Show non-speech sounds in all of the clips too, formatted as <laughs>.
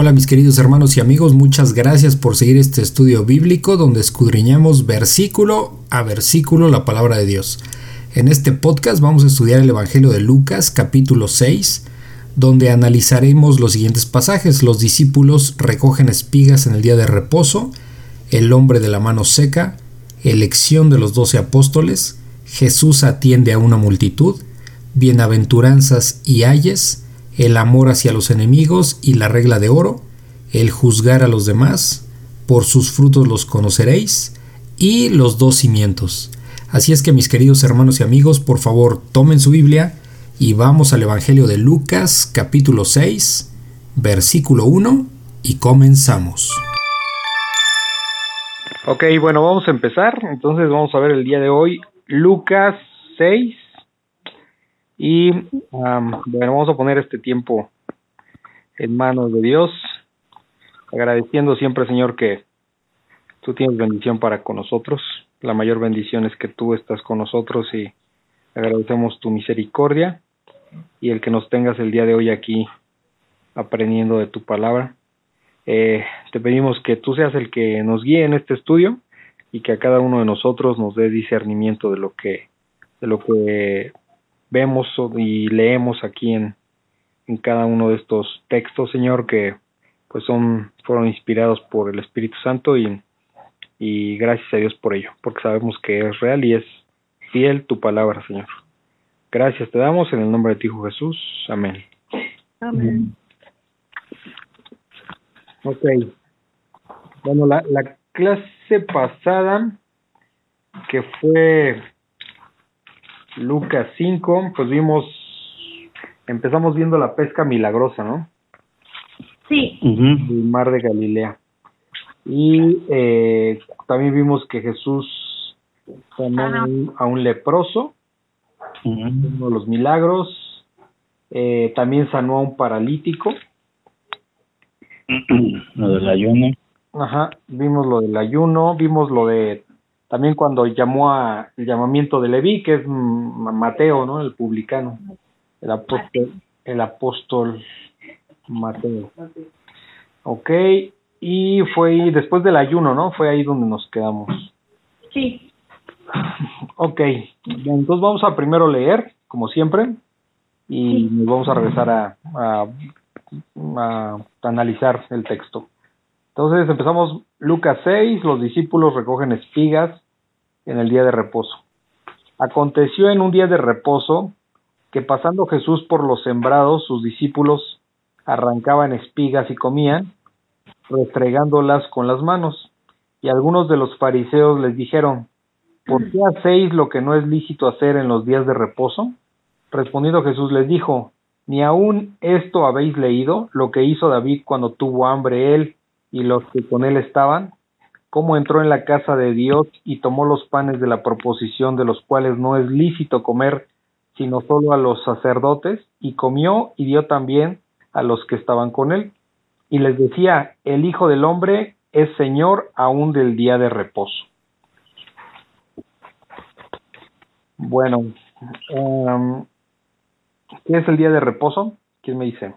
Hola mis queridos hermanos y amigos, muchas gracias por seguir este estudio bíblico donde escudriñamos versículo a versículo la palabra de Dios. En este podcast vamos a estudiar el Evangelio de Lucas capítulo 6, donde analizaremos los siguientes pasajes. Los discípulos recogen espigas en el día de reposo, el hombre de la mano seca, elección de los doce apóstoles, Jesús atiende a una multitud, bienaventuranzas y ayes, el amor hacia los enemigos y la regla de oro, el juzgar a los demás, por sus frutos los conoceréis, y los dos cimientos. Así es que mis queridos hermanos y amigos, por favor tomen su Biblia y vamos al Evangelio de Lucas capítulo 6, versículo 1 y comenzamos. Ok, bueno, vamos a empezar. Entonces vamos a ver el día de hoy Lucas 6, y bueno, vamos a poner este tiempo en manos de Dios, agradeciendo siempre, Señor, que tú tienes bendición para con nosotros. La mayor bendición es que tú estás con nosotros y agradecemos tu misericordia y el que nos tengas el día de hoy aquí aprendiendo de tu palabra. Eh, te pedimos que tú seas el que nos guíe en este estudio y que a cada uno de nosotros nos dé discernimiento de lo que de lo que vemos y leemos aquí en, en cada uno de estos textos, Señor, que pues son fueron inspirados por el Espíritu Santo y, y gracias a Dios por ello, porque sabemos que es real y es fiel tu palabra, Señor. Gracias te damos en el nombre de ti, Hijo Jesús. Amén. Amén. Ok. Bueno, la, la clase pasada, que fue Lucas 5, pues vimos, empezamos viendo la pesca milagrosa, ¿no? Sí. El mar de Galilea. Y eh, también vimos que Jesús sanó a un leproso, uno de los milagros. Eh, también sanó a un paralítico. Lo del ayuno. Ajá, vimos lo del ayuno, vimos lo de también cuando llamó a el llamamiento de Leví, que es Mateo, ¿no? El publicano, el apóstol, el apóstol Mateo. Ok, y fue después del ayuno, ¿no? Fue ahí donde nos quedamos. Sí. <laughs> Ok, entonces vamos a primero leer, como siempre, y nos vamos a regresar a, a, a analizar el texto. Entonces empezamos Lucas 6, los discípulos recogen espigas en el día de reposo. Aconteció en un día de reposo que pasando Jesús por los sembrados, sus discípulos arrancaban espigas y comían, restregándolas con las manos. Y algunos de los fariseos les dijeron, ¿por qué hacéis lo que no es lícito hacer en los días de reposo? Respondiendo Jesús les dijo, ¿ni aún esto habéis leído, lo que hizo David cuando tuvo hambre él y los que con él estaban, cómo entró en la casa de Dios y tomó los panes de la proposición de los cuales no es lícito comer sino solo a los sacerdotes, y comió y dio también a los que estaban con él. Y les decía, el Hijo del Hombre es Señor aún del día de reposo. Bueno, um, ¿qué es el día de reposo? ¿Quién me dice?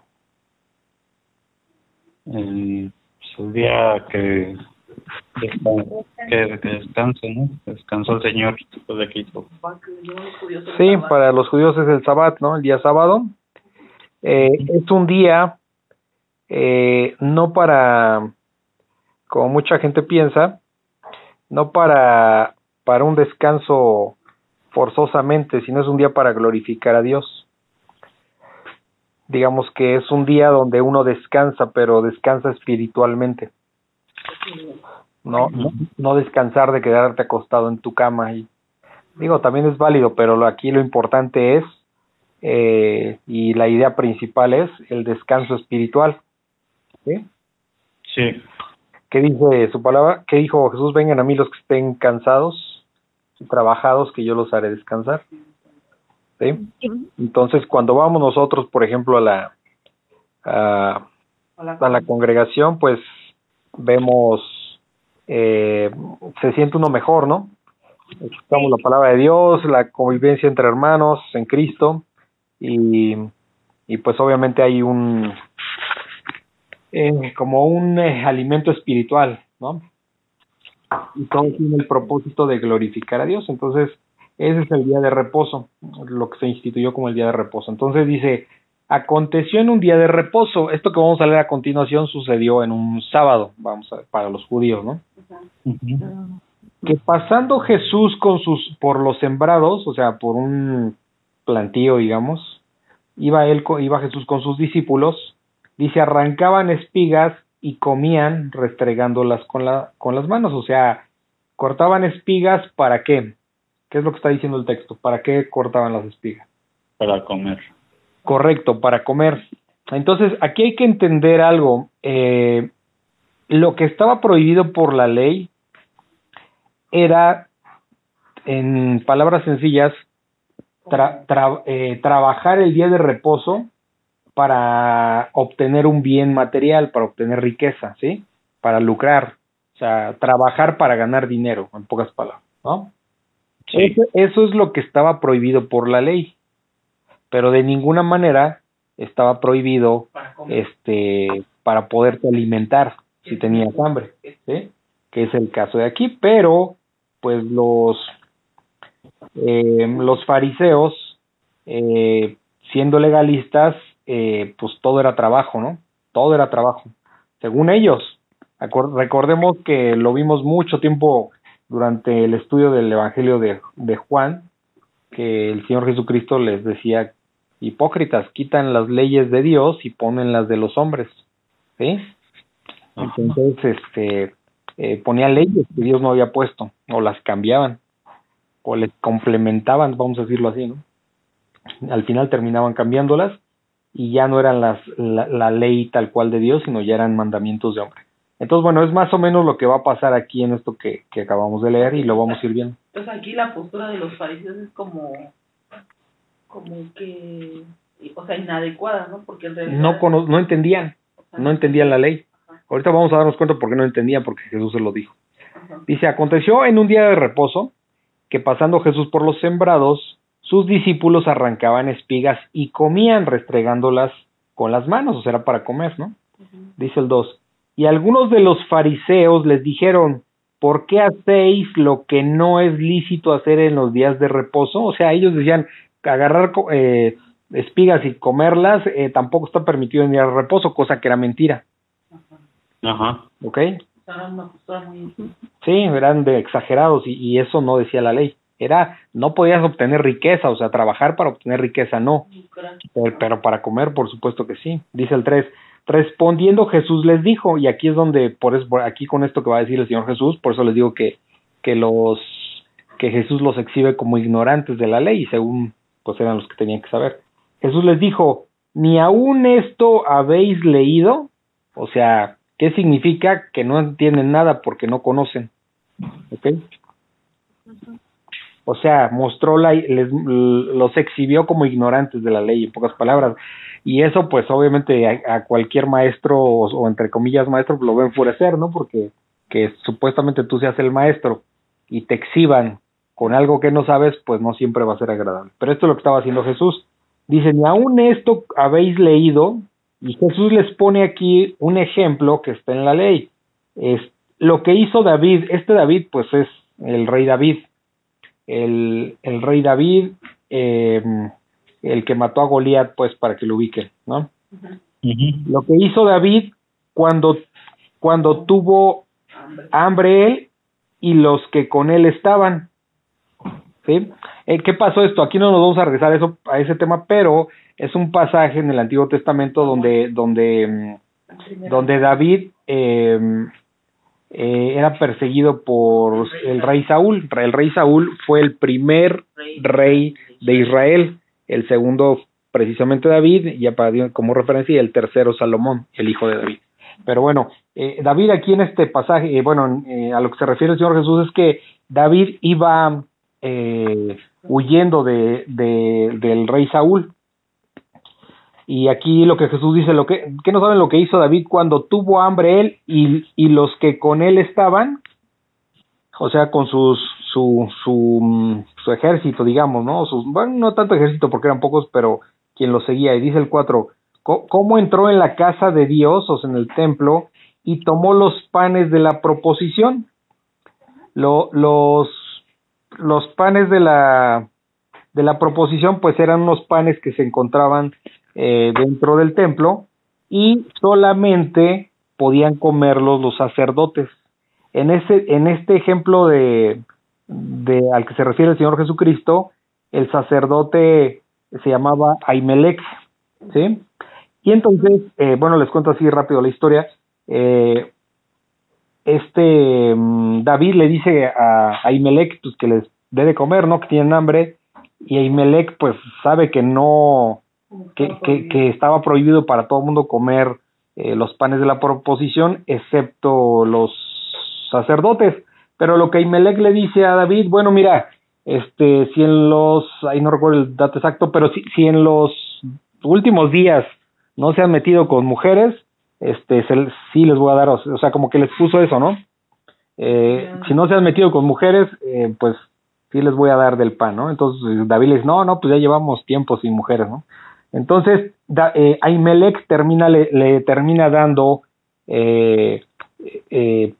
El el día que, que, ¿no? Descansó el Señor después de que Sí, para los judíos es el Sabbat, ¿no? El día sábado. Eh, es un día eh, no para, como mucha gente piensa, no para, para un descanso forzosamente, sino es un día para glorificar a Dios digamos que es un día donde uno descansa, pero descansa espiritualmente. No, no, descansar de quedarte acostado en tu cama y digo también es válido, pero lo, aquí lo importante es eh, y la idea principal es el descanso espiritual. ¿Sí? Sí. ¿Qué dice su palabra? ¿Qué dijo Jesús? Vengan a mí los que estén cansados y trabajados, que yo los haré descansar. Entonces, cuando vamos nosotros, por ejemplo, a la, a, la congregación, pues vemos, eh, se siente uno mejor, ¿no? Escuchamos la palabra de Dios, la convivencia entre hermanos en Cristo y, y pues obviamente hay un eh, como un eh, alimento espiritual, ¿no? Y todo tiene el propósito de glorificar a Dios. Entonces, ese es el día de reposo, lo que se instituyó como el día de reposo. Entonces dice, aconteció en un día de reposo. Esto que vamos a leer a continuación sucedió en un sábado, vamos a ver, para los judíos, ¿no? Que pasando Jesús con sus por los sembrados, o sea, por un plantío, digamos, iba él iba Jesús con sus discípulos, dice arrancaban espigas y comían restregándolas con la con las manos, o sea, cortaban espigas para qué? ¿Qué es lo que está diciendo el texto? ¿Para qué cortaban las espigas? Para comer. Correcto, para comer. Entonces, aquí hay que entender algo. Eh, lo que estaba prohibido por la ley era, en palabras sencillas, eh, trabajar el día de reposo para obtener un bien material, para obtener riqueza, ¿sí? Para lucrar, o sea, trabajar para ganar dinero, en pocas palabras, ¿no? Eso, eso es lo que estaba prohibido por la ley, pero de ninguna manera estaba prohibido este para poderte alimentar si tenías hambre, ¿sí? que es el caso de aquí, pero pues los eh, los fariseos eh, siendo legalistas eh, pues todo era trabajo, ¿no? Todo era trabajo, según ellos. Recordemos que lo vimos mucho tiempo durante el estudio del Evangelio de, de Juan, que el Señor Jesucristo les decía, hipócritas, quitan las leyes de Dios y ponen las de los hombres, ¿sí? Entonces, este, eh, ponían leyes que Dios no había puesto, o las cambiaban, o les complementaban, vamos a decirlo así, ¿no? Al final terminaban cambiándolas y ya no eran las, la, la ley tal cual de Dios, sino ya eran mandamientos de hombre. Entonces, bueno, es más o menos lo que va a pasar aquí en esto que, que acabamos de leer y lo vamos a ir viendo. Entonces aquí la postura de los fariseos es como, como que, o sea, inadecuada, ¿no? Porque en realidad... No, cono no entendían, no entendían la ley. Ajá. Ahorita vamos a darnos cuenta por qué no entendían, porque Jesús se lo dijo. Ajá. Dice, aconteció en un día de reposo que pasando Jesús por los sembrados, sus discípulos arrancaban espigas y comían restregándolas con las manos, o sea, era para comer, ¿no? Dice el 2 y algunos de los fariseos les dijeron, ¿por qué hacéis lo que no es lícito hacer en los días de reposo? O sea, ellos decían, agarrar eh, espigas y comerlas eh, tampoco está permitido en días de reposo, cosa que era mentira. Ajá. ¿Ok? Sí, eran de exagerados y, y eso no decía la ley. Era, no podías obtener riqueza, o sea, trabajar para obtener riqueza, no. Pero, pero para comer, por supuesto que sí. Dice el 3, Respondiendo Jesús les dijo, y aquí es donde, por eso, aquí con esto que va a decir el Señor Jesús, por eso les digo que, que los, que Jesús los exhibe como ignorantes de la ley, según pues eran los que tenían que saber. Jesús les dijo, ni aún esto habéis leído, o sea, ¿qué significa? Que no entienden nada porque no conocen. ¿Ok? O sea, mostró la, les, los exhibió como ignorantes de la ley, en pocas palabras. Y eso, pues, obviamente, a, cualquier maestro, o, entre comillas maestro, lo va a enfurecer, ¿no? Porque que supuestamente tú seas el maestro y te exhiban con algo que no sabes, pues no siempre va a ser agradable. Pero esto es lo que estaba haciendo Jesús. Dice, ni aún esto habéis leído, y Jesús les pone aquí un ejemplo que está en la ley. Es lo que hizo David, este David, pues es el rey David el, el rey David, eh, el que mató a Goliat, pues para que lo ubiquen, ¿no? Uh -huh. Lo que hizo David cuando, cuando tuvo hambre. hambre él y los que con él estaban. ¿Sí? Eh, ¿Qué pasó esto? Aquí no nos vamos a regresar a, eso, a ese tema, pero es un pasaje en el Antiguo Testamento donde, donde, donde David eh, eh, era perseguido por el rey Saúl. El rey Saúl fue el primer rey de Israel, el segundo precisamente David, ya para como referencia, y el tercero Salomón, el hijo de David. Pero bueno, eh, David aquí en este pasaje, eh, bueno, eh, a lo que se refiere el Señor Jesús es que David iba eh, huyendo de, de, del rey Saúl. Y aquí lo que Jesús dice, lo que, no saben lo que hizo David cuando tuvo hambre él y, y los que con él estaban, o sea, con sus, su, su, su ejército, digamos, ¿no? Sus, bueno, no tanto ejército porque eran pocos, pero quien los seguía. Y dice el 4, cómo entró en la casa de Dios, o sea, en el templo, y tomó los panes de la proposición. Lo, los, los panes de la, de la proposición, pues eran unos panes que se encontraban eh, dentro del templo y solamente podían comerlos los sacerdotes. En, ese, en este ejemplo de, de, al que se refiere el Señor Jesucristo, el sacerdote se llamaba Aimelech, ¿sí? Y entonces, eh, bueno, les cuento así rápido la historia. Eh, este mm, David le dice a Aimelech pues, que les dé de comer, ¿no? Que tienen hambre. Y Aimelech pues sabe que no, que, que, estaba prohibido para todo el mundo comer eh, los panes de la proposición, excepto los sacerdotes. Pero lo que Aimelech le dice a David, bueno, mira, este, si en los, ahí no recuerdo el dato exacto, pero si, si en los últimos días no se han metido con mujeres, este, se, sí les voy a dar, o sea, como que les puso eso, ¿no? Eh, si no se han metido con mujeres, eh, pues sí les voy a dar del pan, ¿no? Entonces David les no, no, pues ya llevamos tiempo sin mujeres, ¿no? Entonces, da, eh, termina, le, le, termina dando eh, eh,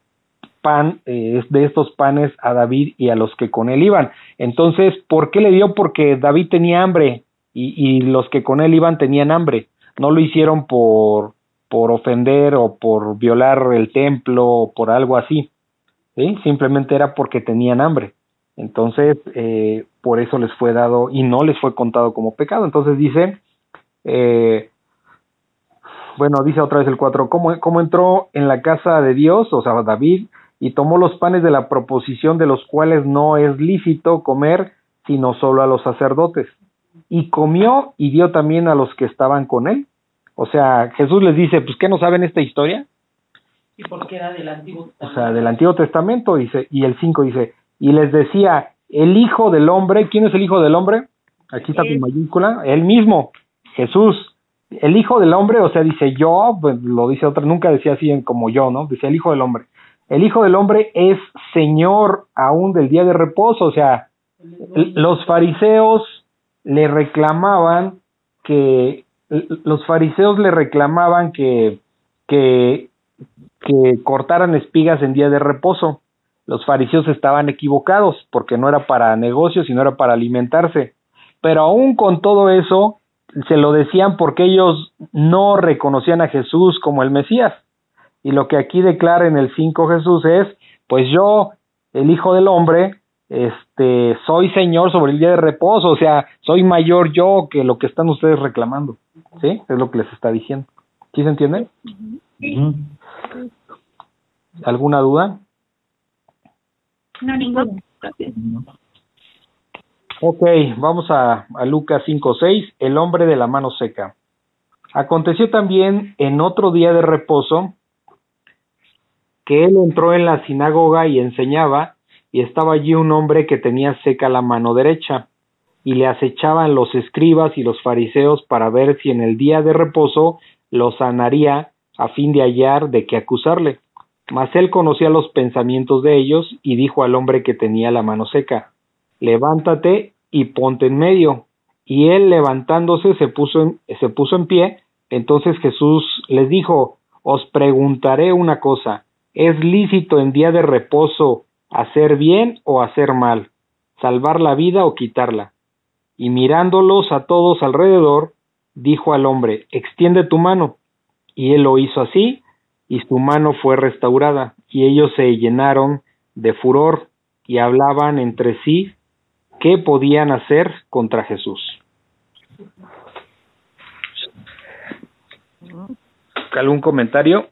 pan, eh, de estos panes a David y a los que con él iban. Entonces, ¿por qué le dio? Porque David tenía hambre y, y los que con él iban tenían hambre. No lo hicieron por, por ofender o por violar el templo o por algo así. ¿sí? Simplemente era porque tenían hambre. Entonces, eh, por eso les fue dado y no les fue contado como pecado. Entonces dice, eh, bueno, dice otra vez el 4, ¿cómo, ¿cómo entró en la casa de Dios, o sea, David, y tomó los panes de la proposición de los cuales no es lícito comer sino solo a los sacerdotes. Y comió y dio también a los que estaban con él. O sea, Jesús les dice, pues ¿qué no saben esta historia? ¿Y porque era del Antiguo Testamento? O sea, del Antiguo Testamento, dice, y el 5 dice, y les decía, el Hijo del Hombre, ¿quién es el Hijo del Hombre? Aquí está tu mayúscula, él mismo, Jesús, el Hijo del Hombre, o sea, dice yo, pues lo dice otra, nunca decía así como yo, ¿no? Dice el Hijo del Hombre. El Hijo del Hombre es Señor aún del día de reposo, o sea, los fariseos le reclamaban que los fariseos le reclamaban que, que, que cortaran espigas en día de reposo. Los fariseos estaban equivocados porque no era para negocios, sino era para alimentarse. Pero aún con todo eso, se lo decían porque ellos no reconocían a Jesús como el Mesías. Y lo que aquí declara en el 5 Jesús es, pues yo, el Hijo del Hombre, este, soy Señor sobre el día de reposo, o sea, soy mayor yo que lo que están ustedes reclamando, ¿sí? Es lo que les está diciendo. ¿Sí se entiende? ¿Alguna duda? No, ninguna. Ok, vamos a, a Lucas 5.6, el hombre de la mano seca. Aconteció también en otro día de reposo que él entró en la sinagoga y enseñaba, y estaba allí un hombre que tenía seca la mano derecha, y le acechaban los escribas y los fariseos para ver si en el día de reposo lo sanaría a fin de hallar de qué acusarle. Mas él conocía los pensamientos de ellos y dijo al hombre que tenía la mano seca, levántate y ponte en medio. Y él levantándose se puso en, se puso en pie. Entonces Jesús les dijo, os preguntaré una cosa, ¿Es lícito en día de reposo hacer bien o hacer mal, salvar la vida o quitarla? Y mirándolos a todos alrededor, dijo al hombre, extiende tu mano. Y él lo hizo así, y su mano fue restaurada, y ellos se llenaron de furor y hablaban entre sí qué podían hacer contra Jesús. ¿Algún comentario?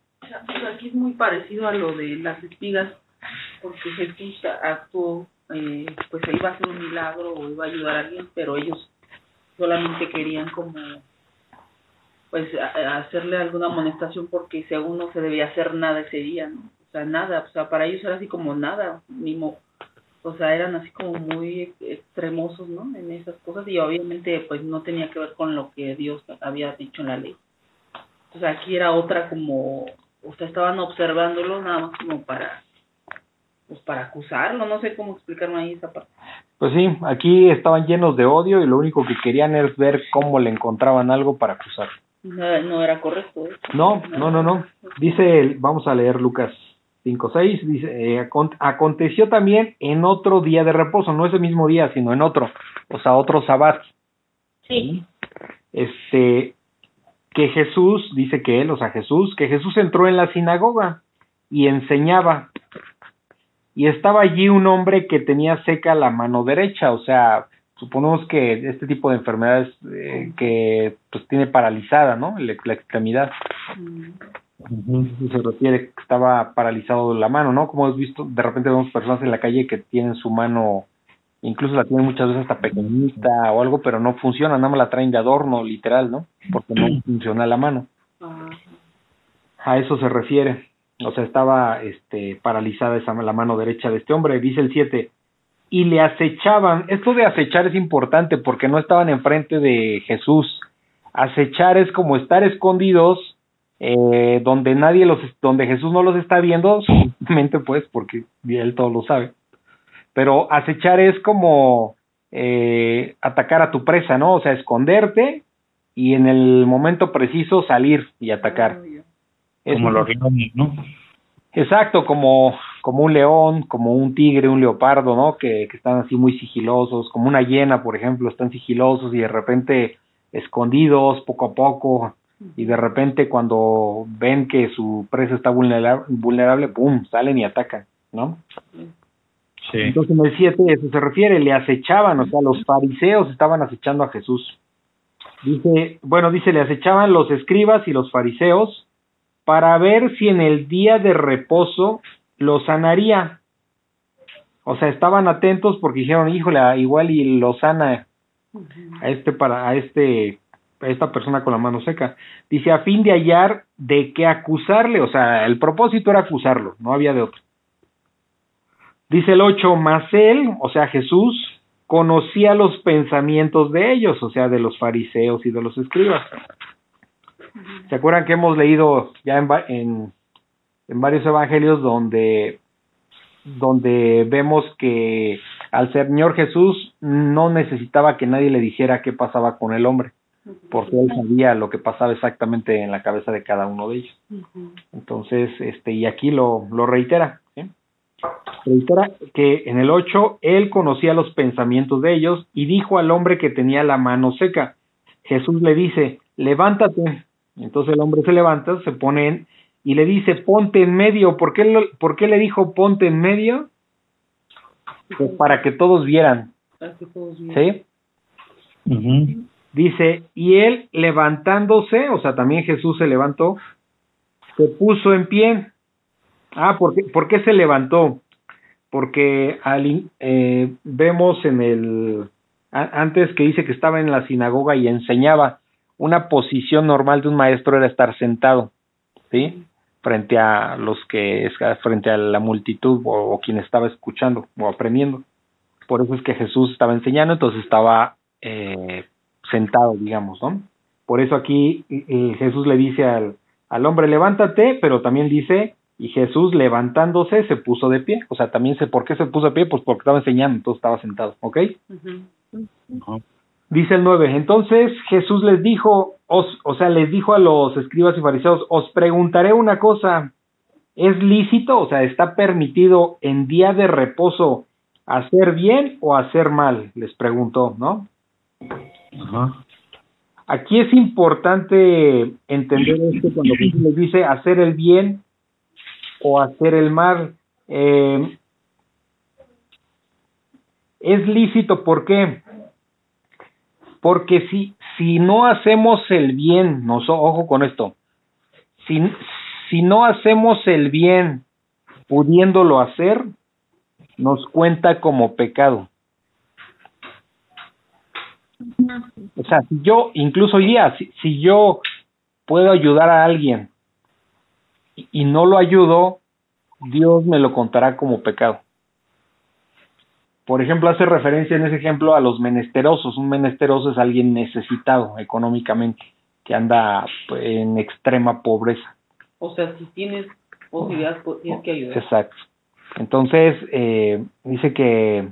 aquí es muy parecido a lo de las espigas, porque Jesús actuó, eh, pues iba a hacer un milagro o iba a ayudar a alguien, pero ellos solamente querían como pues hacerle alguna amonestación porque según no se debía hacer nada ese día, ¿no? O sea, nada, o sea, para ellos era así como nada, ni o sea, eran así como muy extremosos, ¿no? En esas cosas y obviamente pues no tenía que ver con lo que Dios había dicho en la ley. O sea, aquí era otra como o sea, estaban observándolo nada más como para pues para acusarlo, no sé cómo explicarme ahí esa parte. Pues sí, aquí estaban llenos de odio y lo único que querían es ver cómo le encontraban algo para acusar. No, no era correcto. ¿eh? No, no, no, no. Dice, vamos a leer Lucas 5.6, dice, eh, acon- aconteció también en otro día de reposo, no ese mismo día, sino en otro, o sea, otro sabbat, Sí. este, que Jesús, dice que él, o sea, Jesús, que Jesús entró en la sinagoga y enseñaba, y estaba allí un hombre que tenía seca la mano derecha, o sea, suponemos que este tipo de enfermedades eh, que pues tiene paralizada, ¿no? La, la extremidad. Se refiere que estaba paralizado la mano, ¿no? Como hemos visto, de repente vemos personas en la calle que tienen su mano, incluso la tienen muchas veces hasta pequeñita o algo, pero no funciona, nada más la traen de adorno, literal, ¿no? Porque no funciona la mano. Ah, A eso se refiere. O sea, estaba este, paralizada esa, la mano derecha de este hombre, dice el 7. Y le acechaban. Esto de acechar es importante porque no estaban enfrente de Jesús. Acechar es como estar escondidos eh, donde nadie los, donde Jesús no los está viendo, <laughs> solamente pues porque él todo lo sabe. Pero acechar es como eh, atacar a tu presa, ¿no? O sea, esconderte y en el momento preciso salir y atacar. Es Como los leones, ¿no? Exacto, como, como un león, como un tigre, un leopardo, ¿no? Que, que están así muy sigilosos, como una hiena, por ejemplo, están sigilosos y de repente escondidos poco a poco y de repente cuando ven que su presa está vulnerable, vulnerable ¡pum!, salen y atacan, ¿no? Sí. Entonces en el 7 eso se refiere, le acechaban, o sea, los fariseos estaban acechando a Jesús. Dice, bueno, dice, le acechaban los escribas y los fariseos para ver si en el día de reposo lo sanaría. O sea, estaban atentos porque dijeron, híjole, igual y lo sana a este para a este esta persona con la mano seca. Dice, a fin de hallar de qué acusarle, o sea, el propósito era acusarlo, no había de otro. Dice el 8, mas él, o sea, Jesús, conocía los pensamientos de ellos, o sea, de los fariseos y de los escribas. ¿Se acuerdan que hemos leído ya en, en, en varios evangelios donde, donde vemos que al Señor Jesús no necesitaba que nadie le dijera qué pasaba con el hombre, porque él sabía lo que pasaba exactamente en la cabeza de cada uno de ellos. Entonces, este, y aquí lo, lo reitera, ¿sí? Reitera que en el 8 él conocía los pensamientos de ellos y dijo al hombre que tenía la mano seca. Jesús le dice, levántate. Entonces el hombre se levanta, se pone en, y le dice, ponte en medio. ¿Por qué, lo- ¿Por qué le dijo ponte en medio? Pues para que todos vieran, Para que todos vean. ¿sí? Dice, y él levantándose, o sea, también Jesús se levantó, se puso en pie. Ah, ¿por qué, por qué se levantó? Porque al, eh, vemos en el, antes que dice que estaba en la sinagoga y enseñaba, una posición normal de un maestro era estar sentado, ¿sí? Frente a los que, frente a la multitud o, o quien estaba escuchando o aprendiendo. Por eso es que Jesús estaba enseñando, entonces estaba eh, sentado, digamos, ¿no? Por eso aquí eh, Jesús le dice al, al hombre, levántate, pero también dice, y Jesús levantándose se puso de pie. O sea, también sé por qué se puso de pie, pues porque estaba enseñando, entonces estaba sentado, ¿ok? Dice el 9, entonces Jesús les dijo, os, o sea, les dijo a los escribas y fariseos, os preguntaré una cosa, ¿es lícito, o sea, está permitido en día de reposo hacer bien o hacer mal? Les preguntó, ¿no? Ajá. Aquí es importante entender esto cuando Jesús les dice hacer el bien o hacer el mal. Eh, es lícito, ¿por qué? Porque si, si no hacemos el bien, ojo con esto, si, si no hacemos el bien pudiéndolo hacer, nos cuenta como pecado. O sea, si yo, incluso hoy día, si, si yo puedo ayudar a alguien y, y no lo ayudo, Dios me lo contará como pecado. Por ejemplo, hace referencia en ese ejemplo a los menesterosos. Un menesteroso es alguien necesitado económicamente, que anda pues, en extrema pobreza. O sea, si tienes posibilidad, pues, tienes que ayudar. Exacto. Entonces, eh, dice que,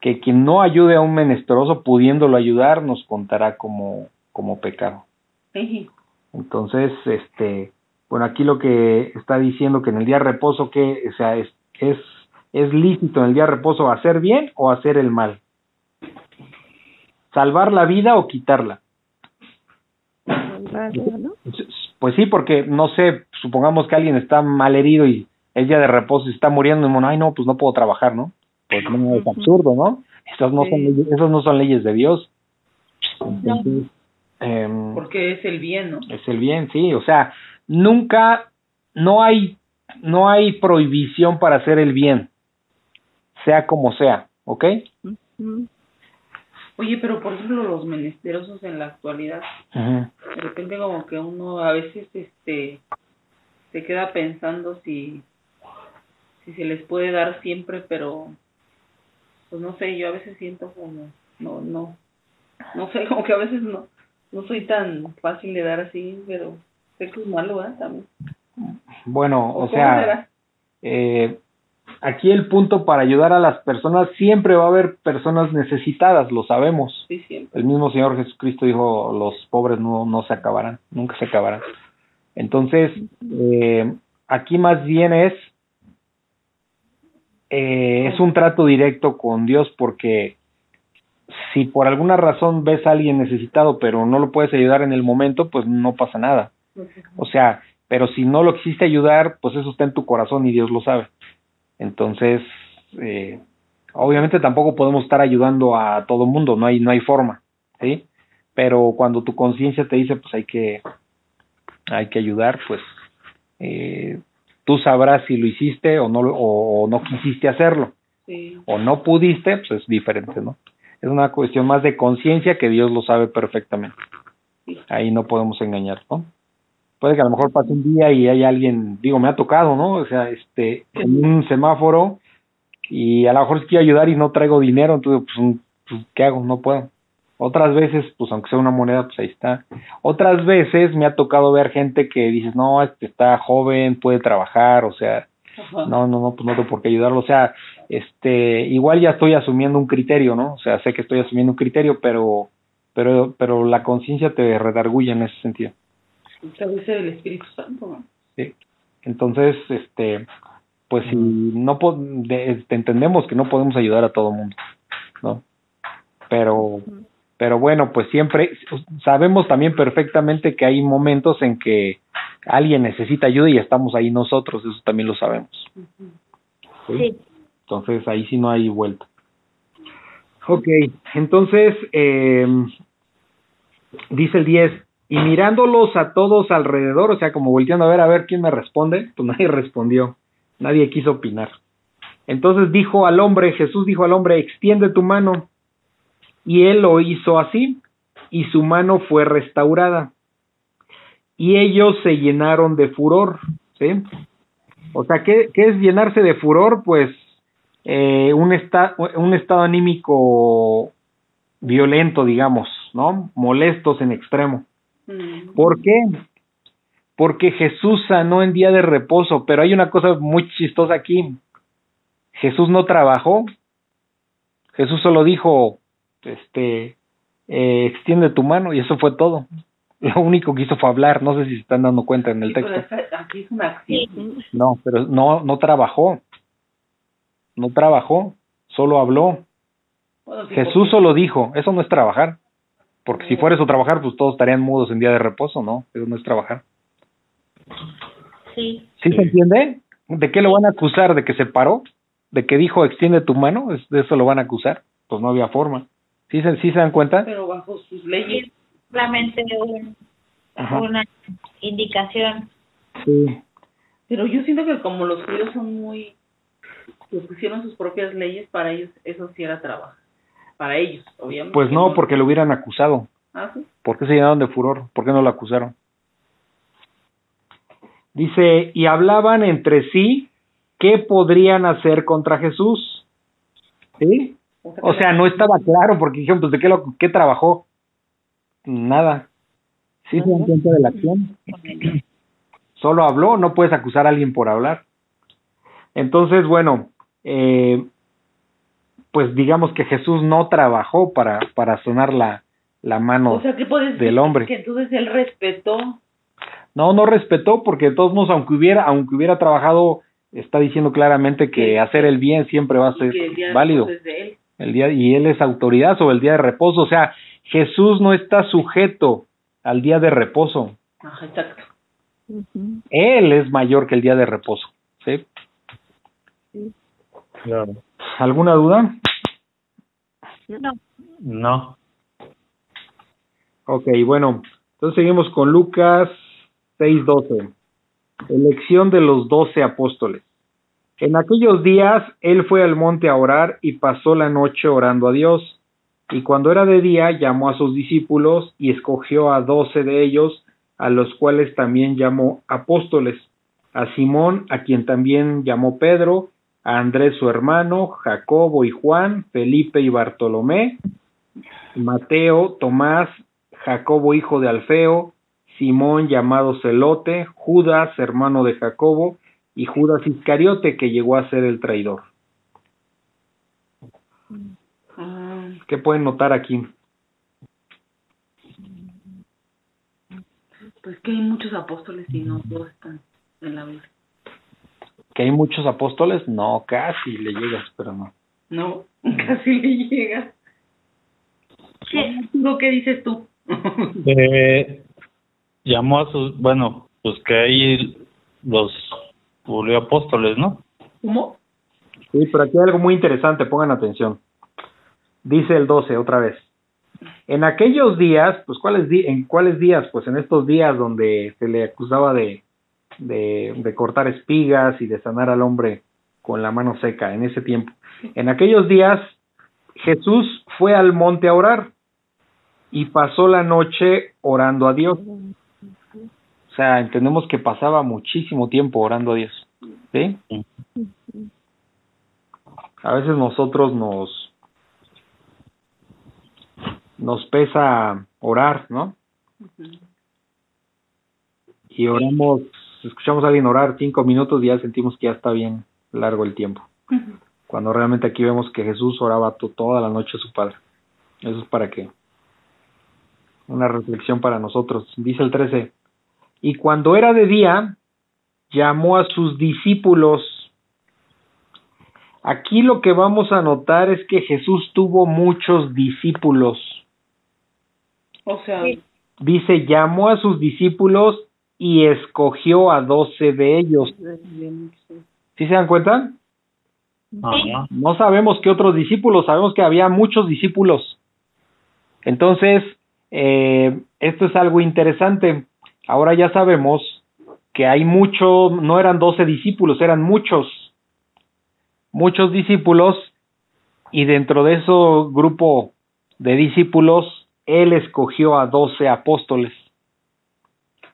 que quien no ayude a un menesteroso pudiéndolo ayudar nos contará como, como pecado. Sí. Entonces, este, bueno, aquí lo que está diciendo que en el día de reposo, que, o sea, es, es, es lícito en el día de reposo hacer bien o hacer el mal. Salvar la vida o quitarla. Pues sí, porque no sé, supongamos que alguien está mal herido y es día de reposo y está muriendo y bueno, ay no, pues no puedo trabajar, ¿no? Pues no, es absurdo, ¿no? Esas no, son, leyes, esas no son leyes de Dios. Em, porque es el bien, ¿no? Es el bien, sí, o sea, nunca, no hay, no hay prohibición para hacer el bien, sea como sea, ¿ok? Oye, pero por ejemplo los menesterosos en la actualidad, de repente como que uno a veces este se queda pensando si si se les puede dar siempre, pero pues no sé, yo a veces siento como no no no sé, <laughs> como que a veces no no soy tan fácil de dar así, pero sé que es malo, ¿verdad? También. Bueno, o, sea, eh, aquí el punto para ayudar a las personas, siempre va a haber personas necesitadas, lo sabemos. Sí, siempre. El mismo Señor Jesucristo dijo, los pobres no, no se acabarán, nunca se acabarán. Entonces, eh, aquí más bien es, eh, es un trato directo con Dios porque si por alguna razón ves a alguien necesitado pero no lo puedes ayudar en el momento, pues no pasa nada. O sea, pero si no lo quisiste ayudar, pues eso está en tu corazón y Dios lo sabe. Entonces, eh, obviamente tampoco podemos estar ayudando a todo mundo, no hay, no hay forma, ¿sí? Pero cuando tu conciencia te dice, pues hay que, hay que ayudar, pues eh, tú sabrás si lo hiciste o no, o, no quisiste hacerlo. O no pudiste, pues es diferente, ¿no? Es una cuestión más de conciencia que Dios lo sabe perfectamente. Ahí no podemos engañar, ¿no? Puede que a lo mejor pase un día y hay alguien, digo, me ha tocado, ¿no? O sea, este, en un semáforo y a lo mejor quiero ayudar y no traigo dinero, entonces, pues, pues, ¿qué hago? No puedo. Otras veces, pues aunque sea una moneda, pues ahí está. Otras veces me ha tocado ver gente que dices, no, este está joven, puede trabajar, o sea, no, no, no, pues no tengo por qué ayudarlo. O sea, este, igual ya estoy asumiendo un criterio, ¿no? O sea, sé que estoy asumiendo un criterio, pero, pero, pero la conciencia te redarguye en ese sentido. Muchas el Espíritu Santo, ¿no? Sí. Entonces, este, pues si no este, entendemos que no podemos ayudar a todo mundo, ¿no? Pero, pero bueno, pues siempre sabemos también perfectamente que hay momentos en que alguien necesita ayuda y estamos ahí nosotros, eso también lo sabemos. ¿Sí? Entonces ahí sí no hay vuelta. Ok, entonces eh, dice el 10, y mirándolos a todos alrededor, o sea, como volteando a ver a ver quién me responde, pues <laughs> nadie respondió, nadie quiso opinar. Entonces dijo al hombre, Jesús dijo al hombre, extiende tu mano. Y él lo hizo así, y su mano fue restaurada. Y ellos se llenaron de furor, ¿sí? O sea, ¿qué, qué es llenarse de furor? Pues eh, un, un estado anímico violento, digamos, ¿no? Molestos en extremo. Mm. ¿Por qué? Porque Jesús sanó en día de reposo, pero hay una cosa muy chistosa aquí. Jesús no trabajó. Jesús solo dijo, este, eh, extiende tu mano y eso fue todo. Lo único que hizo fue hablar, no sé si se están dando cuenta en el texto. aquí es una acción. No, pero no, no trabajó no trabajó, solo habló. Jesús solo dijo, eso no es trabajar. Porque si fuera eso trabajar, pues todos estarían mudos en día de reposo, ¿no? Eso no es trabajar. Sí. ¿Sí, se entiende? ¿De qué lo van a acusar? ¿De que se paró? ¿De que dijo extiende tu mano? ¿De eso lo van a acusar? Pues no había forma. ¿Sí se, sí se dan cuenta? Pero bajo sus leyes. Solamente una indicación. Sí. Pero yo siento que como los judíos son muy que pusieron sus propias leyes, para ellos eso sí era trabajo. Para ellos, obviamente. Pues no, porque lo hubieran acusado. ¿Ah, sí? ¿Por qué se llenaron de furor? ¿Por qué no lo acusaron? Dice, y hablaban entre sí qué podrían hacer contra Jesús. ¿Sí? O sea, no estaba claro porque dijeron, pues, ¿de qué, lo, qué trabajó? Nada. ¿Sí se dan cuenta de la acción? Solo habló, no puedes acusar a alguien por hablar. Entonces, bueno, eh, pues digamos que Jesús no trabajó para, para sonar la, la mano o sea, ¿qué puedes del hombre. Que entonces él respetó No, no respetó porque de todos modos, aunque hubiera, aunque hubiera trabajado, está diciendo claramente que hacer el bien siempre va a ser válido. reposo es de él. El día, y él es autoridad sobre el día de reposo. O sea, Jesús no está sujeto al día de reposo. Ajá, exacto. Él es mayor que el día de reposo. ¿sí? Claro. ¿Alguna duda? No. No. Ok, bueno, entonces seguimos con Lucas 6:12. Elección de los doce apóstoles. En aquellos días él fue al monte a orar y pasó la noche orando a Dios. Y cuando era de día llamó a sus discípulos y escogió a doce de ellos, a los cuales también llamó apóstoles. A Simón, a quien también llamó Pedro, a Andrés su hermano, Jacobo y Juan, Felipe y Bartolomé, Mateo, Tomás, Jacobo hijo de Alfeo, Simón llamado Celote, Judas hermano de Jacobo, y Judas Iscariote que llegó a ser el traidor. Ah, ¿Qué pueden notar aquí? pues que hay muchos apóstoles y no todos están en la Biblia. ¿Que hay muchos apóstoles? No, casi le llegas, pero no. No, <laughs> casi le llega. Sí. ¿Lo que dices tú? Eh, llamó a sus, bueno, pues que ahí los volvió apóstoles, ¿no? ¿Cómo? Sí, pero aquí hay algo muy interesante, pongan atención. Dice el 12 otra vez. En aquellos días, pues ¿cuáles di- ¿en cuáles días? Pues en estos días donde se le acusaba de, de, de cortar espigas y de sanar al hombre con la mano seca, en ese tiempo. En aquellos días Jesús fue al monte a orar y pasó la noche orando a Dios. O sea, entendemos que pasaba muchísimo tiempo orando a Dios. ¿Sí? A veces nosotros nos nos pesa orar, ¿no? Y oramos, escuchamos a alguien orar cinco minutos y ya sentimos que ya está bien largo el tiempo. Cuando realmente aquí vemos que Jesús oraba to- toda la noche a su Padre. Eso es para qué. Una reflexión para nosotros. Dice el 13. Y cuando era de día, llamó a sus discípulos. Aquí lo que vamos a notar es que Jesús tuvo muchos discípulos. O sea, Sí. Dice, llamó a sus discípulos y escogió a doce de ellos. ¿Sí se dan cuenta? Ajá. No sabemos qué otros discípulos, sabemos que había muchos discípulos. Entonces, eh, esto es algo interesante. Ahora ya sabemos que hay mucho, no eran doce discípulos, eran muchos, muchos discípulos, y dentro de ese grupo de discípulos, él escogió a doce apóstoles.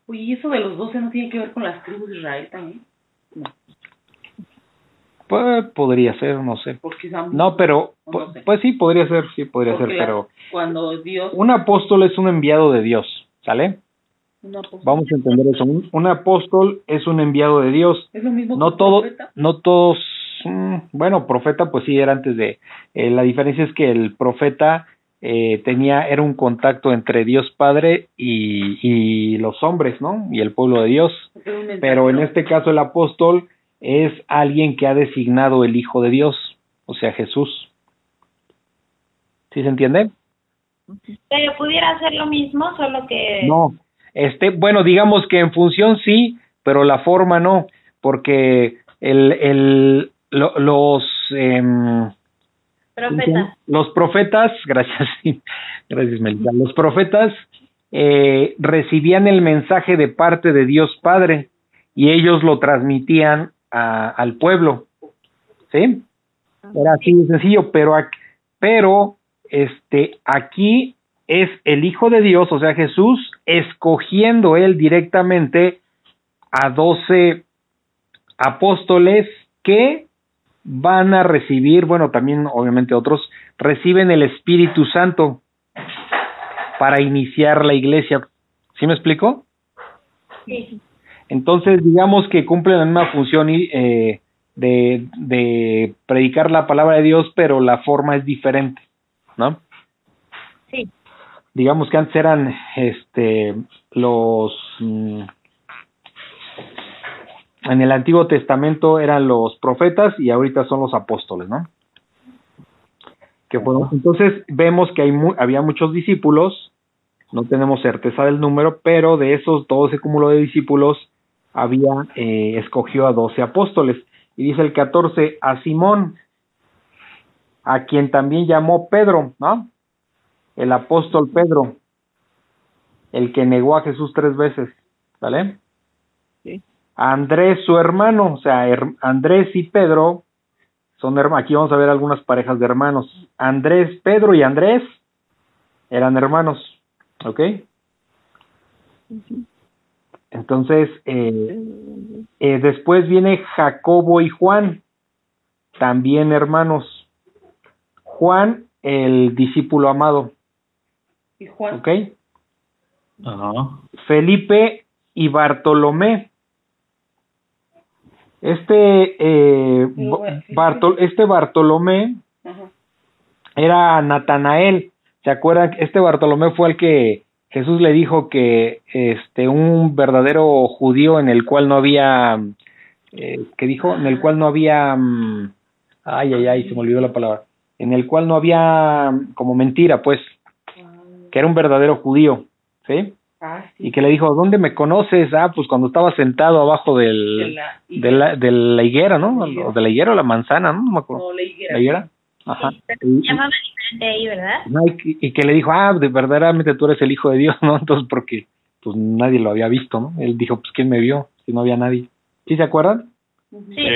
oye, ¿y eso de los doce no tiene que ver con las tribus de Israel también? Pues podría ser, no sé. No, pero, No pu- sé. pues sí, podría ser, sí, podría porque ser, pero cuando Dios un apóstol es un enviado de Dios, ¿sale? Vamos a entender eso. Un, un apóstol es un enviado de Dios. es lo mismo No que un todo, profeta. no todos, mm, bueno, profeta pues sí era antes de. eh, la diferencia es que el profeta eh, tenía era un contacto entre Dios Padre y, y los hombres, ¿no? Y el pueblo de Dios. Pero en este caso el apóstol es alguien que ha designado el Hijo de Dios, o sea Jesús. ¿Sí se entiende? Pero pudiera ser lo mismo, solo que... No, este, bueno, digamos que en función sí, pero la forma no, porque el, el, lo- los, em, Profeta. los profetas, <laughs> gracias, gracias Melissa, los profetas eh, recibían el mensaje de parte de Dios Padre y ellos lo transmitían a- al pueblo, ¿sí? Era así de sencillo, pero, pero este, aquí es el Hijo de Dios, o sea, Jesús, escogiendo él directamente a doce apóstoles que van a recibir, bueno, también obviamente otros, reciben el Espíritu Santo para iniciar la iglesia. ¿Sí me explico? Sí. Entonces, digamos que cumplen la misma función eh, de, de predicar la palabra de Dios, pero la forma es diferente, ¿no? Sí. Digamos que antes eran este, los, mm, en el Antiguo Testamento eran los profetas y ahorita son los apóstoles, ¿no? Que fueron, entonces vemos que hay había muchos discípulos, no tenemos certeza del número, pero de esos todo ese cúmulo de discípulos había eh, escogió a doce apóstoles. Y dice el 14, a Simón, a quien también llamó Pedro, ¿no? El apóstol Pedro, el que negó a Jesús tres veces, ¿vale? Sí. Andrés, su hermano, o sea, Andrés y Pedro son hermanos. Aquí vamos a ver algunas parejas de hermanos. Andrés, Pedro y Andrés eran hermanos, ¿ok? Entonces, eh, eh, después viene Jacobo y Juan, también hermanos. Juan, el discípulo amado. ¿Y Juan? ¿Ok? Ajá. Felipe y Bartolomé. Este, eh, este Bartolomé era Natanael. ¿Se acuerdan? Este Bartolomé fue el que Jesús le dijo que este un verdadero judío en el cual no había eh, ¿qué dijo? En el cual no había mm, ay ay ay, se me olvidó la palabra en el cual no había como mentira, pues, que era un verdadero judío, ¿sí? Ah, y que le dijo, ¿dónde me conoces? Ah, pues cuando estaba sentado abajo del, de, la, de, la, higuera, ¿no? O de la higuera o la manzana, ¿no? No me acuerdo. la higuera. ¿La higuera? Ajá. llamaba diferente ahí, ¿verdad? y, que le dijo, ah, de verdaderamente tú eres el hijo de Dios, <laughs> ¿no? Entonces, porque pues nadie lo había visto, ¿no? Él dijo, pues ¿quién me vio? Si no había nadie. ¿Sí se acuerdan? Sí.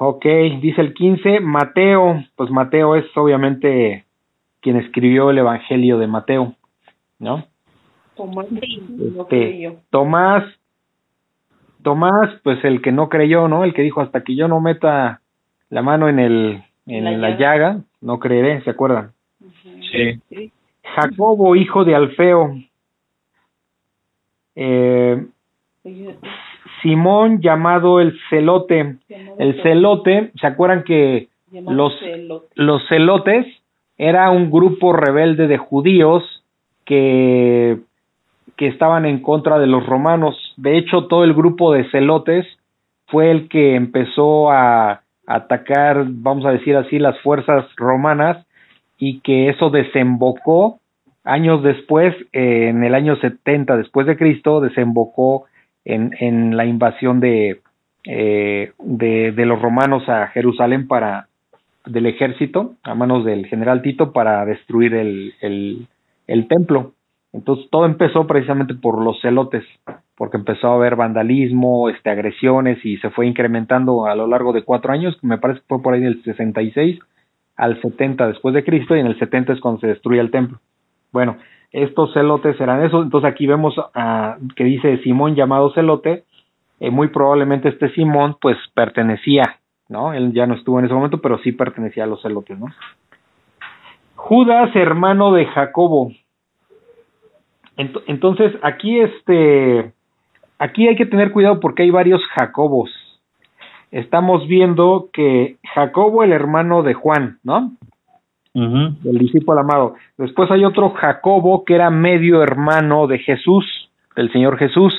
Ok, dice el 15, Mateo, pues Mateo es obviamente quien escribió el Evangelio de Mateo, ¿no? Tomás, este, Tomás, Tomás, pues el que no creyó, ¿no? El que dijo hasta que yo no meta la mano en el en la, llaga. no creeré, ¿se acuerdan? Sí. Jacobo, hijo de Alfeo. Eh, Simón llamado el celote. El celote, ¿se acuerdan que los, los celotes era un grupo rebelde de judíos que, que estaban en contra de los romanos? De hecho, todo el grupo de celotes fue el que empezó a atacar, vamos a decir así, las fuerzas romanas y que eso desembocó años después, en el año 70 después de Cristo, desembocó en, en la invasión de, eh, de, los romanos a Jerusalén para del ejército a manos del general Tito para destruir el, el, templo. Entonces todo empezó precisamente por los celotes, porque empezó a haber vandalismo, este, agresiones y se fue incrementando a lo largo de cuatro años, me parece que fue por ahí del 66 al 70 después de Cristo y en el 70 es cuando se destruye el templo. Bueno, estos celotes eran esos. Entonces aquí vemos que dice Simón llamado celote. Eh, muy probablemente este Simón pues pertenecía, ¿no? Él ya no estuvo en ese momento, pero sí pertenecía a los celotes, ¿no? Judas, hermano de Jacobo. Entonces aquí este, aquí hay que tener cuidado porque hay varios Jacobos. Estamos viendo que Jacobo, el hermano de Juan, ¿no? del discípulo amado. Después hay otro Jacobo que era medio hermano de Jesús, del Señor Jesús.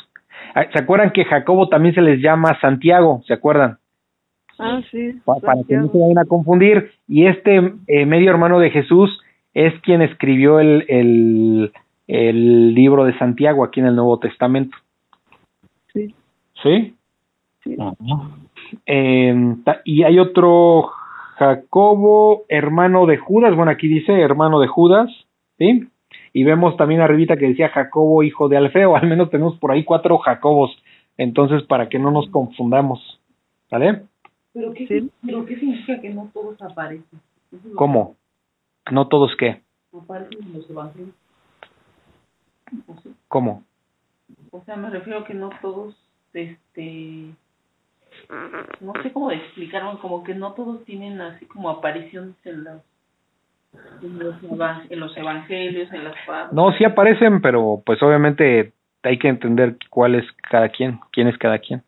Ah, ¿Se acuerdan que Jacobo también se les llama Santiago? ¿Se acuerdan? Ah, sí. para que no se vayan a confundir. Y este eh, medio hermano de Jesús es quien escribió el, el, el, libro de Santiago aquí en el Nuevo Testamento. Sí. ¿Sí? sí. Eh, y hay otro Jacobo, hermano de Judas, bueno, aquí dice hermano de Judas, ¿sí? Y vemos también arribita que decía Jacobo, hijo de Alfeo, <laughs> al menos tenemos por ahí cuatro Jacobos, entonces para que no nos confundamos, ¿vale? ¿Pero qué, ¿pero qué significa que no todos aparecen? ¿Cómo? ¿No todos qué? Aparecen en los evangelios. ¿Cómo? O sea, me refiero a que no todos, este no sé cómo explicarlo, como que no todos tienen así como apariciones en los, en los, evangelios, en las No, sí aparecen, pero pues obviamente hay que entender cuál es cada quien, quién es cada quien.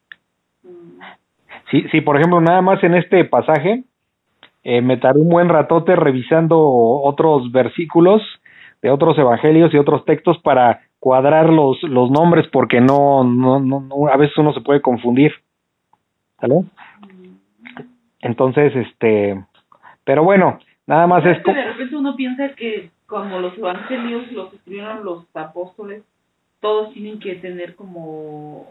Sí, sí, por ejemplo, nada más en este pasaje, eh, me tardé un buen ratote revisando otros versículos de otros evangelios y otros textos para cuadrar los, los nombres porque no, no, no, a veces uno se puede confundir. ¿Sale? Entonces, este, pero bueno, nada más es... que de repente uno piensa que como los evangelios los escribieron los apóstoles, todos tienen que tener como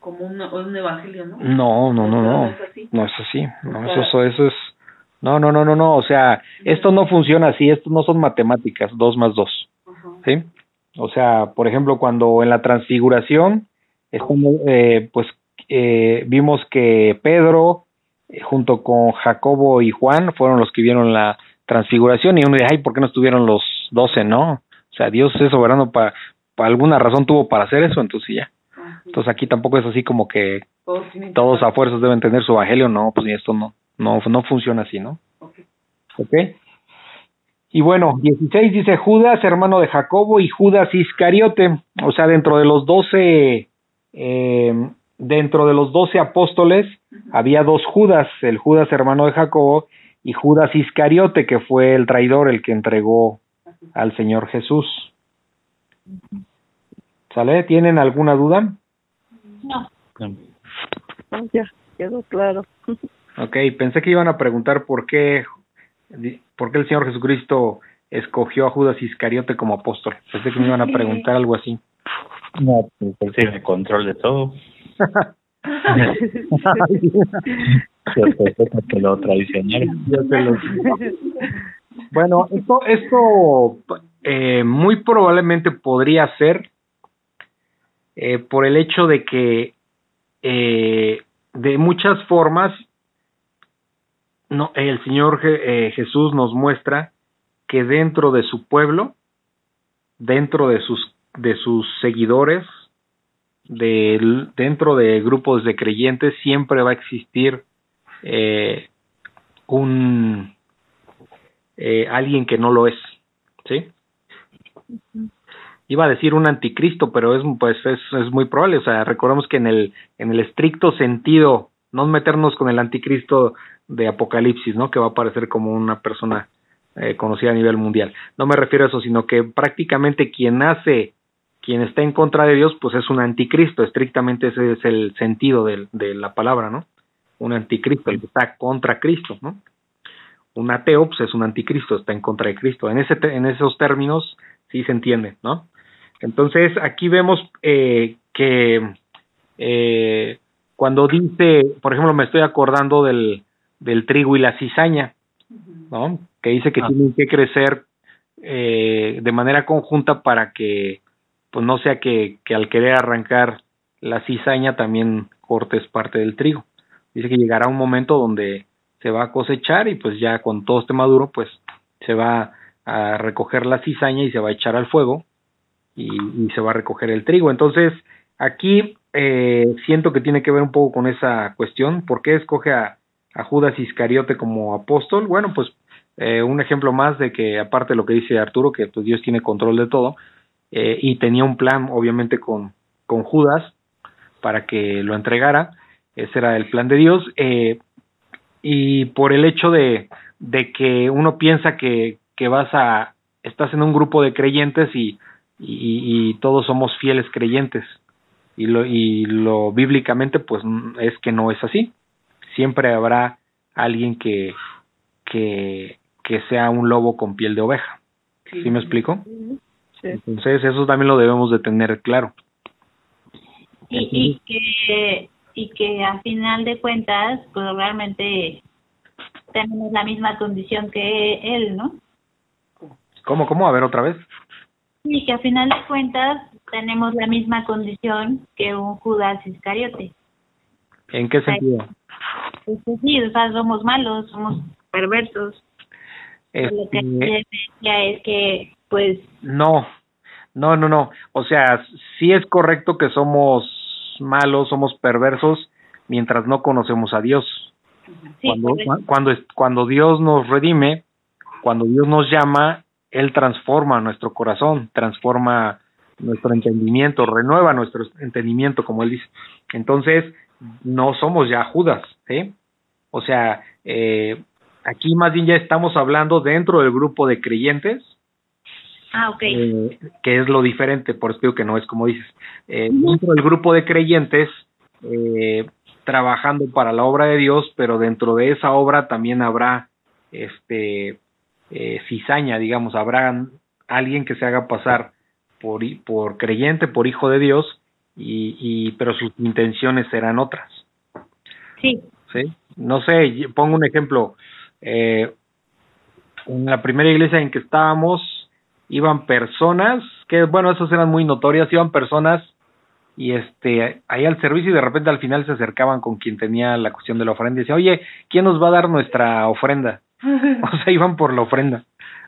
como un, un evangelio, ¿no? No, no, no, no. es así. No es así. No, eso, eso, es... No, no, no, no, no. O sea, esto no funciona así. Esto no son matemáticas. Dos más dos. ¿sí? O sea, por ejemplo, cuando en la transfiguración, estamos, eh, pues eh, vimos que Pedro, eh, junto con Jacobo y Juan, fueron los que vieron la transfiguración y uno dice, ay, ¿por qué no estuvieron los doce? No, o sea, Dios es soberano para, para alguna razón tuvo para hacer eso, entonces ya. Entonces aquí tampoco es así como que Todos a fuerzas deben tener su evangelio, no, pues esto no, no, no funciona así, ¿no? Ok. ¿Ok? Y bueno, 16 dice Judas, hermano de Jacobo, y Judas Iscariote. O sea, dentro de los 12, eh, dentro de los 12 apóstoles, había dos Judas, el Judas hermano de Jacobo y Judas Iscariote, que fue el traidor, el que entregó al Señor Jesús. ¿Sale? ¿Tienen alguna duda? No, Ah, ya, quedó claro. <laughs> Ok, pensé que iban a preguntar por qué, por qué el Señor Jesucristo escogió a Judas Iscariote como apóstol. Pensé que me iban a preguntar algo así. No, pues él tiene control de todo. <laughs> Que lo traicionaron. Bueno, esto, esto eh, muy probablemente podría ser eh, por el hecho de que eh, de muchas formas no, el Señor eh, Jesús nos muestra que dentro de su pueblo, dentro de sus de sus seguidores, del- dentro de grupos de creyentes siempre va a existir eh, un eh, alguien que no lo es, ¿sí? Iba a decir un anticristo, pero es pues es, muy probable, o sea, recordemos que en el en el estricto sentido, no meternos con el anticristo de Apocalipsis, ¿no? Que va a aparecer como una persona eh, conocida a nivel mundial. No me refiero a eso, sino que prácticamente quien hace, quien está en contra de Dios, pues es un anticristo, estrictamente ese es el sentido del- de la palabra, ¿no? Un anticristo, el que está contra Cristo, ¿no? Un ateo, pues es un anticristo, está en contra de Cristo. En, ese en esos términos sí se entiende, ¿no? Entonces, aquí vemos eh, que eh, cuando dice, por ejemplo, me estoy acordando del, del trigo y la cizaña, ¿no? Que dice que Ah. tienen que crecer eh, de manera conjunta para que, pues no sea que, que al querer arrancar la cizaña también cortes parte del trigo. Dice que llegará un momento donde se va a cosechar y pues ya cuando todo esté maduro, pues se va a recoger la cizaña y se va a echar al fuego y, se va a recoger el trigo. Entonces, aquí eh, siento que tiene que ver un poco con esa cuestión. ¿Por qué escoge a, a Judas Iscariote como apóstol? Bueno, pues eh, un ejemplo más de que aparte de lo que dice Arturo, que pues Dios tiene control de todo, eh, y tenía un plan obviamente con, con Judas para que lo entregara, ese era el plan de Dios, eh, y por el hecho de, de que uno piensa que, que vas a, estás en un grupo de creyentes y, y, y todos somos fieles creyentes, y lo, y lo bíblicamente pues es que no es así, siempre habrá alguien que, que, que sea un lobo con piel de oveja. ¿Sí me explico? Sí. Entonces eso también lo debemos de tener claro. y, y que y que a final de cuentas pues realmente tenemos la misma condición que él no ¿Cómo, cómo? A ver otra vez. Y que a final de cuentas tenemos la misma condición que un Judas Iscariote ¿En qué sentido? pues sí o sea somos malos somos perversos lo que Este, decía es que pues no, no, no, no. O sea, sí es correcto que somos malos, somos perversos, mientras no conocemos a Dios. sí cuando, cuando, cuando Dios nos redime, cuando Dios nos llama, Él transforma nuestro corazón, transforma nuestro entendimiento, renueva nuestro entendimiento, como Él dice. Entonces, no somos ya Judas, ¿sí? O sea, eh, aquí más bien ya estamos hablando dentro del grupo de creyentes, ah ok eh, que es lo diferente, por eso digo que no es como dices. Eh, dentro del grupo de creyentes, eh, trabajando para la obra de Dios, pero dentro de esa obra también habrá este eh, cizaña, digamos, habrá alguien que se haga pasar por, por creyente, por hijo de Dios, y, y pero sus intenciones serán otras. Sí. ¿Sí? No sé, pongo un ejemplo. Eh, en la primera iglesia en que estábamos, iban personas, que bueno, esas eran muy notorias, iban personas y este ahí al servicio y de repente al final se acercaban con quien tenía la cuestión de la ofrenda y decía, oye, ¿quién nos va a dar nuestra ofrenda? <laughs> o sea, iban por la ofrenda,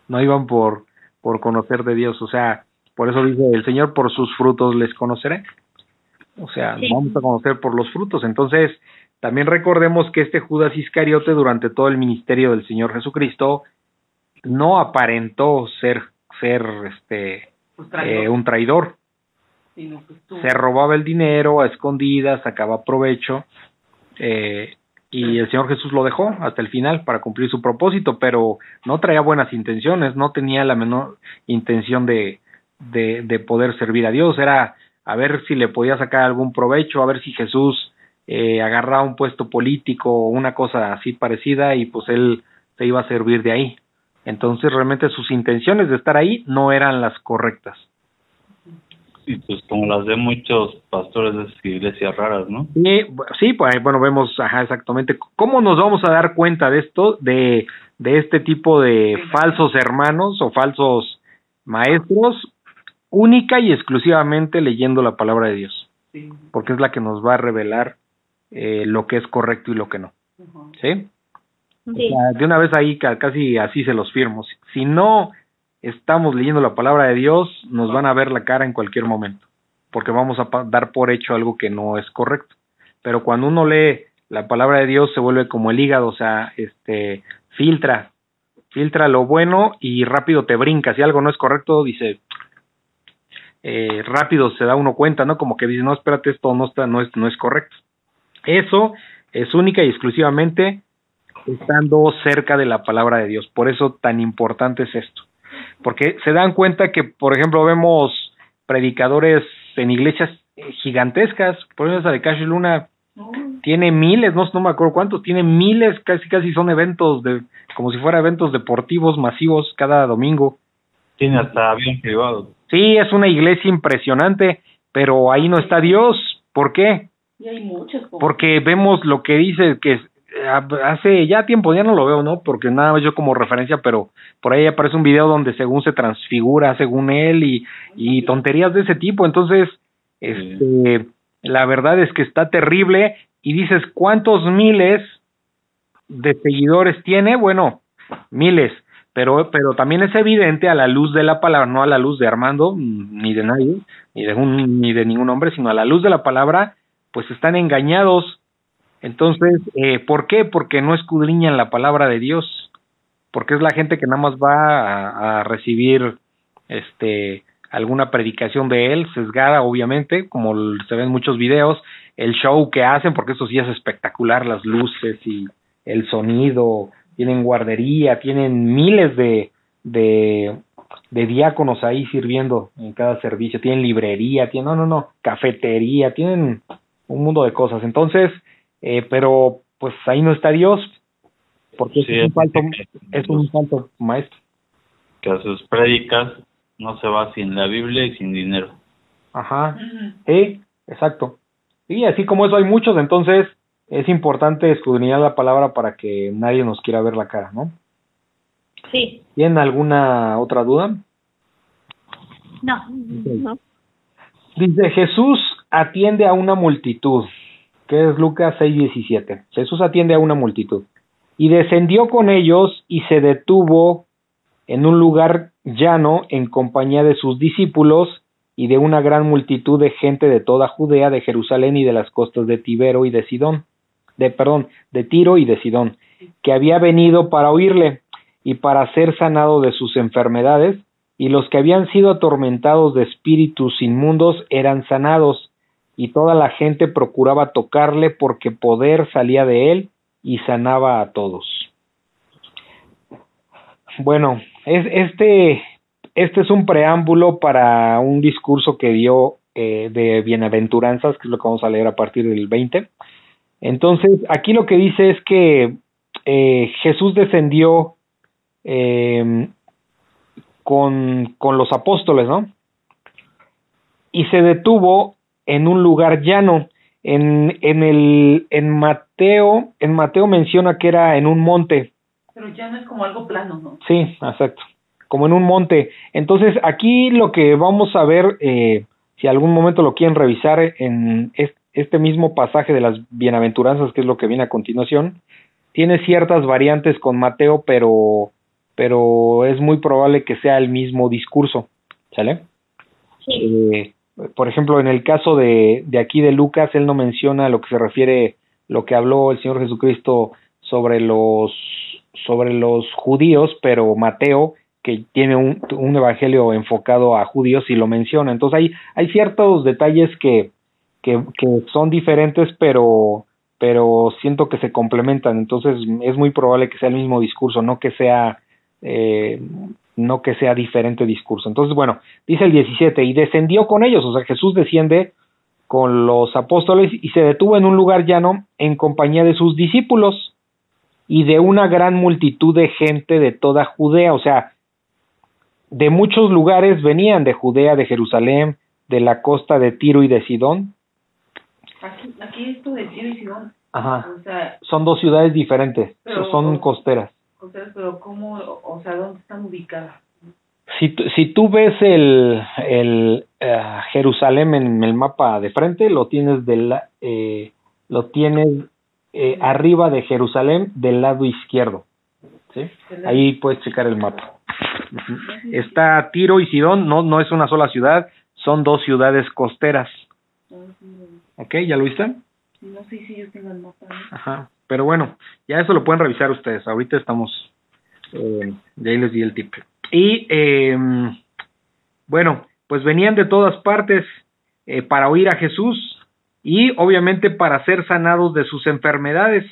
no iban por, por conocer de Dios, o sea, por eso dice el Señor, por sus frutos les conoceré. O sea, Sí. vamos a conocer por los frutos. Entonces, también recordemos que este Judas Iscariote durante todo el ministerio del Señor Jesucristo no aparentó ser ser este eh, un traidor. estuvo- Se robaba el dinero a escondidas, sacaba provecho eh, y el Señor Jesús lo dejó hasta el final para cumplir su propósito, pero no traía buenas intenciones, no tenía la menor intención de, de, de poder servir a Dios, era a ver si le podía sacar algún provecho, a ver si Jesús eh, agarraba un puesto político o una cosa así parecida y pues él se iba a servir de ahí. Entonces realmente sus intenciones de estar ahí no eran las correctas. Y pues como las de muchos pastores de esas iglesias raras, ¿no? Y, sí, pues bueno, vemos, ajá, exactamente. ¿Cómo nos vamos a dar cuenta de esto, de, de este tipo de falsos hermanos o falsos maestros? Única y exclusivamente leyendo la palabra de Dios, Sí. porque es la que nos va a revelar eh, lo que es correcto y lo que no. ¿Sí? O Sí. sea, de una vez ahí ca- casi así se los firmo. Si- Si no estamos leyendo la palabra de Dios, nos van a ver la cara en cualquier momento, porque vamos a dar por hecho algo que no es correcto. Pero cuando uno lee la palabra de Dios se vuelve como el hígado, o sea, este filtra, filtra lo bueno y rápido te brinca. Si algo no es correcto, dice eh, rápido se da uno cuenta, ¿no? Como que dice, no, espérate, esto no está, no es, no es correcto. Eso es única y exclusivamente estando cerca de la palabra de Dios. Por eso tan importante es esto. Porque se dan cuenta que, por ejemplo, vemos predicadores en iglesias gigantescas, por ejemplo, esa de Cash Luna No, tiene miles, no, no me acuerdo cuántos, tiene miles, casi casi son eventos de, como si fuera eventos deportivos masivos cada domingo. Tiene hasta avión privado. Sí, es una iglesia impresionante, pero ahí no está Dios. ¿Por qué? y hay muchos. como- porque vemos lo que dice que hace ya tiempo ya no lo veo no porque nada más yo como referencia pero por ahí aparece un video donde según se transfigura según él y, y tonterías de ese tipo. Entonces este la verdad es que está terrible y dices cuántos miles de seguidores tiene bueno miles pero pero también es evidente a la luz de la palabra no a la luz de Armando ni de nadie ni de un ni de ningún hombre sino a la luz de la palabra pues están engañados. Entonces, eh, ¿por qué? Porque no escudriñan la palabra de Dios, porque es la gente que nada más va a, a recibir este alguna predicación de él, sesgada obviamente, como se ven en muchos videos, el show que hacen, porque eso sí es espectacular, las luces y el sonido, tienen guardería, tienen miles de, de, de diáconos ahí sirviendo en cada servicio, tienen librería, tienen, no, no, no, cafetería, tienen un mundo de cosas. Entonces, eh, pero pues ahí no está Dios, porque Sí, es, un falso, es un falso maestro. Que a sus prédicas no se va sin la Biblia y sin dinero. Ajá, sí, exacto. Y así como eso hay muchos, entonces es importante escudriñar la palabra para que nadie nos quiera ver la cara, ¿no? Sí. ¿Tienen alguna otra duda? No. No. Dice Jesús atiende a una multitud, es Lucas 6:17. Jesús atiende a una multitud. Y descendió con ellos y se detuvo en un lugar llano en compañía de sus discípulos y de una gran multitud de gente de toda Judea, de Jerusalén y de las costas de Tibero y de Sidón, de perdón, de Tiro y de Sidón, que había venido para oírle y para ser sanado de sus enfermedades, y los que habían sido atormentados de espíritus inmundos eran sanados, y toda la gente procuraba tocarle porque poder salía de él y sanaba a todos. Bueno, es, este, este es un preámbulo para un discurso que dio eh, de bienaventuranzas, que es lo que vamos a leer a partir del 20. Entonces, aquí lo que dice es que eh, Jesús descendió eh, con, con los apóstoles, ¿no? Y se detuvo en un lugar llano. En, en, el, en Mateo, en Mateo menciona que era en un monte. Pero ya no es como algo plano, ¿no? Sí, exacto. Como en un monte. Entonces, aquí lo que vamos a ver, eh, si algún momento lo quieren revisar en este mismo pasaje de las bienaventuranzas, que es lo que viene a continuación, tiene ciertas variantes con Mateo, pero, pero es muy probable que sea el mismo discurso. ¿Sale? Sí. Eh, por ejemplo, en el caso de, de aquí de Lucas, él no menciona lo que se refiere, lo que habló el Señor Jesucristo sobre los, sobre los judíos, pero Mateo, que tiene un, un evangelio enfocado a judíos, sí lo menciona. Entonces hay, hay ciertos detalles que, que, que son diferentes, pero, pero siento que se complementan. Entonces es muy probable que sea el mismo discurso, no que sea eh, no que sea diferente discurso. Entonces, bueno, dice el 17, y descendió con ellos, o sea, Jesús desciende con los apóstoles y se detuvo en un lugar llano en compañía de sus discípulos y de una gran multitud de gente de toda Judea, o sea, de muchos lugares venían de Judea, de Jerusalén, de la costa de Tiro y de Sidón. Aquí, aquí esto de Tiro y Sidón, Ajá. o sea, Son dos ciudades diferentes, Pero- son costeras. Ustedes, pero ¿cómo, o sea, dónde están ubicadas? Si, tú- si tú ves el, el eh, Jerusalén en el mapa de frente, lo tienes del, eh, lo tienes eh, arriba de Jerusalén del lado izquierdo. ¿sí? Ahí puedes checar el mapa. Está Tiro y Sidón, no, no es una sola ciudad, son dos ciudades costeras. ¿Ok? ¿Ya lo viste? No sé si yo tengo el mapa. ¿no? Ajá. Pero bueno, ya eso lo pueden revisar ustedes. Ahorita estamos. Eh, de ahí les di el tip. Y eh, bueno, pues venían de todas partes eh, para oír a Jesús y obviamente para ser sanados de sus enfermedades.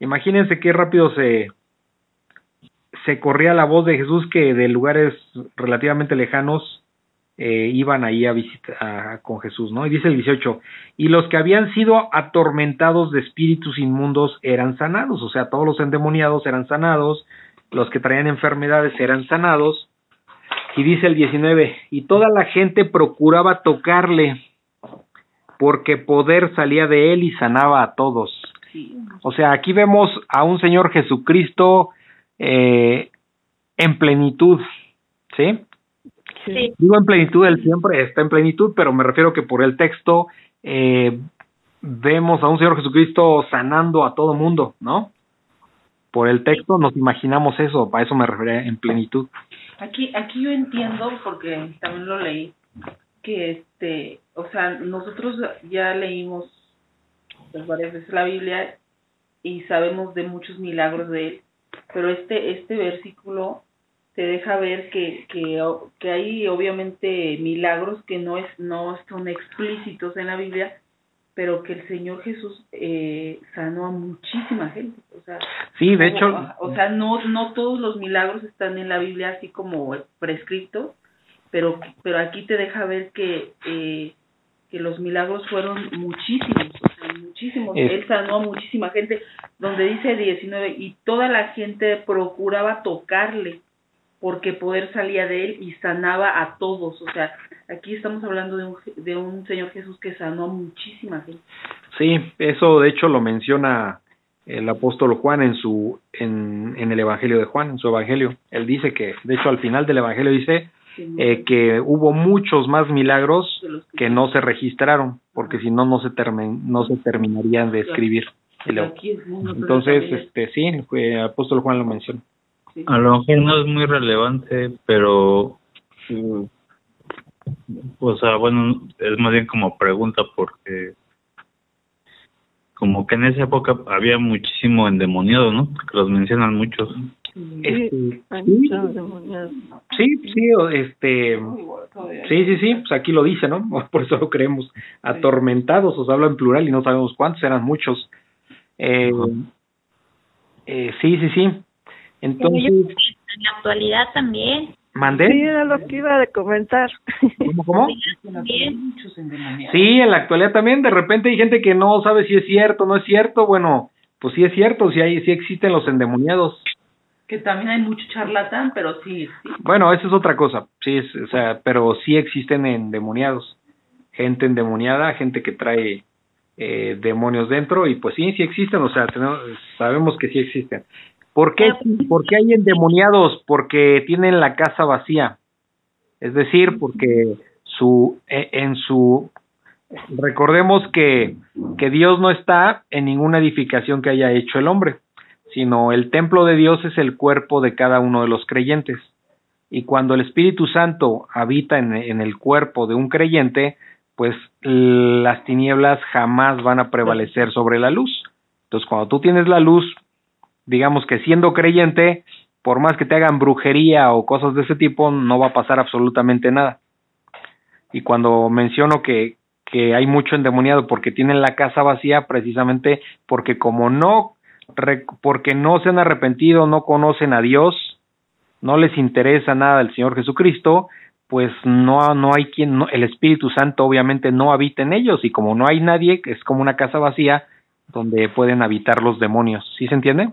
Imagínense qué rápido se, se corría la voz de Jesús que de lugares relativamente lejanos eh, iban ahí a visitar con Jesús, ¿no? Y dice el 18, y los que habían sido atormentados de espíritus inmundos eran sanados, o sea, todos los endemoniados eran sanados, los que traían enfermedades eran sanados, y dice el 19, y toda la gente procuraba tocarle, porque poder salía de él y sanaba a todos. Sí. O sea, aquí vemos a un Señor Jesucristo eh, en plenitud, ¿sí? Sí. Digo en plenitud, él siempre está en plenitud, pero me refiero que por el texto eh, vemos a un Señor Jesucristo sanando a todo mundo, ¿no? Por el texto nos imaginamos eso, a eso me refería en plenitud. Aquí, aquí yo entiendo, porque también lo leí, que este, o sea, nosotros ya leímos pues, varias veces la Biblia y sabemos de muchos milagros de él, pero este, este versículo te deja ver que, que, que hay obviamente milagros que no es, no son explícitos en la Biblia, pero que el Señor Jesús eh, sanó a muchísima gente, o sea, Sí, de o- hecho, o sea, no, no todos los milagros están en la Biblia así como prescritos, pero, pero aquí te deja ver que, eh, que los milagros fueron muchísimos, o sea, muchísimos. Es- Él sanó a muchísima gente, donde dice 19, y toda la gente procuraba tocarle, porque poder salía de él y sanaba a todos. O sea, aquí estamos hablando de un, de un Señor Jesús que sanó a muchísima gente. sí, eso de hecho lo menciona el apóstol Juan en su en, en el Evangelio de Juan, en su Evangelio. Él dice que, de hecho, al final del Evangelio dice eh, que hubo muchos más milagros que no se registraron, porque si no no se termi- no se terminarían de escribir. Entonces, este sí, el apóstol Juan lo menciona. Sí. A lo mejor no es muy relevante, pero, mm, o sea, bueno, es más bien como pregunta porque como que en esa época había muchísimo endemoniado, ¿no? Que los mencionan muchos. Este, Hay sí, sí, sí, o- este, sí, sí, sí, pues aquí lo dice, ¿no? <laughs> Por eso lo creemos. Atormentados, os habla en plural y no sabemos cuántos, eran muchos. Eh, eh, sí, sí, sí. Entonces, en la actualidad también ¿Mandé? Sí, era lo que iba a comentar. ¿Cómo, cómo? Sí, en la actualidad también de repente hay gente que no sabe si es cierto o no es cierto. Bueno, pues sí es cierto, sí, hay, sí existen los endemoniados. Que también hay mucho charlatán, pero sí, sí. Bueno, eso es otra cosa, sí, es, o sea, pero sí existen endemoniados. Gente endemoniada, gente que trae eh, demonios dentro y pues sí, sí existen, o sea, tenemos- sabemos que sí existen. ¿Por qué, ¿Por qué hay endemoniados? Porque tienen la casa vacía. Es decir, porque su e- en su recordemos que que Dios no está en ninguna edificación que haya hecho el hombre, sino el templo de Dios es el cuerpo de cada uno de los creyentes. Y cuando el Espíritu Santo habita en, en el cuerpo de un creyente, pues las tinieblas jamás van a prevalecer sobre la luz. Entonces, cuando tú tienes la luz, digamos que siendo creyente, por más que te hagan brujería o cosas de ese tipo, no va a pasar absolutamente nada. Y cuando menciono que, que hay mucho endemoniado porque tienen la casa vacía, precisamente porque como no, porque no se han arrepentido, no conocen a Dios, no les interesa nada el Señor Jesucristo, pues no, no hay quien, no- el Espíritu Santo obviamente no habita en ellos y como no hay nadie, es como una casa vacía donde pueden habitar los demonios. ¿Sí se entiende?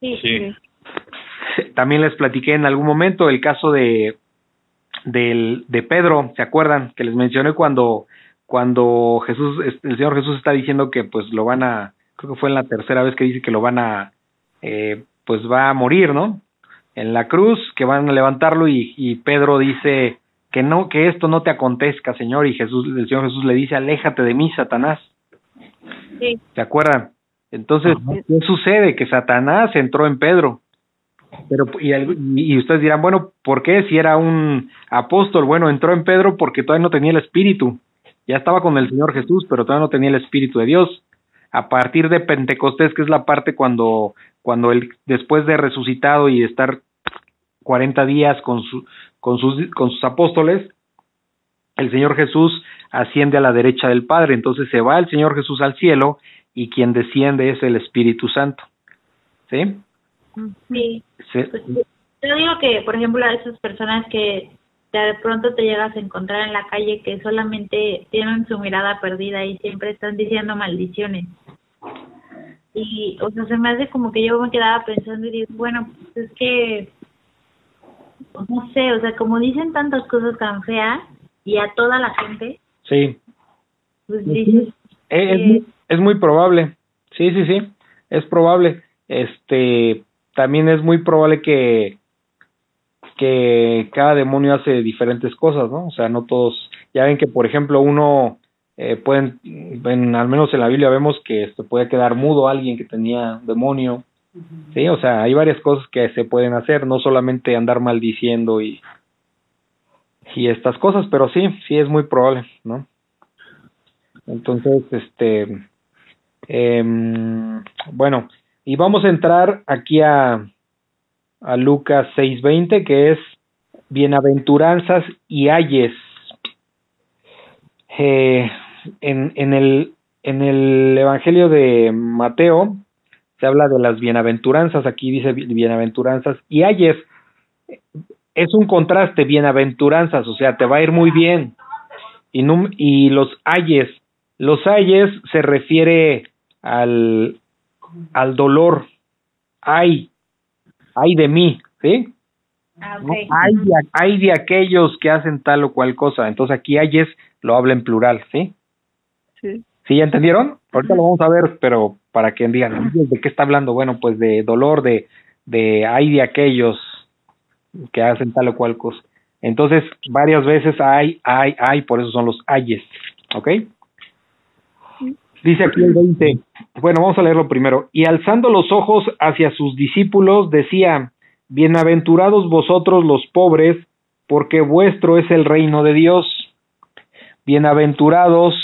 Sí. Sí. También les platiqué en algún momento el caso de del, de Pedro, ¿se acuerdan? Que les mencioné cuando cuando Jesús, el Señor Jesús está diciendo que pues lo van a, creo que fue en la tercera vez que dice que lo van a, eh, pues va a morir, ¿no? En la cruz, que van a levantarlo y, y Pedro dice que no, que esto no te acontezca, Señor, y Jesús, el Señor Jesús le dice, aléjate de mí, Satanás. Sí. ¿Se acuerdan? Entonces, ¿qué sucede? Que Satanás entró en Pedro. Pero y, y y ustedes dirán, bueno, ¿por qué si era un apóstol? Bueno, entró en Pedro porque todavía no tenía el espíritu. Ya estaba con el Señor Jesús, pero todavía no tenía el espíritu de Dios. A partir de Pentecostés, que es la parte cuando cuando él después de resucitado y de estar 40 días con su con sus con sus apóstoles, el Señor Jesús asciende a la derecha del Padre, entonces se va el Señor Jesús al cielo y quien desciende es el Espíritu Santo. ¿Sí? Sí. Se- Pues, yo digo que, por ejemplo, a esas personas que de pronto te llegas a encontrar en la calle que solamente tienen su mirada perdida y siempre están diciendo maldiciones. Y, o sea, se me hace como que yo me quedaba pensando y digo, bueno, pues es que, no sé, o sea, como dicen tantas cosas tan feas y a toda la gente, sí. pues dices, Eh, es muy probable. Sí, sí, sí. Es probable. Este, también es muy probable que que cada demonio hace diferentes cosas, ¿no? O sea, no todos. Ya ven que, por ejemplo, uno eh, pueden, en, al menos en la Biblia vemos que se puede quedar mudo alguien que tenía demonio. Sí, o sea, hay varias cosas que se pueden hacer, no solamente andar maldiciendo y y estas cosas, pero sí, sí es muy probable, ¿no? Entonces, este, em, bueno, y vamos a entrar aquí a, a Lucas 6:20, que es bienaventuranzas y ayes. Eh, en, el, Evangelio de Mateo se habla de las bienaventuranzas, aquí dice bi- bienaventuranzas y ayes. Es un contraste, bienaventuranzas, o sea, te va a ir muy bien. Y, y los ayes, los ayes se refiere al, al dolor. Ay, ay de mí, ¿sí? ah. Hay, de, hay de aquellos que hacen tal o cual cosa. Entonces aquí ayes lo habla en plural, ¿sí? Sí. ¿Sí ya entendieron? Ahorita lo vamos a ver, pero para que digan, ¿de qué está hablando? Bueno, pues de dolor, de, de hay de aquellos que hacen tal o cual cosa. Entonces, varias veces hay, hay, hay, por eso son los ayes, ¿ok? Dice aquí el 20. Bueno, vamos a leerlo primero. Y alzando los ojos hacia sus discípulos, decía, Bienaventurados vosotros los pobres, porque vuestro es el reino de Dios. Bienaventurados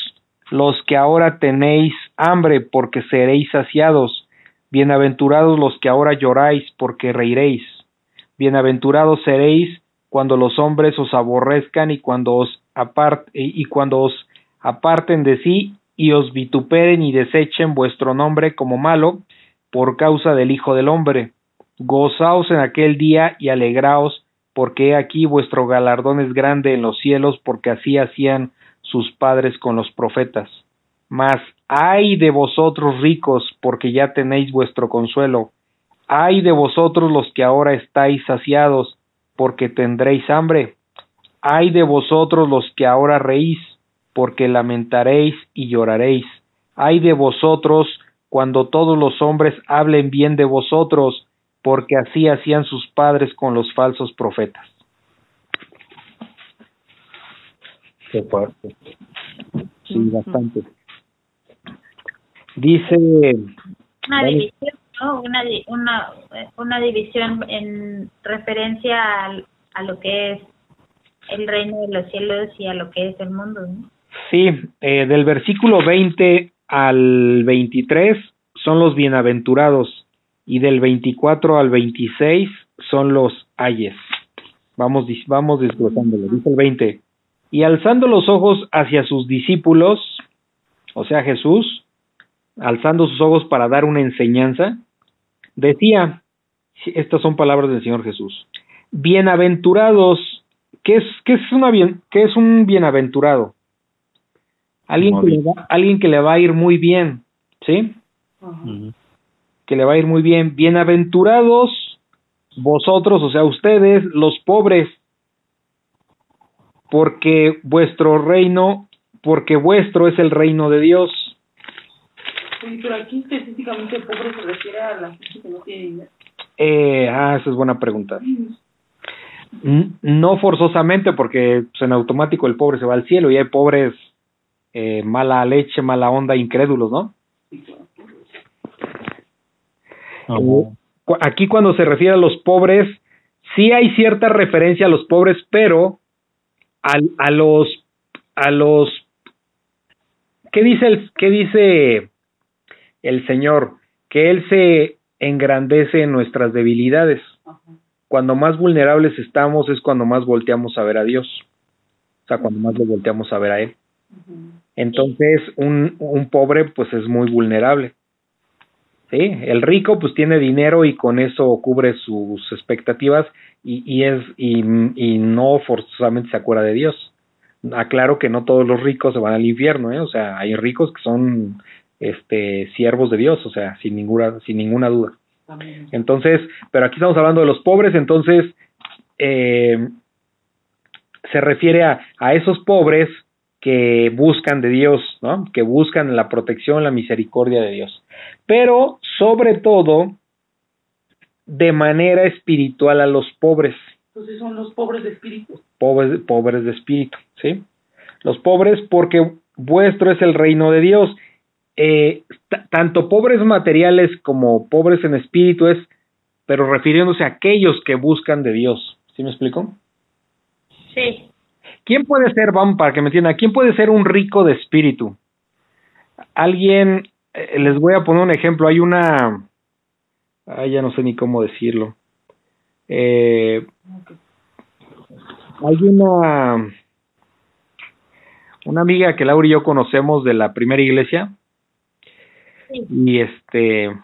los que ahora tenéis hambre, porque seréis saciados. Bienaventurados los que ahora lloráis, porque reiréis. Bienaventurados seréis cuando los hombres os aborrezcan y cuando os apart y cuando os aparten de sí y os vituperen y desechen vuestro nombre como malo por causa del Hijo del Hombre. Gozaos en aquel día y alegraos, porque he aquí vuestro galardón es grande en los cielos, porque así hacían sus padres con los profetas. Mas ay de vosotros ricos, porque ya tenéis vuestro consuelo. Ay de vosotros los que ahora estáis saciados, porque tendréis hambre. Ay de vosotros los que ahora reís, porque lamentaréis y lloraréis. Ay de vosotros cuando todos los hombres hablen bien de vosotros, porque así hacían sus padres con los falsos profetas. Qué fuerte. Sí, bastante. Dice, Una Vale. división, ¿no? Una, di- una, una división en referencia al- a lo que es el reino de los cielos y a lo que es el mundo, ¿no? Sí, eh, del versículo 20 al 23 son los bienaventurados y del 24 al 26 son los ayes. Vamos, vamos desglosándolo. Dice el 20. Y alzando los ojos hacia sus discípulos, o sea, Jesús, alzando sus ojos para dar una enseñanza, decía, estas son palabras del Señor Jesús, bienaventurados, ¿qué es, qué es un bienaventurado? Alguien que, le va, alguien que le va a ir muy bien, ¿sí? Que le va a ir muy bien. Bienaventurados vosotros, o sea, ustedes, los pobres, porque vuestro reino, porque vuestro es el reino de Dios. Sí, pero aquí específicamente pobre se refiere a la gente que no tiene dinero. Eh, ah, esa es buena pregunta. No forzosamente, porque pues, en automático el pobre se va al cielo y hay pobres eh, mala leche, mala onda, incrédulos, ¿no? Ajá. Cu- Aquí cuando se refiere a los pobres, sí hay cierta referencia a los pobres, pero al- a, los a los ¿qué dice el qué dice el Señor? Que él se engrandece en nuestras debilidades. Ajá. Cuando más vulnerables estamos es cuando más volteamos a ver a Dios. O sea, cuando más lo volteamos a ver a él. Ujú. Entonces, un, un pobre pues es muy vulnerable. ¿Sí? El rico pues tiene dinero y con eso cubre sus expectativas y, y es y, y no forzosamente se acuerda de Dios. Aclaro que no todos los ricos se van al infierno, ¿eh? O sea, hay ricos que son este siervos de Dios, o sea, sin ninguna sin ninguna duda. Entonces, pero aquí estamos hablando de los pobres, entonces eh, se refiere a, a esos pobres que buscan de Dios, ¿no? Que buscan la protección, la misericordia de Dios. Pero, sobre todo, de manera espiritual a los pobres, Entonces son los pobres de espíritu. pobres, pobres de espíritu, ¿sí? Los pobres porque vuestro es el reino de Dios. Eh, tanto pobres materiales como pobres en espíritu es, pero refiriéndose a aquellos que buscan de Dios. ¿Sí me explico? Sí. ¿Quién puede ser, vamos, para que me entiendan, quién puede ser un rico de espíritu? Alguien, eh, les voy a poner un ejemplo, hay una, ay, ya no sé ni cómo decirlo. Eh, hay una, una amiga que Laura y yo conocemos de la primera iglesia y este,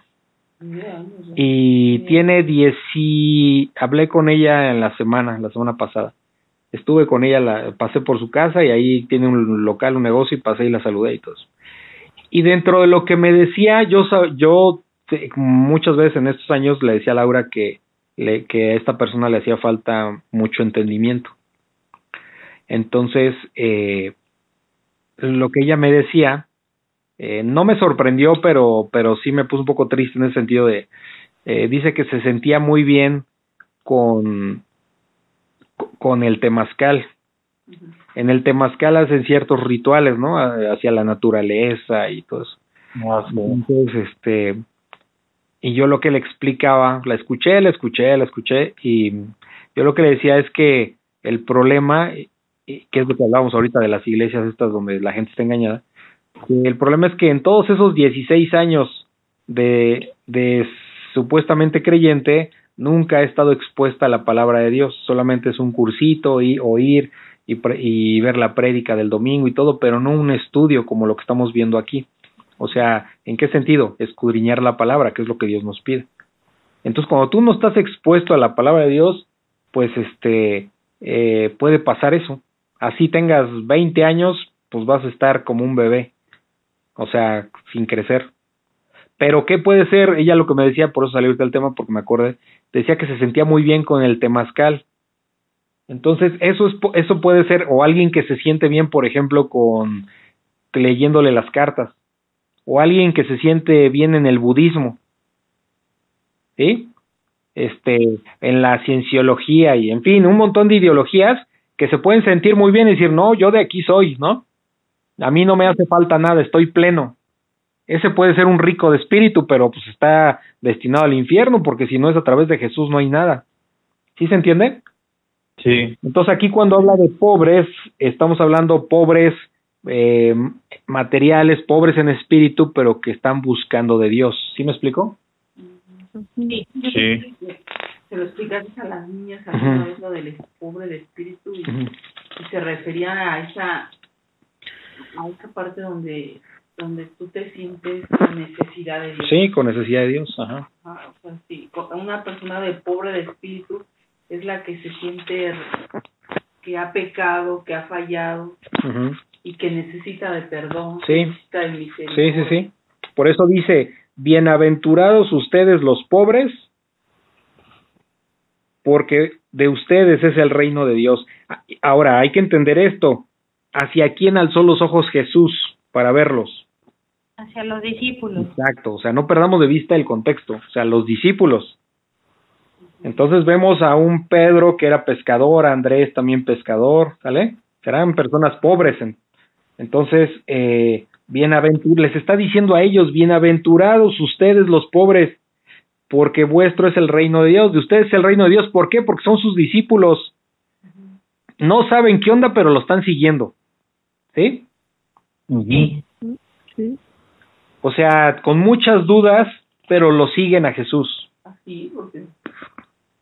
y tiene diez y hablé con ella en la semana, la semana pasada. Estuve con ella, la, pasé por su casa y ahí tiene un local, un negocio y pasé y la saludé y todo eso. Y dentro de lo que me decía, yo yo muchas veces en estos años le decía a Laura que le, que a esta persona le hacía falta mucho entendimiento. Entonces, eh, lo que ella me decía eh, no me sorprendió, pero, pero sí me puso un poco triste en el sentido de, eh, dice que se sentía muy bien con, con el temazcal. En el temazcal hacen ciertos rituales, ¿no? Hacia la naturaleza y todo eso. Ah, sí. Entonces, este, y yo lo que le explicaba, la escuché, la escuché, la escuché, y yo lo que le decía es que el problema, que es lo que hablábamos ahorita de las iglesias estas donde la gente está engañada, que el problema es que en todos esos 16 años de, de supuestamente creyente, nunca ha estado expuesta a la palabra de Dios, solamente es un cursito y oír y, y ver la prédica del domingo y todo, pero no un estudio como lo que estamos viendo aquí. O sea, ¿en qué sentido? Escudriñar la palabra, que es lo que Dios nos pide. Entonces, cuando tú no estás expuesto a la palabra de Dios, pues este, eh, puede pasar eso. Así tengas 20 años, pues vas a estar como un bebé, o sea, sin crecer. Pero ¿qué puede ser? Ella lo que me decía, por eso salió del tema, porque me acordé, decía que se sentía muy bien con el temazcal. Entonces, eso, es, eso puede ser, o alguien que se siente bien, por ejemplo, con leyéndole las cartas, o alguien que se siente bien en el budismo, ¿sí? Este, en la cienciología y en fin, un montón de ideologías que se pueden sentir muy bien y decir, no, yo de aquí soy, ¿no? A mí no me hace falta nada, estoy pleno. Ese puede ser un rico de espíritu, pero pues está destinado al infierno, porque si no es a través de Jesús no hay nada. ¿Sí se entiende? Sí. Entonces aquí cuando habla de pobres, estamos hablando pobres eh, materiales, pobres en espíritu, pero que están buscando de Dios. ¿Sí me explico? Sí. Sí. Se lo explicaste a las niñas alguna vez lo del pobre de espíritu y, y se refería a esa a esa parte donde donde tú te sientes con necesidad de Dios. Sí, con necesidad de Dios. Ajá. Ajá, o sea, sí, una persona de pobre de espíritu es la que se siente que ha pecado, que ha fallado y que necesita de perdón, Sí. necesita de misericordia. Sí, sí, sí. Por eso dice, bienaventurados ustedes los pobres, porque de ustedes es el reino de Dios. Ahora, hay que entender esto. ¿Hacia quién alzó los ojos Jesús para verlos? Hacia los discípulos. Exacto, o sea, no perdamos de vista el contexto, o sea, los discípulos. Entonces vemos a un Pedro que era pescador, a Andrés también pescador, ¿sale? Serán personas pobres. en- Entonces, eh, bienaventur les está diciendo a ellos, bienaventurados ustedes los pobres, porque vuestro es el reino de Dios, de ustedes es el reino de Dios, ¿por qué? Porque son sus discípulos. No saben qué onda, pero lo están siguiendo. ¿Sí? Sí. Sí. O sea, con muchas dudas, pero lo siguen a Jesús. Así, porque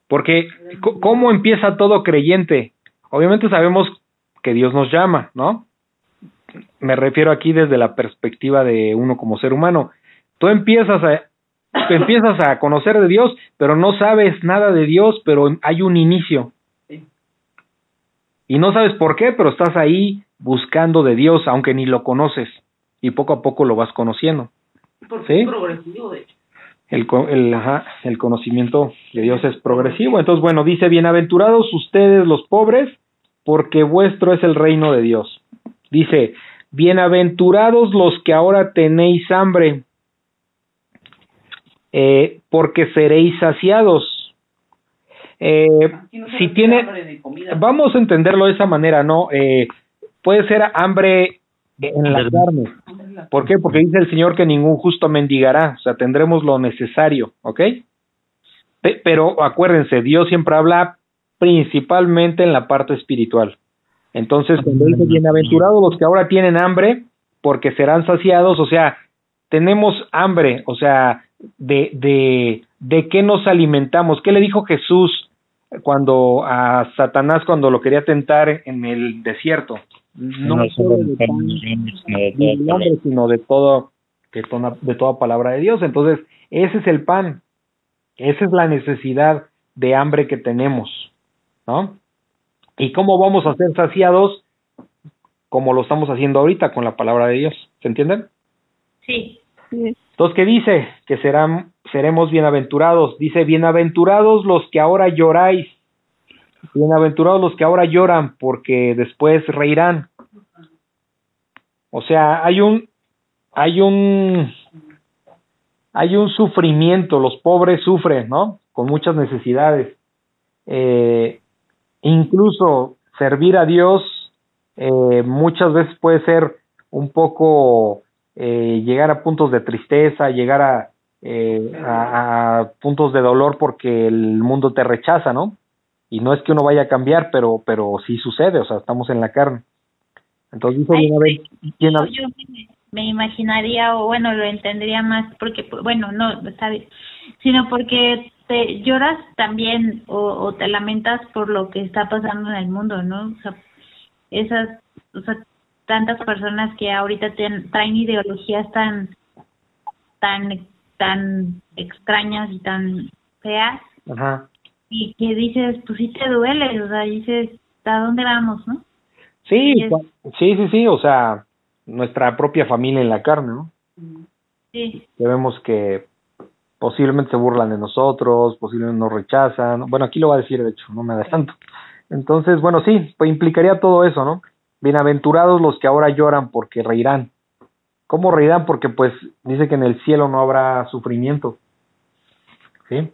Porque, ¿cómo empieza todo creyente? Obviamente sabemos que Dios nos llama, ¿no? Me refiero aquí desde la perspectiva de uno como ser humano. Tú empiezas a, tú empiezas a conocer de Dios, pero no sabes nada de Dios, pero hay un inicio. Sí. Y no sabes por qué, pero estás ahí buscando de Dios, aunque ni lo conoces. Y poco a poco lo vas conociendo. porque Sí. es progresivo, de hecho. El, el, ajá, el conocimiento de Dios es progresivo. Entonces, bueno, dice, bienaventurados ustedes los pobres, porque vuestro es el reino de Dios. Dice, bienaventurados los que ahora tenéis hambre, eh, porque seréis saciados. Eh, no si tiene, vamos a entenderlo de esa manera, ¿no? Eh, puede ser hambre en la Del- carne. Hambre en la- ¿Por qué? Porque dice el Señor que ningún justo mendigará, o sea, tendremos lo necesario, ¿ok? Pe- Pero acuérdense, Dios siempre habla principalmente en la parte espiritual. Entonces, cuando dice bienaventurados los que ahora tienen hambre, porque serán saciados, o sea, tenemos hambre, o sea, de, de, de qué nos alimentamos. ¿Qué le dijo Jesús cuando a Satanás cuando lo quería tentar en el desierto? No, No solo de pan pan, sino de sino todo, de toda, de toda palabra de Dios. Entonces, ese es el pan. Esa es la necesidad de hambre que tenemos, ¿no? ¿Y cómo vamos a ser saciados? Como lo estamos haciendo ahorita con la palabra de Dios. ¿Se entienden? Sí. Sí. Entonces, ¿qué dice? Que serán, seremos bienaventurados. Dice, bienaventurados los que ahora lloráis. Bienaventurados los que ahora lloran, porque después reirán. O sea, hay un, hay un, hay un sufrimiento, los pobres sufren, ¿no? Con muchas necesidades. Eh, incluso servir a Dios eh, muchas veces puede ser un poco eh, llegar a puntos de tristeza, llegar a, eh, a, a puntos de dolor porque el mundo te rechaza, ¿no? Y no es que uno vaya a cambiar, pero, pero sí sucede, o sea, estamos en la carne. Entonces dice, Ay, "Bienaven- Yo, bienaven- yo me, me imaginaría, o bueno, lo entendería más, porque, pues, bueno, no, ¿sabes? Sino porque te lloras también o, o te lamentas por lo que está pasando en el mundo, ¿no? O sea, esas, o sea, tantas personas que ahorita ten- traen ideologías tan, tan, tan extrañas y tan feas, Ajá. Y que dices, pues sí te duele, o sea, dices, ¿a dónde vamos, no? Sí, es- sí, sí, sí, o sea, nuestra propia familia en la carne, ¿no? Sí, Que vemos que posiblemente se burlan de nosotros, posiblemente nos rechazan. Bueno, aquí lo va a decir, de hecho, no me adelanto. Entonces, bueno, sí, pues implicaría todo eso, ¿no? Bienaventurados los que ahora lloran porque reirán. ¿Cómo reirán? Porque pues dice que en el cielo no habrá sufrimiento. ¿Sí?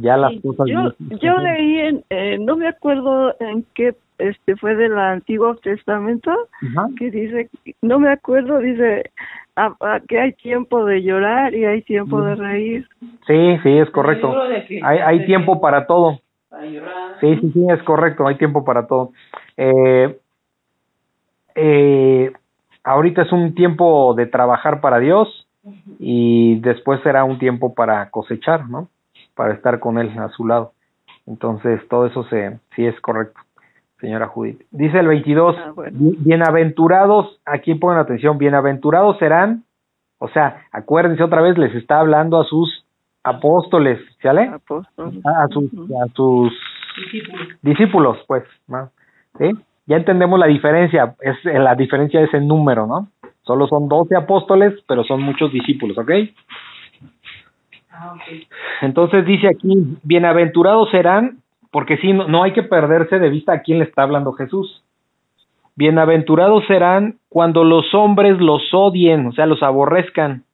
Ya las Sí, cosas... Yo, yo leí, en, eh, no me acuerdo en qué este fue del Antiguo Testamento, Ajá. que dice, no me acuerdo, dice a- a que hay tiempo de llorar y hay tiempo de reír. Sí, sí, es correcto. Que- Hay, hay tiempo para todo. Para llorar. Sí, sí, sí, es correcto, hay tiempo para todo. Eh, eh, ahorita es un tiempo de trabajar para Dios y después será un tiempo para cosechar, ¿no? Para estar con Él a su lado. Entonces, todo eso se, sí es correcto, señora Judith. Dice el 22, Ah, bueno. "Bien- bienaventurados, aquí pongan atención, bienaventurados serán, o sea, acuérdense otra vez, les está hablando a sus apóstoles, ¿sale? Apóstol. A, a sus, a sus Discípulos. discípulos, pues, ¿no? ¿sí? Ya entendemos la diferencia, es eh, la diferencia es en número, ¿no? Solo son 12 apóstoles, pero son muchos discípulos, ¿ok? Ah. Entonces dice aquí, bienaventurados serán, porque sí, no, no hay que perderse de vista a quién le está hablando Jesús. Bienaventurados serán cuando los hombres los odien, o sea, los aborrezcan.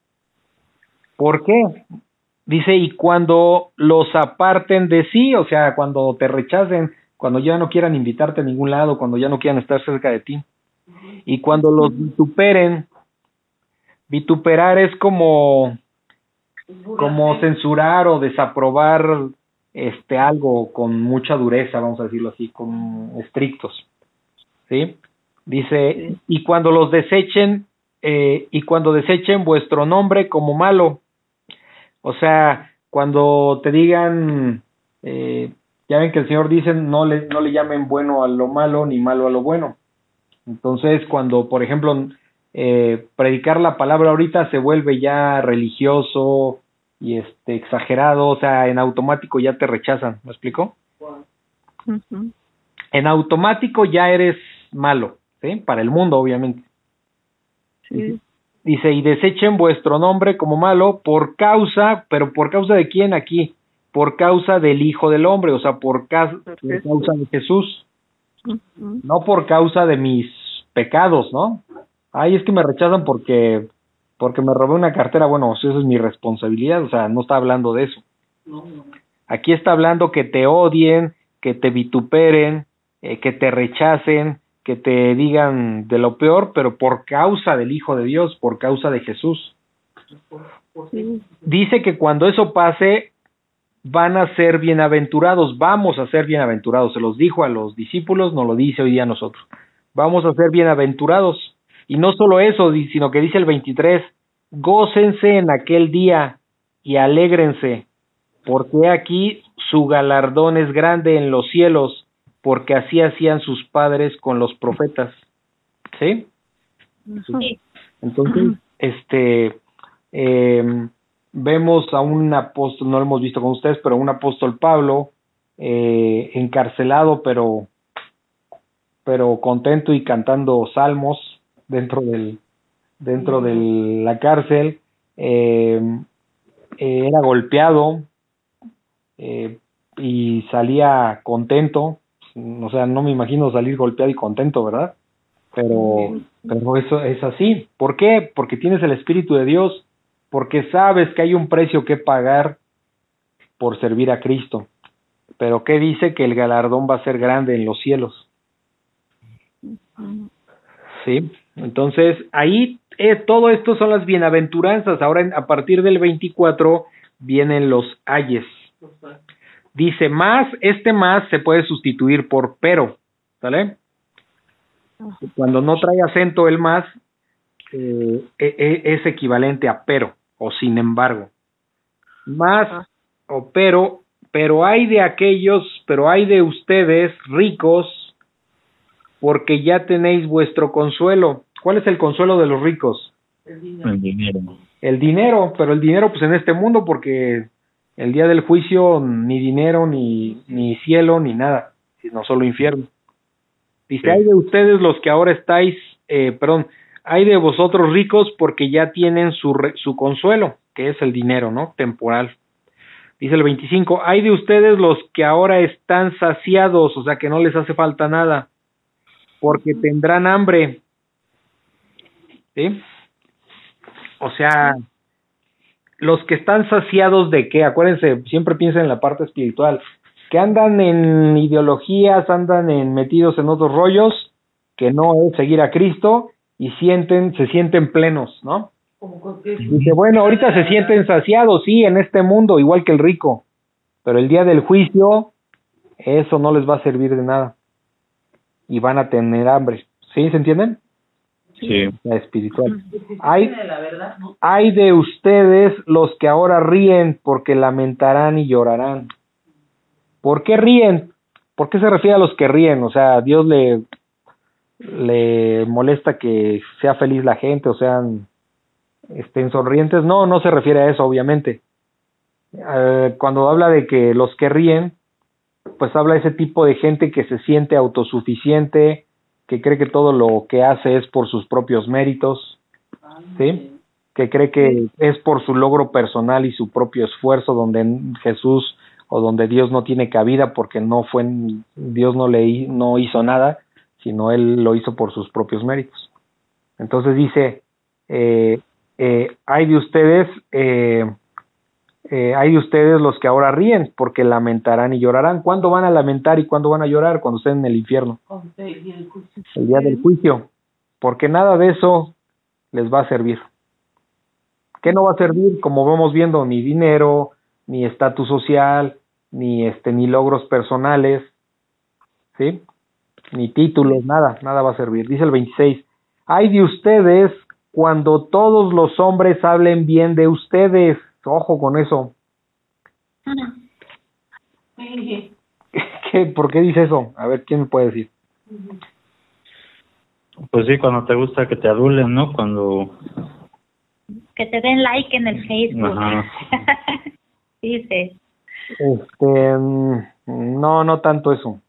¿Por qué? Dice, y cuando los aparten de sí, o sea, cuando te rechacen, cuando ya no quieran invitarte a ningún lado, cuando ya no quieran estar cerca de ti. Y cuando los vituperen, vituperar es como como censurar o desaprobar este algo con mucha dureza, vamos a decirlo así, con estrictos. ¿Sí? Dice, y cuando los desechen, eh, y cuando desechen vuestro nombre como malo. O sea, cuando te digan, eh, ya ven que el Señor dice, no le, no le llamen bueno a lo malo ni malo a lo bueno. Entonces, cuando, por ejemplo, eh, predicar la palabra ahorita se vuelve ya religioso y este exagerado, o sea, en automático ya te rechazan, ¿me explico? En automático ya eres malo, ¿sí? Para el mundo, obviamente. Sí. Dice, y desechen vuestro nombre como malo por causa, pero por causa de quién aquí? Por causa del Hijo del Hombre, o sea, por, ca- por causa de Jesús, no por causa de mis pecados, ¿no? Ay, es que me rechazan porque porque me robé una cartera, bueno, eso es mi responsabilidad, o sea, no está hablando de eso. No, no. Aquí está hablando que te odien, que te vituperen, eh, que te rechacen, que te digan de lo peor, pero por causa del Hijo de Dios, por causa de Jesús. Sí. Dice que cuando eso pase, van a ser bienaventurados, vamos a ser bienaventurados. Se los dijo a los discípulos, nos lo dice hoy día a nosotros. Vamos a ser bienaventurados. Y no solo eso, sino que dice el 23, gócense en aquel día y alégrense, porque aquí su galardón es grande en los cielos, porque así hacían sus padres con los profetas. ¿Sí? sí, Entonces, este, eh, vemos a un apóstol, no lo hemos visto con ustedes, pero un apóstol Pablo, eh, encarcelado, pero, pero contento y cantando salmos dentro del, dentro de la cárcel, eh, eh, era golpeado eh, y salía contento, o sea, no me imagino salir golpeado y contento, ¿verdad? Pero, pero eso es así. ¿Por qué? Porque tienes el Espíritu de Dios, porque sabes que hay un precio que pagar por servir a Cristo. Pero ¿qué dice? Que el galardón va a ser grande en los cielos. Sí, entonces ahí eh, todo esto son las bienaventuranzas. Ahora en- a partir del 24 vienen los ayes. Dice más, este más se puede sustituir por pero, ¿sale? Cuando no trae acento el más, eh, e- e- es equivalente a pero o sin embargo. Más o pero, pero hay de aquellos, pero hay de ustedes ricos, porque ya tenéis vuestro consuelo. ¿Cuál es el consuelo de los ricos? El dinero. El dinero. El dinero, pero el dinero pues en este mundo porque El día del juicio ni dinero, ni, ni cielo, ni nada, sino solo infierno. Dice, Sí. hay de ustedes los que ahora estáis, eh, perdón, hay de vosotros ricos porque ya tienen su, re- su consuelo, que es el dinero, ¿no? Temporal. Dice el 25, hay de ustedes los que ahora están saciados, o sea que no les hace falta nada, porque tendrán hambre. ¿Sí? O sea, los que están saciados de qué, acuérdense, siempre piensen en la parte espiritual, que andan en ideologías, andan en metidos en otros rollos, que no es seguir a Cristo y sienten, se sienten plenos, ¿no? Dice, bueno, ahorita se sienten saciados, sí, en este mundo, igual que el rico, pero el día del juicio, eso no les va a servir de nada. Y van a tener hambre. ¿Sí? ¿Se entienden? Sí. La espiritual. Hay, hay de ustedes los que ahora ríen porque lamentarán y llorarán. ¿Por qué ríen? ¿Por qué se refiere a los que ríen? O sea, Dios le, le molesta que sea feliz la gente o sean estén sonrientes. No, no se refiere a eso, obviamente. Eh, cuando habla de que los que ríen, pues habla de ese tipo de gente que se siente autosuficiente, que cree que todo lo que hace es por sus propios méritos, ¿sí? Que cree que es por su logro personal y su propio esfuerzo donde Jesús o donde Dios no tiene cabida porque no fue Dios no le no hizo nada, sino él lo hizo por sus propios méritos. Entonces dice, eh, eh, hay de ustedes, eh, eh, hay de ustedes los que ahora ríen porque lamentarán y llorarán. ¿Cuándo van a lamentar y cuándo van a llorar? Cuando estén en el infierno el día del juicio, porque nada de eso les va a servir. ¿Qué no va a servir? Como vamos viendo, ni dinero, ni estatus social, ni este, ni logros personales, ¿sí? Ni títulos, nada, nada va a servir. Dice el 26, hay de ustedes cuando todos los hombres hablen bien de ustedes. Ojo con eso. <laughs> ¿Qué, ¿Por qué dice eso? A ver, ¿quién me puede decir? Pues sí, cuando te gusta que te adulen, ¿no? Cuando... Que te den like en el Facebook. Ajá. <laughs> Dice. Este, mm, no, no tanto eso.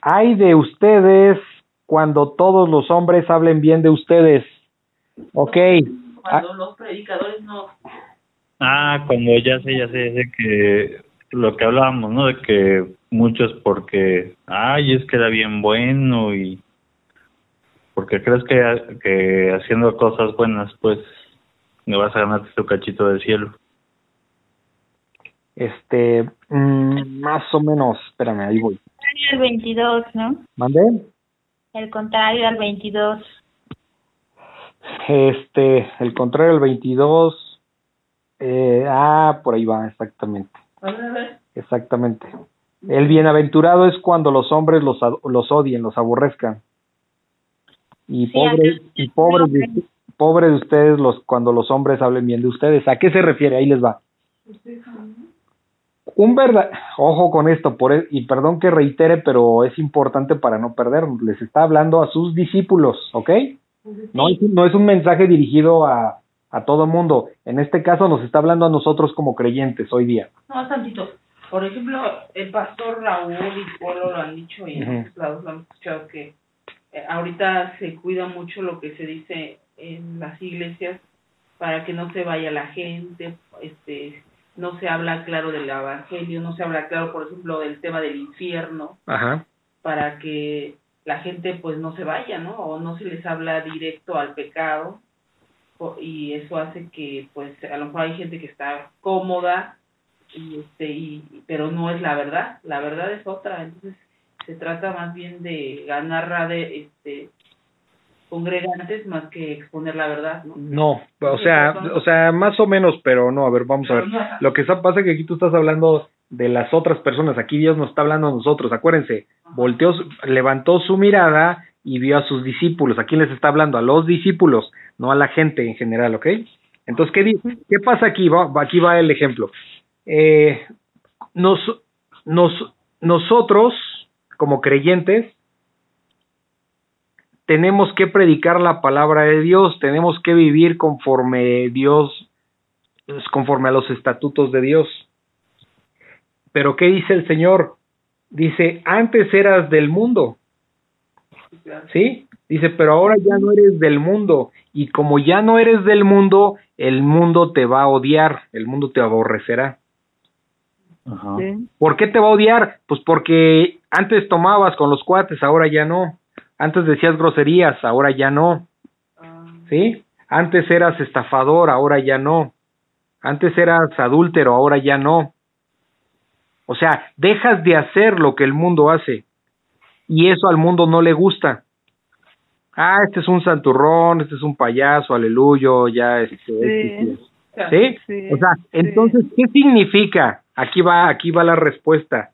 Hay de ustedes cuando todos los hombres hablen bien de ustedes. Ok. Ah, Cuando los predicadores no. Ah, cuando ya sé, ya sé, ya sé que lo que hablábamos, ¿no? De que muchos porque, ay, es que era bien bueno y porque crees que, que haciendo cosas buenas, pues, me vas a ganar tu cachito del cielo. este, mm, más o menos, espérame, ahí voy. Contrario al 22, ¿no? ¿Mandé? El contrario al 22. Este, el contrario, el 22. Eh, ah, por ahí va, exactamente. Exactamente. El bienaventurado es cuando los hombres los, los odien, los aborrezcan. Y Sí, pobre, acá- y pobre, de, pobre de ustedes los cuando los hombres hablen bien de ustedes. ¿A qué se refiere? Ahí les va. Un verdad, ojo con esto, por e- y perdón que reitere, pero es importante para no perder. Les está hablando a sus discípulos, ¿ok? No es, no es un mensaje dirigido a, a todo mundo. En este caso nos está hablando a nosotros como creyentes hoy día. No, tantito. Por ejemplo, el pastor Raúl y Polo lo han dicho y en Ujú. otros lados lo han escuchado que eh, ahorita se cuida mucho lo que se dice en las iglesias para que no se vaya la gente, este, no se habla claro del evangelio, no se habla claro, por ejemplo, del tema del infierno, Ajá. para que la gente pues no se vaya, ¿no? O no se les habla directo al pecado y eso hace que pues a lo mejor hay gente que está cómoda y este y pero no es la verdad, la verdad es otra, entonces se trata más bien de ganar de este congregantes más que exponer la verdad, ¿no? No, o sea, o sea, más o menos, pero no, a ver, vamos a ver. Lo que sa- pasa es que aquí tú estás hablando de las otras personas, aquí Dios nos está hablando a nosotros, acuérdense, volteó, levantó su mirada y vio a sus discípulos, ¿a quién les está hablando? A los discípulos, no a la gente en general, ¿ok? Entonces, ¿qué, qué pasa aquí? Va, aquí va el ejemplo. Eh, nos, nos, nosotros, como creyentes, tenemos que predicar la palabra de Dios, tenemos que vivir conforme Dios conforme a los estatutos de Dios. Pero ¿qué dice el Señor? Dice, antes eras del mundo. ¿Sí? Dice, pero ahora ya no eres del mundo. Y como ya no eres del mundo, el mundo te va a odiar, el mundo te aborrecerá. Ajá. Sí. ¿Por qué te va a odiar? Pues porque antes tomabas con los cuates, ahora ya no. Antes decías groserías, ahora ya no. Ah, ¿Sí? Antes eras estafador, ahora ya no. Antes eras adúltero, ahora ya no. O sea, dejas de hacer lo que el mundo hace. Y eso al mundo no le gusta. Ah, este es un santurrón, este es un payaso, aleluyo, ya este, este, ¿Sí? Sí, O sea, sí. entonces, ¿qué significa? Aquí va, aquí va la respuesta.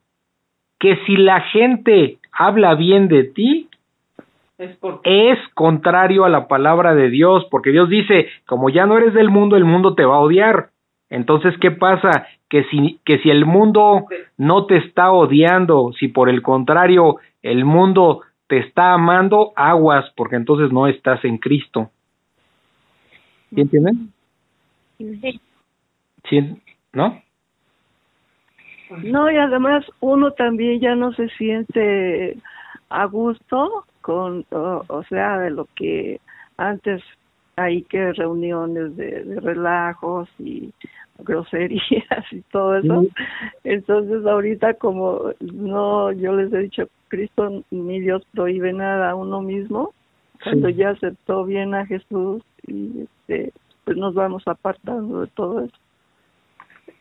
Que si la gente habla bien de ti, es porque es contrario a la palabra de Dios, porque Dios dice, como ya no eres del mundo, el mundo te va a odiar. Entonces, ¿qué pasa? Que si, que si el mundo no te está odiando, si por el contrario el mundo te está amando, aguas, porque entonces no estás en Cristo. ¿Sí entienden? Sí. ¿Sí? ¿No? No, y además uno también ya no se siente a gusto con, o, o sea, de lo que antes hay que reuniones de, de relajos y groserías <laughs> y todo eso. Entonces ahorita como no, yo les he dicho, Cristo ni Dios prohíbe nada a uno mismo, cuando Sí. ya aceptó bien a Jesús y este, pues nos vamos apartando de todo eso.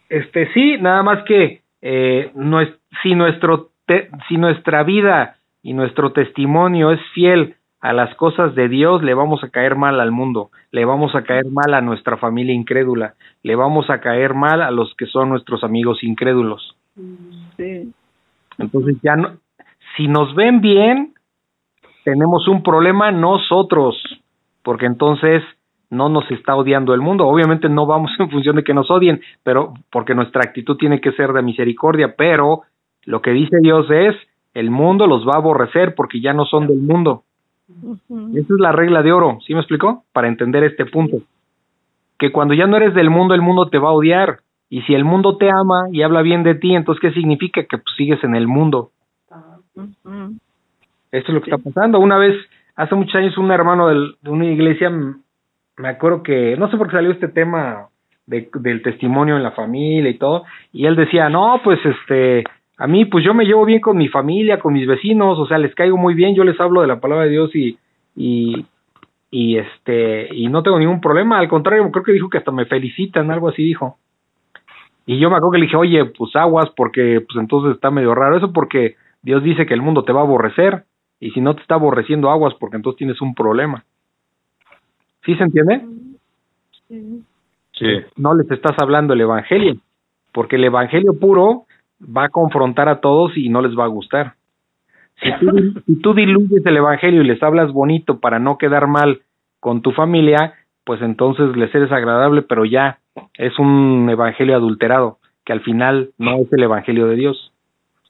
Este sí, nada más que eh, no es- si nuestro te- si nuestra vida y nuestro testimonio es fiel a las cosas de Dios, le vamos a caer mal al mundo, le vamos a caer mal a nuestra familia incrédula, le vamos a caer mal a los que son nuestros amigos incrédulos. Sí. Entonces ya no, si nos ven bien, tenemos un problema nosotros, porque entonces no nos está odiando el mundo. Obviamente no vamos en función de que nos odien, pero porque nuestra actitud tiene que ser de misericordia, pero lo que dice Dios es, el mundo los va a aborrecer porque ya no son del mundo. Ujú. Esa es la regla de oro, ¿sí me explicó? Para entender este punto. Que cuando ya no eres del mundo, el mundo te va a odiar. Y si el mundo te ama y habla bien de ti, entonces ¿qué significa? Que pues, sigues en el mundo. Esto es lo que está pasando. Una vez, hace muchos años, un hermano del- de una iglesia, me acuerdo que, no sé por qué salió este tema de, del testimonio en la familia y todo, y él decía, no, pues este, a mí, pues yo me llevo bien con mi familia, con mis vecinos, o sea, les caigo muy bien, yo les hablo de la palabra de Dios y, y, y este, y no tengo ningún problema, al contrario, creo que dijo que hasta me felicitan, algo así dijo. Y yo me acuerdo que le dije, oye, pues aguas, porque pues entonces está medio raro eso, porque Dios dice que el mundo te va a aborrecer, y si no te está aborreciendo aguas, porque entonces tienes un problema. ¿Sí se entiende? Sí. Sí. No les estás hablando el evangelio, porque el evangelio puro va a confrontar a todos y no les va a gustar. Si tú, <laughs> si tú diluyes el evangelio y les hablas bonito para no quedar mal con tu familia, pues entonces les eres agradable, pero ya es un evangelio adulterado, que al final no es el evangelio de Dios.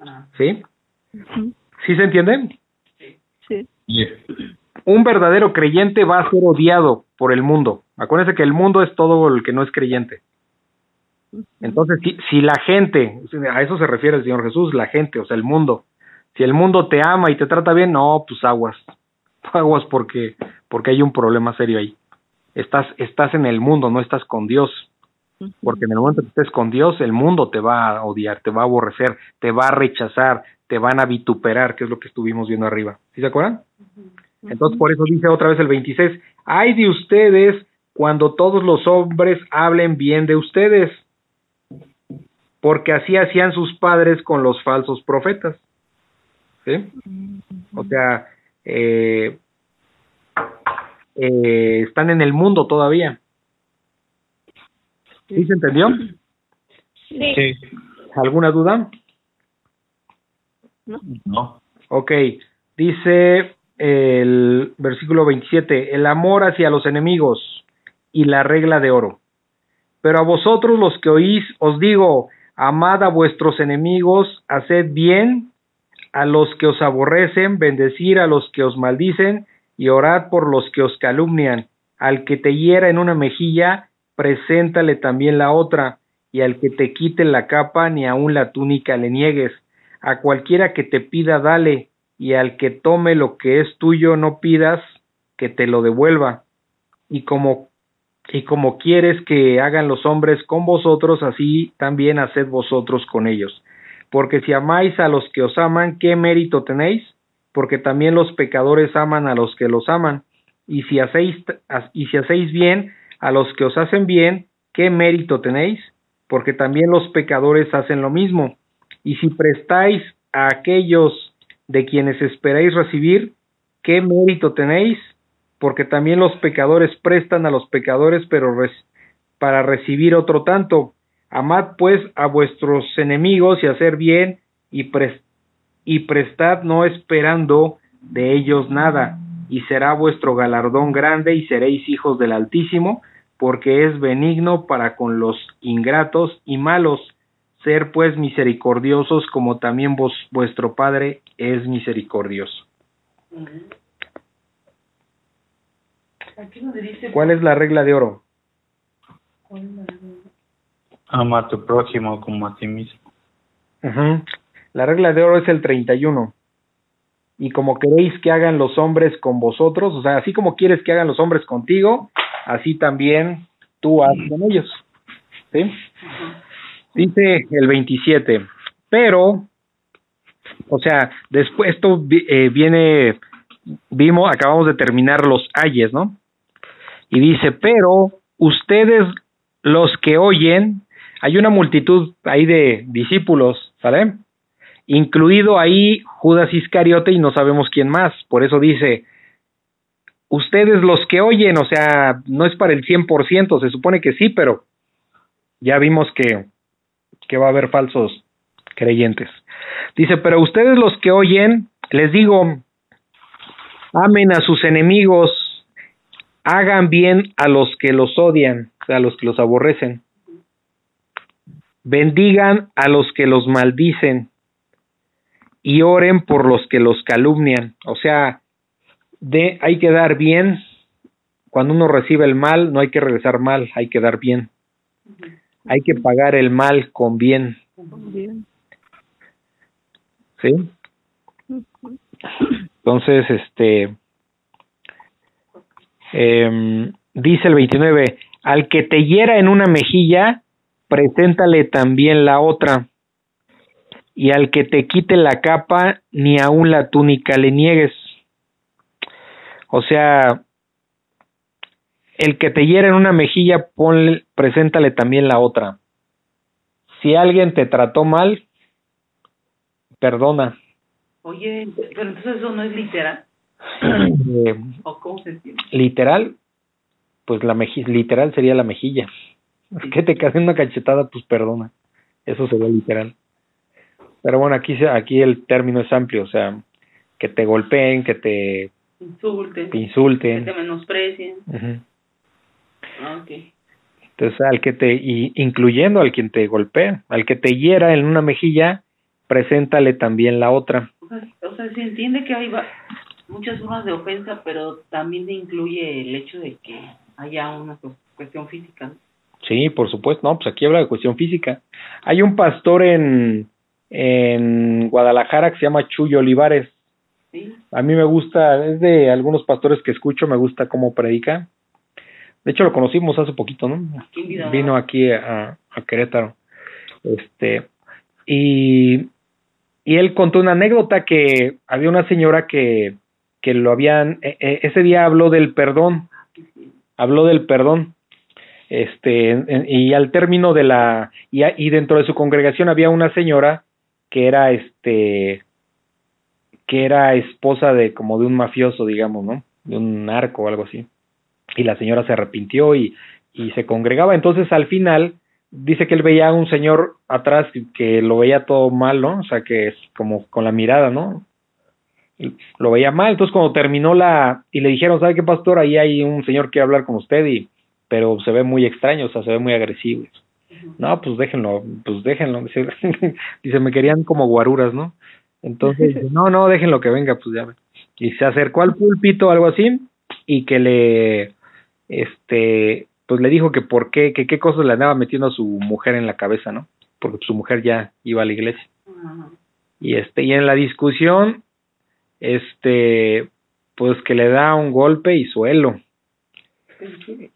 ah, ¿Sí? ¿Sí se entiende? Sí. un verdadero creyente va a ser odiado por el mundo. Acuérdense que el mundo es todo el que no es creyente. Entonces, si, si la gente, a eso se refiere el Señor Jesús, la gente, o sea, el mundo. Si el mundo te ama y te trata bien, no, pues aguas. <laughs> Aguas porque, porque hay un problema serio ahí. Estás, estás en el mundo, no estás con Dios. Porque en el momento que estés con Dios, el mundo te va a odiar, te va a aborrecer, te va a rechazar, te van a vituperar, que es lo que estuvimos viendo arriba. ¿Sí se acuerdan? Entonces, por eso dice otra vez el 26, ay de ustedes cuando todos los hombres hablen bien de ustedes, porque así hacían sus padres con los falsos profetas. ¿Sí? O sea, eh, eh, están en el mundo todavía. ¿Sí se entendió? Sí. Sí. ¿Alguna duda? No. Ok, dice el versículo 27, el amor hacia los enemigos y la regla de oro. Pero a vosotros los que oís os digo, amad a vuestros enemigos, haced bien a los que os aborrecen, bendecir a los que os maldicen y orad por los que os calumnian. Al que te hiera en una mejilla, preséntale también la otra, y al que te quite la capa, ni aun la túnica le niegues. A cualquiera que te pida, dale, y al que tome lo que es tuyo, no pidas que te lo devuelva. Y como y como quieres que hagan los hombres con vosotros, así también haced vosotros con ellos. Porque si amáis a los que os aman, ¿qué mérito tenéis? Porque también los pecadores aman a los que los aman. Y si hacéis, y si hacéis bien a los que os hacen bien, ¿qué mérito tenéis? Porque también los pecadores hacen lo mismo. Y si prestáis a aquellos de quienes esperáis recibir, ¿qué mérito tenéis? Porque también los pecadores prestan a los pecadores, pero para recibir otro tanto. Amad pues a vuestros enemigos y hacer bien y, y prestad no esperando de ellos nada, y será vuestro galardón grande y seréis hijos del Altísimo, porque es benigno para con los ingratos y malos. Ser pues misericordiosos como también vos, vuestro Padre es misericordioso. ¿Cuál es la regla de oro? Ama a tu prójimo como a ti mismo. La regla de oro es el 31. Y como queréis que hagan los hombres con vosotros, o sea, así como quieres que hagan los hombres contigo, así también tú haz con ellos. ¿Sí? Dice el 27. Pero, o sea, después esto eh, viene, vimos, acabamos de terminar los ayes, ¿no? Y dice, pero ustedes los que oyen, hay una multitud ahí de discípulos, ¿sale? Incluido ahí Judas Iscariote y no sabemos quién más. Por eso dice, ustedes los que oyen, o sea, no es para el 100%, se supone que sí, pero ya vimos que, que va a haber falsos creyentes. Dice, pero ustedes los que oyen, les digo, amen a sus enemigos, hagan bien a los que los odian, a los que los aborrecen. Bendigan a los que los maldicen y oren por los que los calumnian. O sea, de, hay que dar bien. Cuando uno recibe el mal, no hay que regresar mal, hay que dar bien. Hay que pagar el mal con bien. ¿Sí? Entonces, este, eh, dice el 29, al que te hiera en una mejilla, preséntale también la otra, y al que te quite la capa, ni aun la túnica le niegues. O sea, el que te hiera en una mejilla, ponle, preséntale también la otra. Si alguien te trató mal, perdona. Oye, pero entonces eso no es literal. Eh, ¿O cómo se literal, pues la mejilla, literal sería la mejilla. Es que te caen una cachetada, pues perdona. Eso sería literal. Pero bueno, aquí se- aquí el término es amplio, o sea, que te golpeen, que te, Insulten, te que te menosprecien. Ah, ok. Entonces, al que te, y incluyendo al quien te golpea, al que te hiera en una mejilla, preséntale también la otra. O sea, o sea, se entiende que hay va- muchas formas de ofensa, pero también incluye el hecho de que haya una cu- cuestión física. ¿no? Sí, por supuesto, no, pues aquí habla de cuestión física. Hay un pastor en, en Guadalajara que se llama Chuyo Olivares. ¿Sí? A mí me gusta, es de algunos pastores que escucho, me gusta cómo predica. De hecho, lo conocimos hace poquito, ¿no? Aquí. Vino aquí a, a Querétaro. Este, y, y él contó una anécdota que había una señora que, que lo habían, e- e- ese día habló del perdón, habló del perdón. Este, y al término de la, y, a- y dentro de su congregación había una señora que era este, que era esposa de como de un mafioso, digamos, ¿no? De un narco o algo así. Y la señora se arrepintió y, y se congregaba. Entonces, al final, dice que él veía a un señor atrás que lo veía todo mal, ¿no? O sea, que es como con la mirada, ¿no? Lo veía mal. Entonces, cuando terminó la. Y le dijeron, ¿sabe qué, pastor? Ahí hay un señor que quiere hablar con usted, y pero se ve muy extraño, o sea, se ve muy agresivo. No, pues déjenlo, pues déjenlo. <laughs> Dice, dice, me querían como guaruras, ¿no? Entonces, no, no, déjenlo que venga, pues ya. Y se acercó al púlpito, algo así, y que le, este, pues le dijo que por qué, que qué cosas le andaba metiendo a su mujer en la cabeza, ¿no? Porque su mujer ya iba a la iglesia. Y este, y en la discusión, este, pues que le da un golpe y suelo.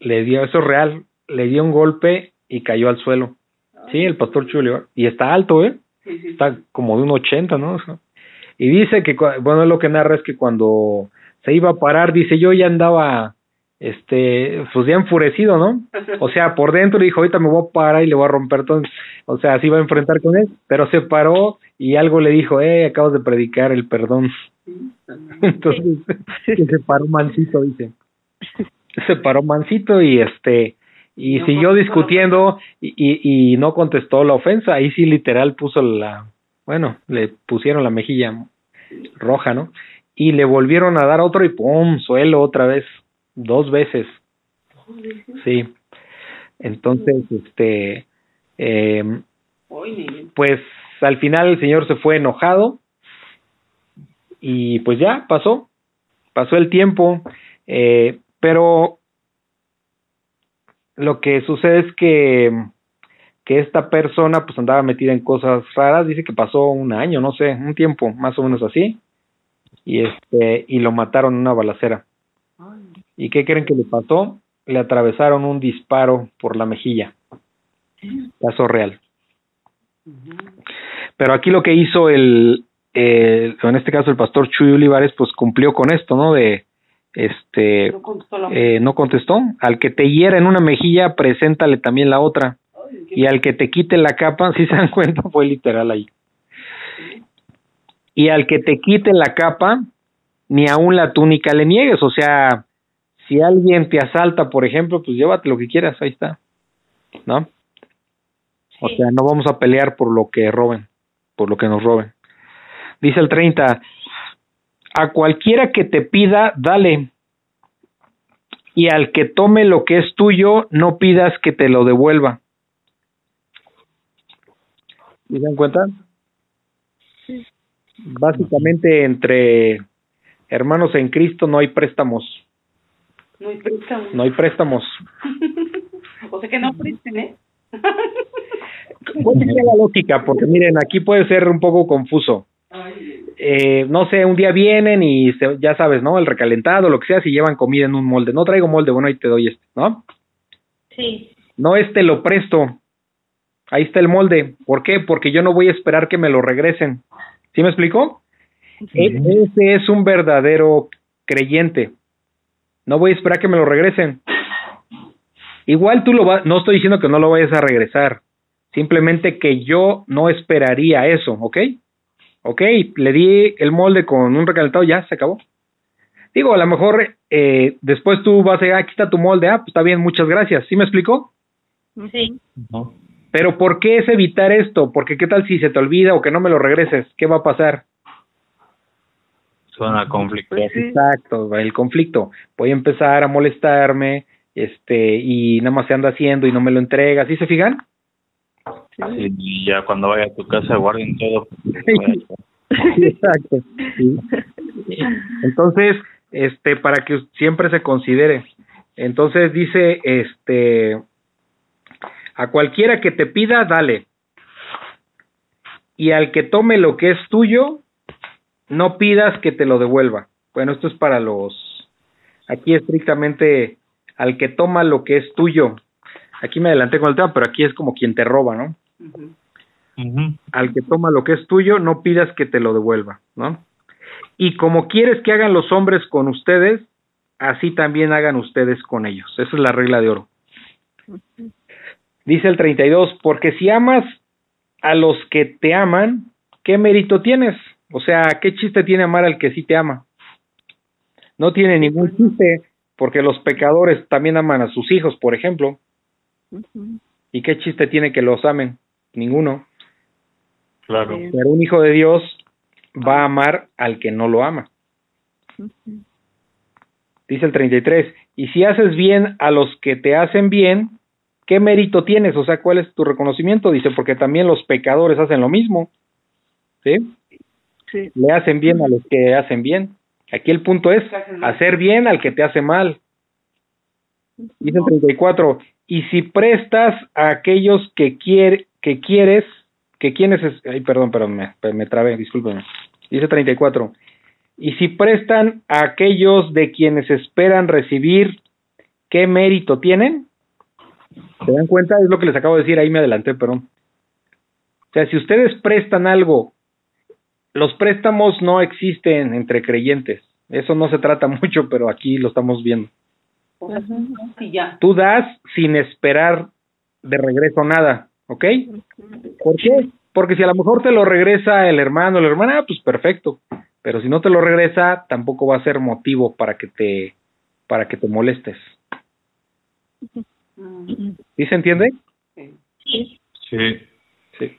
Le dio, eso es real, le dio un golpe y cayó al suelo. Sí, el pastor Chulio. Y está alto, ¿eh? Está como de un 80, ¿no? Y dice que, bueno, lo que narra es que cuando se iba a parar, dice, yo ya andaba, este, pues ya enfurecido, ¿no? O sea, por dentro dijo, ahorita me voy a parar y le voy a romper todo. O sea, así iba a enfrentar con él, pero se paró y algo le dijo, eh, acabas de predicar el perdón. <laughs> Entonces, se paró mansito, dice. Se paró mansito y este, y siguió discutiendo y, y, y no contestó la ofensa. Ahí sí literal puso la, bueno, le pusieron la mejilla roja, ¿no? Y le volvieron a dar otro y ¡pum! Suelo otra vez, dos veces. Sí. Entonces, este, eh, pues al final el señor se fue enojado y pues ya pasó, pasó el tiempo, eh, pero lo que sucede es que que esta persona pues andaba metida en cosas raras, dice que pasó un año, no sé, un tiempo, más o menos así, y este, y lo mataron en una balacera. ¿Y qué creen que le pasó? Le atravesaron un disparo por la mejilla. Caso real. Pero aquí lo que hizo el, en este caso el pastor Chuy Olivares, pues cumplió con esto, ¿no? De, este, no contestó, eh, no contestó. Al que te hiera en una mejilla, preséntale también la otra y al que te quite la capa, <laughs> si se dan cuenta, fue literal ahí. Y al que te quite la capa, ni aún la túnica le niegues, o sea, si alguien te asalta, por ejemplo, pues llévate lo que quieras, ahí está, ¿no? O sea, no vamos a pelear por lo que roben, por lo que nos roben. Dice el 30, a cualquiera que te pida, dale. Y al que tome lo que es tuyo, no pidas que te lo devuelva. ¿Se dan cuenta? Básicamente entre hermanos en Cristo no hay préstamos. No hay préstamos. No hay préstamos. <laughs> o sea que no presten, ¿eh? ¿Cuál sería la lógica? Porque miren, aquí puede ser un poco confuso. Eh, no sé, un día vienen y ya sabes, ¿no? El recalentado, lo que sea, si llevan comida en un molde. No traigo molde, bueno, ahí te doy este, ¿no? Sí. No, este lo presto. Ahí está el molde. ¿Por qué? Porque yo no voy a esperar que me lo regresen. ¿Sí me explico? Ese es un verdadero creyente. No voy a esperar que me lo regresen. Igual tú lo vas, no estoy diciendo que no lo vayas a regresar. Simplemente que yo no esperaría eso, ¿ok? Ok, le di el molde con un recalentado, ya se acabó. Digo, a lo mejor eh, después tú vas a decir, ah, aquí está tu molde, ah, pues está bien, muchas gracias. ¿Sí me explico? Sí. No. Pero ¿por qué es evitar esto? Porque qué tal si se te olvida o que no me lo regreses, ¿qué va a pasar? Suena conflicto. Pues Exacto, el conflicto. Voy a empezar a molestarme, este, y nada más se anda haciendo y no me lo entrega, ¿sí se fijan? Sí, y ya cuando vaya a tu casa guarden todo. <laughs> exacto. Entonces, este, para que siempre se considere. Entonces dice, este, a cualquiera que te pida, dale. Y al que tome lo que es tuyo, no pidas que te lo devuelva. Bueno, esto es para los... Aquí estrictamente al que toma lo que es tuyo. Aquí me adelanté con el tema, pero aquí es como quien te roba, ¿no? Al que toma lo que es tuyo, no pidas que te lo devuelva, ¿no? Y como quieres que hagan los hombres con ustedes, así también hagan ustedes con ellos. Esa es la regla de oro. Dice el 32, porque si amas a los que te aman, ¿qué mérito tienes? O sea, ¿qué chiste tiene amar al que sí te ama? No tiene ningún chiste, porque los pecadores también aman a sus hijos, por ejemplo. ¿Y qué chiste tiene que los amen? Ninguno. Claro. Pero un hijo de Dios va a amar al que no lo ama. Dice el 33, y si haces bien a los que te hacen bien, ¿qué mérito tienes? O sea, ¿cuál es tu reconocimiento? Dice, porque también los pecadores hacen lo mismo. ¿Sí? Sí. Le hacen bien a los que hacen bien. Aquí el punto es hacer bien al que te hace mal. Dice el 34, y si prestas a aquellos que, quiere, que quieres, que quienes, es, ay, perdón, perdón, me, me trabé, discúlpenme. Dice 34, y si prestan a aquellos de quienes esperan recibir, ¿qué mérito tienen? ¿Se dan cuenta? Es lo que les acabo de decir, ahí me adelanté, perdón. O sea, si ustedes prestan algo, los préstamos no existen entre creyentes. Eso no se trata <laughs> mucho, pero aquí lo estamos viendo. Tú das sin esperar de regreso nada, ¿ok? ¿Por qué? Porque si a lo mejor te lo regresa el hermano o la hermana, pues perfecto. Pero si no te lo regresa, tampoco va a ser motivo para que te para que te molestes. ¿Sí se entiende? Sí. Sí. Sí.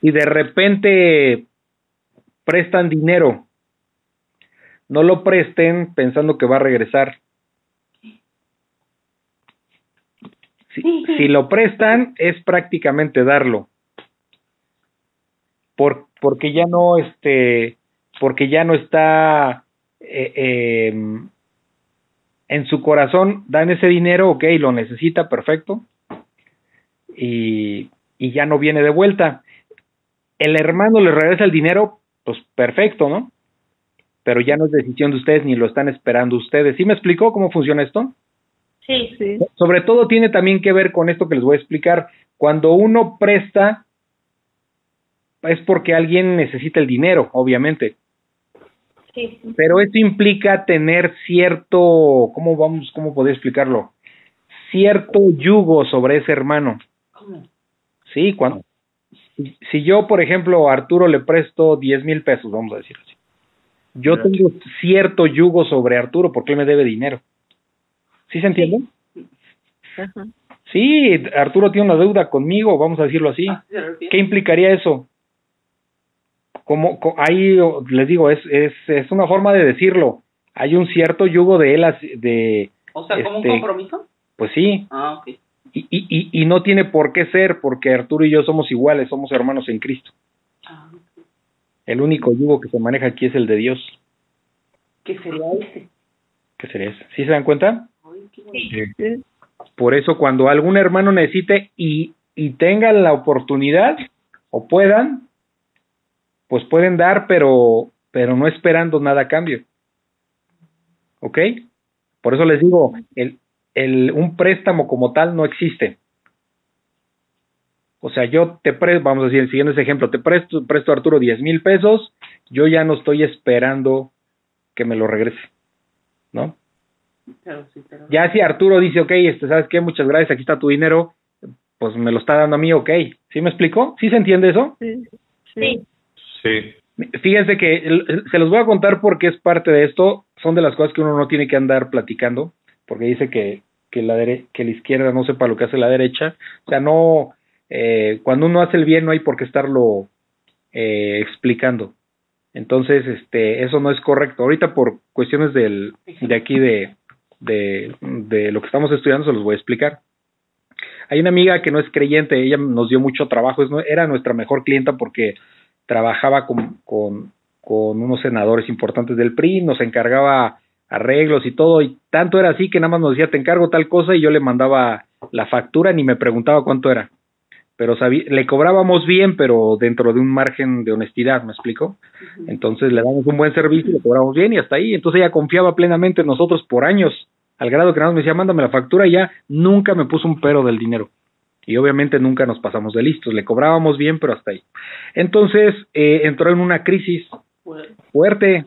Y de repente prestan dinero. No lo presten pensando que va a regresar. Si, si lo prestan, es prácticamente darlo. Por, porque ya no, este, porque ya no está eh, eh, en su corazón, dan ese dinero, ok, lo necesita, perfecto, y, y ya no viene de vuelta. El hermano le regresa el dinero, pues perfecto, ¿no? Pero ya no es decisión de ustedes ni lo están esperando ustedes. ¿Sí me explicó cómo funciona esto? Sí. Sí. Sobre todo tiene también que ver con esto que les voy a explicar. Cuando uno presta, es porque alguien necesita el dinero, obviamente. Sí. Pero eso implica tener cierto, ¿cómo vamos, cómo podría explicarlo? Cierto yugo sobre ese hermano. Sí, cuando, si, yo, por ejemplo, a Arturo le presto 10 mil pesos, vamos a decir así. Yo tengo cierto yugo sobre Arturo porque él me debe dinero. ¿Sí se entiende? Ajá. Sí, Arturo tiene una deuda conmigo, vamos a decirlo así. ¿Qué implicaría eso? Como, co- ahí les digo, es, es, es una forma de decirlo. Hay un cierto yugo de él, así- de, O sea, como Este- un compromiso. pues sí, Ah, ok. y, y, y, y no tiene por qué ser, porque Arturo y yo somos iguales, somos hermanos en Cristo. Ah, ok. El único yugo que se maneja aquí es el de Dios. ¿Qué sería ese? ¿Qué sería ese? ¿Sí se dan cuenta? Por eso cuando algún hermano necesite y, y tengan la oportunidad o puedan, pues pueden dar, pero, pero no esperando nada a cambio. ¿Ok? Por eso les digo, el, el, un préstamo como tal no existe. O sea, yo te presto, vamos a decir, siguiendo ese ejemplo, te presto, presto a Arturo 10 mil pesos, yo ya no estoy esperando que me lo regrese, ¿no? Pero sí, pero... Ya si Arturo dice, ok, este, ¿sabes qué? Muchas gracias, aquí está tu dinero, pues me lo está dando a mí, ok. ¿Sí me explico? ¿Sí se entiende eso? Sí. Sí. Sí. Fíjense que se los voy a contar porque es parte de esto, son de las cosas que uno no tiene que andar platicando, porque dice que, que, la, dere que la izquierda no sepa lo que hace la derecha. O sea, no, eh, cuando uno hace el bien no hay por qué estarlo eh, explicando. Entonces, este, eso no es correcto. Ahorita por cuestiones del, de aquí de, de, de lo que estamos estudiando se los voy a explicar. Hay una amiga que no es creyente, ella nos dio mucho trabajo, era nuestra mejor clienta porque trabajaba con, con, con unos senadores importantes del PRI, nos encargaba arreglos y todo, y tanto era así que nada más nos decía, te encargo tal cosa, y yo le mandaba la factura, ni me preguntaba cuánto era. Pero le cobrábamos bien, pero dentro de un margen de honestidad, ¿me explico? Entonces le damos un buen servicio, le cobramos bien y hasta ahí. Entonces ella confiaba plenamente en nosotros por años, al grado que nada más me decía, mándame la factura y ya nunca me puso un pero del dinero. Y obviamente nunca nos pasamos de listos, le cobrábamos bien, pero hasta ahí. Entonces eh, entró en una crisis Bueno, fuerte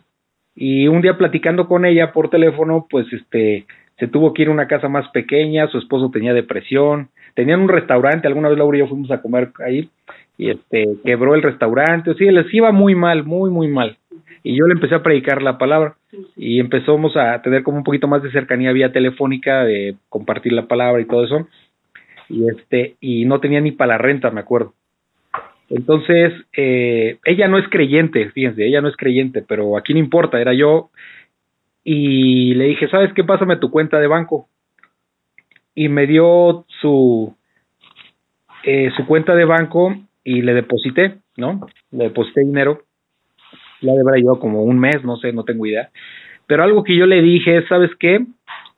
y un día platicando con ella por teléfono, pues este se tuvo que ir a una casa más pequeña, su esposo tenía depresión, tenían un restaurante, alguna vez Laura y yo fuimos a comer ahí y este quebró el restaurante, o sea, les iba muy mal, muy muy mal. Y yo le empecé a predicar la palabra y empezamos a tener como un poquito más de cercanía vía telefónica, de compartir la palabra y todo eso. Y este y no tenía ni para la renta, me acuerdo. Entonces, eh, ella no es creyente, fíjense, ella no es creyente, pero aquí no importa, era yo. Y le dije, ¿sabes qué? Pásame tu cuenta de banco. Y me dio su, eh, su cuenta de banco y le deposité, ¿no? Le deposité dinero. Ya debería yo como un mes, no sé, no tengo idea. Pero algo que yo le dije es, ¿sabes qué?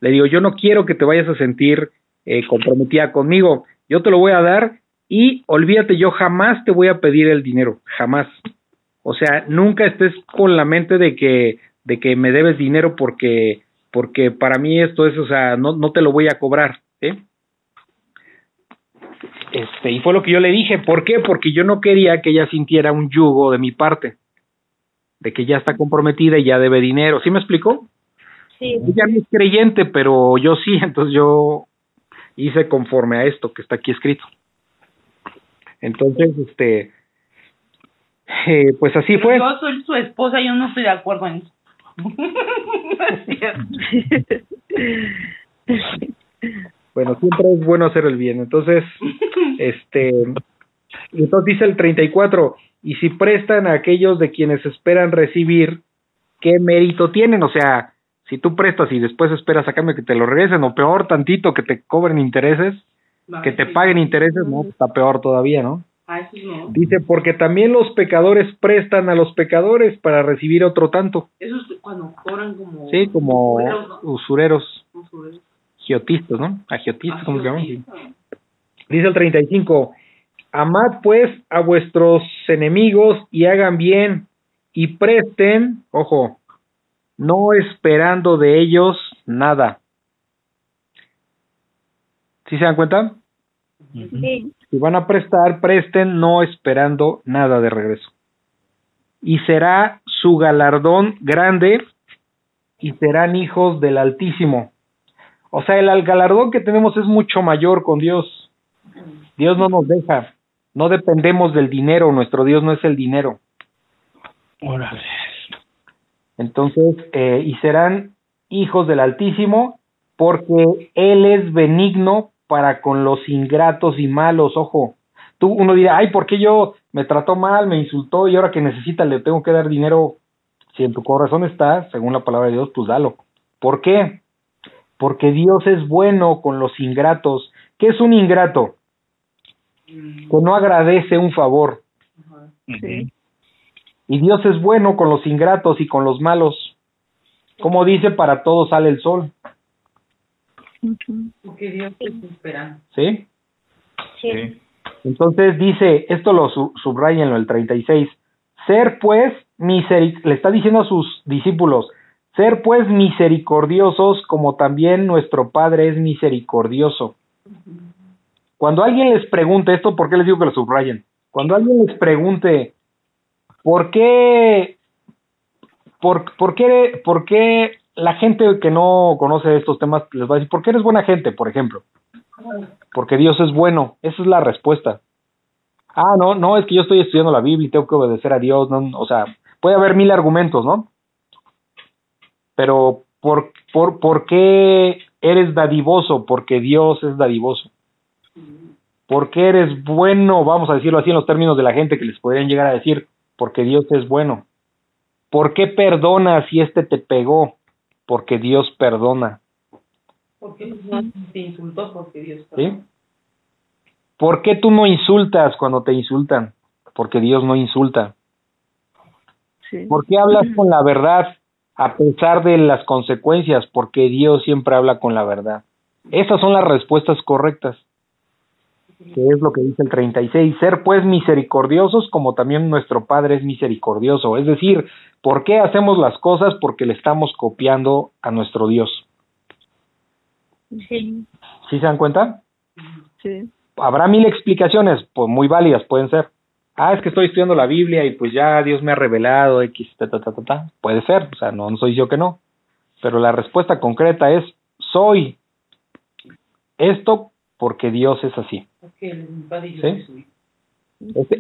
Le digo, yo no quiero que te vayas a sentir eh, comprometida conmigo, yo te lo voy a dar y olvídate, yo jamás te voy a pedir el dinero, jamás. O sea, nunca estés con la mente de que, de que me debes dinero porque, porque para mí esto es, o sea, no, no te lo voy a cobrar, ¿eh? Este, y fue lo que yo le dije, ¿por qué? Porque yo no quería que ella sintiera un yugo de mi parte, de que ya está comprometida y ya debe dinero, ¿sí me explicó? Sí. Ella no es creyente, pero yo sí, <laughs> entonces yo hice conforme a esto que está aquí escrito. Entonces, este, eh, pues así fue. Yo soy su esposa, yo no estoy de acuerdo en eso. <laughs> No es cierto. <laughs> Bueno, siempre es bueno hacer el bien. Entonces, <laughs> este, entonces dice el 34, y si prestan a aquellos de quienes esperan recibir, ¿qué mérito tienen? O sea, si tú prestas y después esperas a cambio que te lo regresen, o peor tantito que te cobren intereses, que te paguen intereses, no, está peor todavía, ¿no? Dice, porque también los pecadores prestan a los pecadores para recibir otro tanto. Eso es cuando cobran como... Sí, como usureros, ¿no? usureros, Usureros. Giotistas, ¿no? Agiotistas, ¿cómo se llaman? Dice el 35, amad pues a vuestros enemigos y hagan bien y presten, ojo, no esperando de ellos nada. ¿Sí se dan cuenta? Sí. Si van a prestar, presten no esperando nada de regreso. Y será su galardón grande y serán hijos del Altísimo. O sea, el galardón que tenemos es mucho mayor con Dios. Dios no nos deja. No dependemos del dinero. Nuestro Dios no es el dinero. Órale. Entonces, eh, y serán hijos del Altísimo porque Él es benigno para con los ingratos y malos. Ojo, tú uno dirá, ay, ¿por qué yo me trató mal, me insultó y ahora que necesita le tengo que dar dinero? Si en tu corazón está, según la palabra de Dios, pues dalo. ¿Por qué? Porque Dios es bueno con los ingratos. ¿Qué es un ingrato? mm, Que no agradece un favor. Sí. Y Dios es bueno con los ingratos y con los malos. Como dice, para todos sale el sol. Porque Dios te está esperando. ¿Sí? Sí. Entonces dice, esto lo su subrayenlo, el 36, ser pues miseric le está diciendo a sus discípulos, ser pues misericordiosos como también nuestro Padre es misericordioso. Cuando alguien les pregunte esto, ¿por qué les digo que lo subrayen? Cuando alguien les pregunte, ¿por qué, por, por qué, por qué la gente que no conoce estos temas les va a decir, ¿por qué eres buena gente, por ejemplo? Porque Dios es bueno. Esa es la respuesta. Ah, no, no, es que yo estoy estudiando la Biblia y tengo que obedecer a Dios. No, o sea, puede haber mil argumentos, ¿no? Pero, ¿por, por, ¿por qué eres dadivoso? Porque Dios es dadivoso. ¿Por qué eres bueno? Vamos a decirlo así en los términos de la gente que les podrían llegar a decir, porque Dios es bueno. ¿Por qué perdonas si este te pegó? Porque Dios perdona. Porque no te insultó porque Dios ¿Sí? ¿Por qué tú no insultas cuando te insultan? Porque Dios no insulta. Sí. ¿Por qué hablas con la verdad a pesar de las consecuencias? Porque Dios siempre habla con la verdad. Esas son las respuestas correctas. Que es lo que dice el 36. Ser pues misericordiosos como también nuestro Padre es misericordioso. Es decir, ¿por qué hacemos las cosas? Porque le estamos copiando a nuestro Dios. Sí. ¿Sí se dan cuenta? Sí. habrá mil explicaciones, pues muy válidas pueden ser. Ah, es que estoy estudiando la Biblia y pues ya Dios me ha revelado X, ta, ta, ta, ta, ta. Puede ser, o sea, no, no soy yo que no. Pero la respuesta concreta es, soy esto porque Dios es así. Porque el Padre ¿Sí?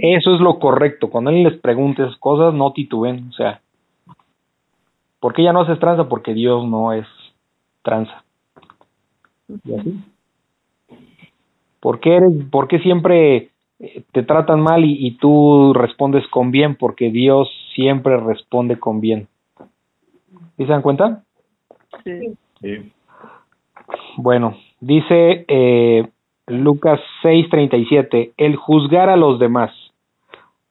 Eso es lo correcto. Cuando alguien les pregunte esas cosas, no tituben. O sea, ¿por qué ya no haces tranza? Porque Dios no es tranza. ¿Y así? ¿Por qué, eres, por qué siempre te tratan mal y, y tú respondes con bien? Porque Dios siempre responde con bien. ¿Sí se dan cuenta? Sí. Sí. Bueno, dice eh, Lucas 6:37, el juzgar a los demás.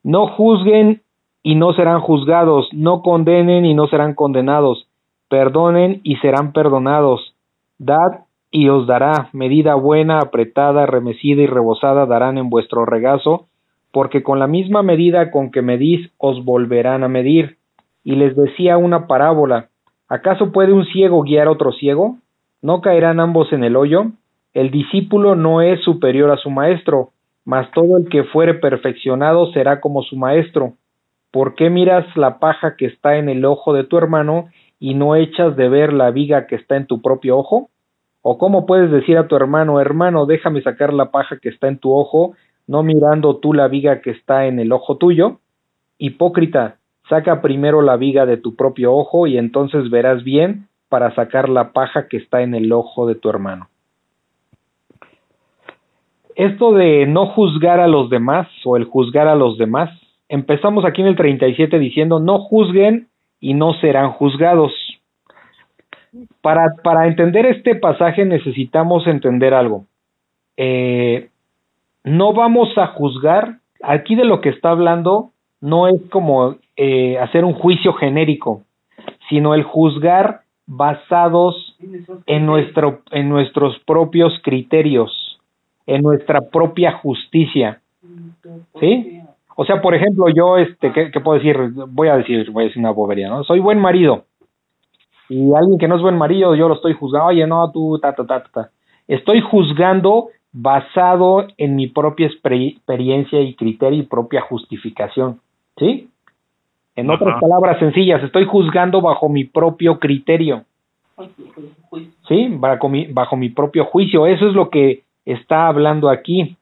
No juzguen y no serán juzgados, no condenen y no serán condenados, perdonen y serán perdonados. Dad y os dará medida buena, apretada, remecida y rebosada darán en vuestro regazo, porque con la misma medida con que medís os volverán a medir. Y les decía una parábola, ¿acaso puede un ciego guiar a otro ciego? ¿No caerán ambos en el hoyo? El discípulo no es superior a su maestro, mas todo el que fuere perfeccionado será como su maestro. ¿Por qué miras la paja que está en el ojo de tu hermano y no echas de ver la viga que está en tu propio ojo? ¿O cómo puedes decir a tu hermano, hermano, déjame sacar la paja que está en tu ojo, no mirando tú la viga que está en el ojo tuyo? Hipócrita, saca primero la viga de tu propio ojo y entonces verás bien para sacar la paja que está en el ojo de tu hermano. Esto de no juzgar a los demás o el juzgar a los demás, empezamos aquí en el 37 diciendo no juzguen y no serán juzgados. Para, para entender este pasaje necesitamos entender algo. Eh, no vamos a juzgar, aquí de lo que está hablando no es como eh, hacer un juicio genérico, sino el juzgar basados en, nuestro, en nuestros propios criterios, en nuestra propia justicia. ¿Sí? O sea, por ejemplo, yo, este, ¿qué, ¿qué, puedo decir? Voy a decir, voy a decir una bobería, ¿no? Soy buen marido y alguien que no es buen marido, yo lo estoy juzgando, oye, no, tú, ta, ta, ta, ta. Estoy juzgando basado en mi propia experiencia y criterio y propia justificación, ¿sí? En otras palabras sencillas, estoy juzgando bajo mi propio criterio, ¿sí? Bajo mi, bajo mi propio juicio, eso es lo que está hablando aquí.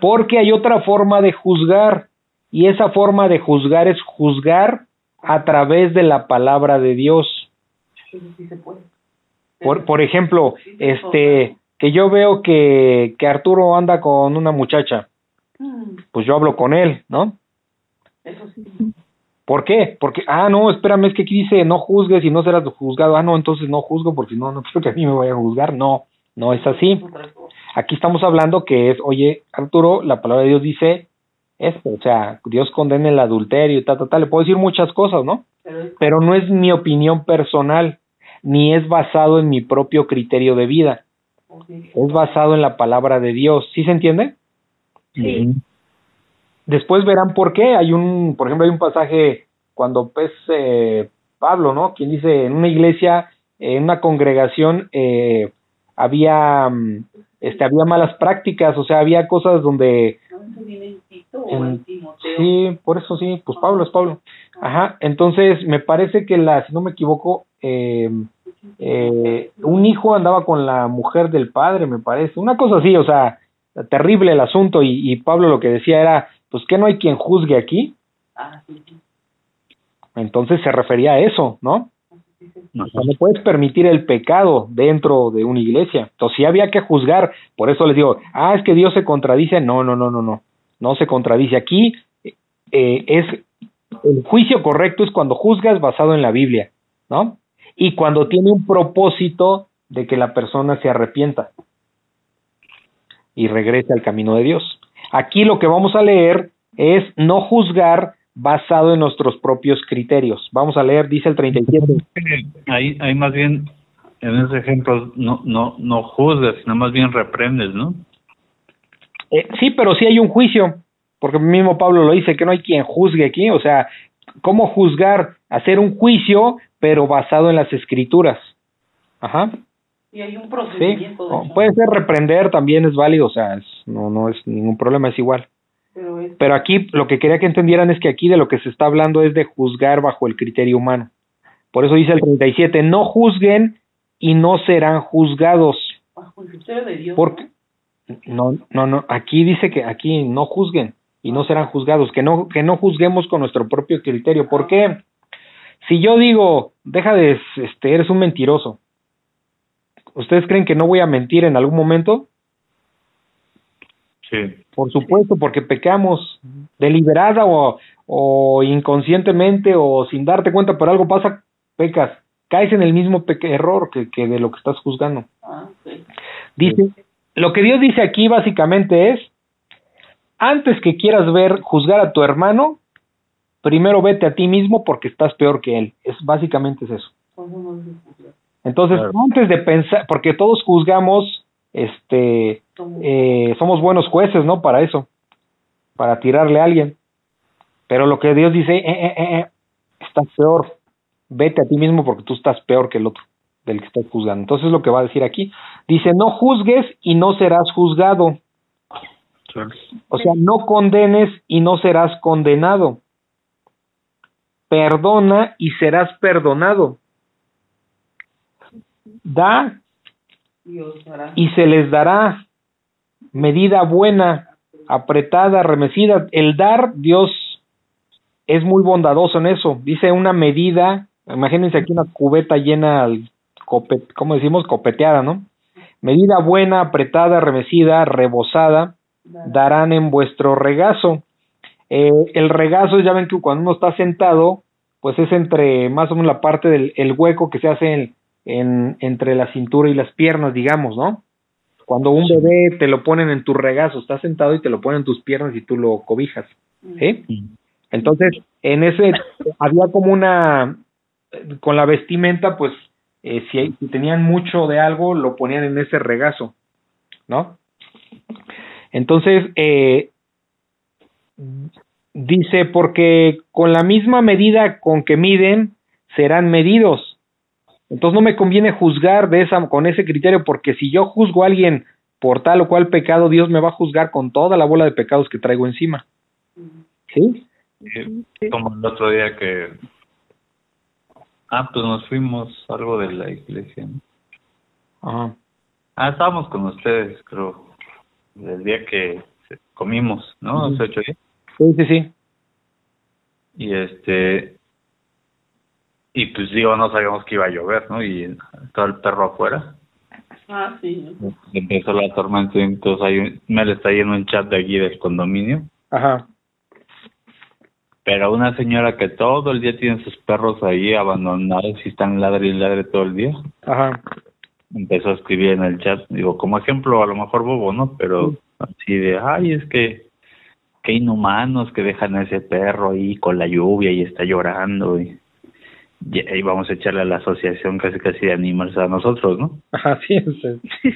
Porque hay otra forma de juzgar, y esa forma de juzgar es juzgar a través de la palabra de Dios. Por, por ejemplo, este, que yo veo que, que Arturo anda con una muchacha, mm. pues yo hablo con él, ¿no? Eso sí. ¿Por qué? Porque, ah, no, espérame, es que aquí dice no juzgues y no serás juzgado. Ah, no, entonces no juzgo porque no, no <laughs> creo que a mí me vaya a juzgar. No, no es así. Aquí estamos hablando que es, oye, Arturo, la palabra de Dios dice esto, o sea, Dios condena el adulterio y tal, tal, tal. Le puedo decir muchas cosas, ¿no? Pero no es mi opinión personal ni es basado en mi propio criterio de vida. Es basado en la palabra de Dios. ¿Sí se entiende? Sí. Después verán por qué. Hay un, por ejemplo, hay un pasaje cuando pues eh, Pablo, ¿no? Quien dice en una iglesia, en una congregación eh, había, mm, este, había malas prácticas, o sea, había cosas donde sí, por eso sí, pues Pablo es Pablo. Ajá, entonces me parece que la, si no me equivoco, eh, eh, un hijo andaba con la mujer del padre, me parece, una cosa así, o sea, terrible el asunto y, Pablo lo que decía era, pues que no hay quien juzgue aquí. Entonces se refería a eso, ¿no? No, no puedes permitir el pecado dentro de una iglesia. Entonces sí había que juzgar. Por eso les digo, ah, es que Dios se contradice. No, no, no, no, no. No se contradice. Aquí eh, es el juicio correcto es cuando juzgas basado en la Biblia, ¿no? Y cuando tiene un propósito de que la persona se arrepienta y regrese al camino de Dios. Aquí lo que vamos a leer es no juzgar basado en nuestros propios criterios. Vamos a leer, dice el 37. Ahí, ahí más bien, en ese ejemplo, no, no, no juzgas, sino más bien reprendes, ¿no? Eh, sí, pero sí hay un juicio, porque mismo Pablo lo dice, que no hay quien juzgue aquí, o sea, ¿cómo juzgar? Hacer un juicio pero basado en las escrituras. Ajá. Y hay un procedimiento. Sí. Puede ser reprender, también es válido, o sea, no, no es ningún problema, es igual. Pero, pero aquí lo que quería que entendieran es que aquí de lo que se está hablando es de juzgar bajo el criterio humano. Por eso dice el 37, no juzguen y no serán juzgados. Bajo el criterio de Dios. Porque, no, no, no, aquí dice que aquí no juzguen y no serán juzgados, que no, que no juzguemos con nuestro propio criterio. ¿Por qué? Si yo digo, deja de, este, eres un mentiroso, ¿ustedes creen que no voy a mentir en algún momento? Sí. Por supuesto, porque pecamos deliberada o, o inconscientemente o sin darte cuenta, pero algo pasa, pecas, caes en el mismo error que, que, de lo que estás juzgando. Ah, Dice, lo que Dios dice aquí básicamente es, antes que quieras ver juzgar a tu hermano, primero vete a ti mismo porque estás peor que él. Es básicamente es eso. Entonces, Claro. antes de pensar, porque todos juzgamos, este, eh, somos buenos jueces, ¿no? Para eso, para tirarle a alguien. Pero lo que Dios dice, eh, eh, eh, eh, estás peor, vete a ti mismo porque tú estás peor que el otro, del que estás juzgando. Entonces, lo que va a decir aquí, dice, no juzgues y no serás juzgado. O sea, no condenes y no serás condenado. Perdona y serás perdonado. Da y se les dará medida buena, apretada, remecida. El dar, Dios es muy bondadoso en eso. Dice una medida, imagínense aquí una cubeta llena, ¿cómo decimos? Copeteada, ¿no? Medida buena, apretada, remecida, rebosada, darán en vuestro regazo. Eh, el regazo, ya ven que cuando uno está sentado, pues es entre más o menos la parte del el hueco que se hace en, en- entre la cintura y las piernas, digamos, ¿no? Cuando un bebé te lo ponen en tu regazo, estás sentado y te lo ponen en tus piernas y tú lo cobijas, ¿sí? Entonces, en ese había como una con la vestimenta, pues eh, si, si tenían mucho de algo, lo ponían en ese regazo, ¿no? Entonces, eh, dice, porque con la misma medida con que miden, serán medidos. Entonces no me conviene juzgar de esa, con ese criterio, porque si yo juzgo a alguien por tal o cual pecado, Dios me va a juzgar con toda la bola de pecados que traigo encima. ¿Sí? Eh, Como el otro día que... Ah, pues nos fuimos algo de la iglesia. ¿no? Ajá. Ah, estábamos con ustedes, creo, el día que comimos, ¿no? Hace ocho días. Sí, sí, sí. Y este... Y pues digo, no sabíamos que iba a llover, ¿no? Y estaba el perro afuera. Ah, sí. Empezó la tormenta, entonces hay un, Mel está ahí en un chat de allí del condominio. Ajá. Pero una señora que todo el día tiene sus perros ahí abandonados y están ladre y ladre todo el día, Ajá. empezó a escribir en el chat, digo, como ejemplo, a lo mejor bobo, ¿no? Pero así de, ay, es que qué inhumanos que dejan a ese perro ahí con la lluvia y está llorando y, y ahí vamos a echarle a la asociación casi casi de animales a nosotros, ¿no? Ajá, sí. sí.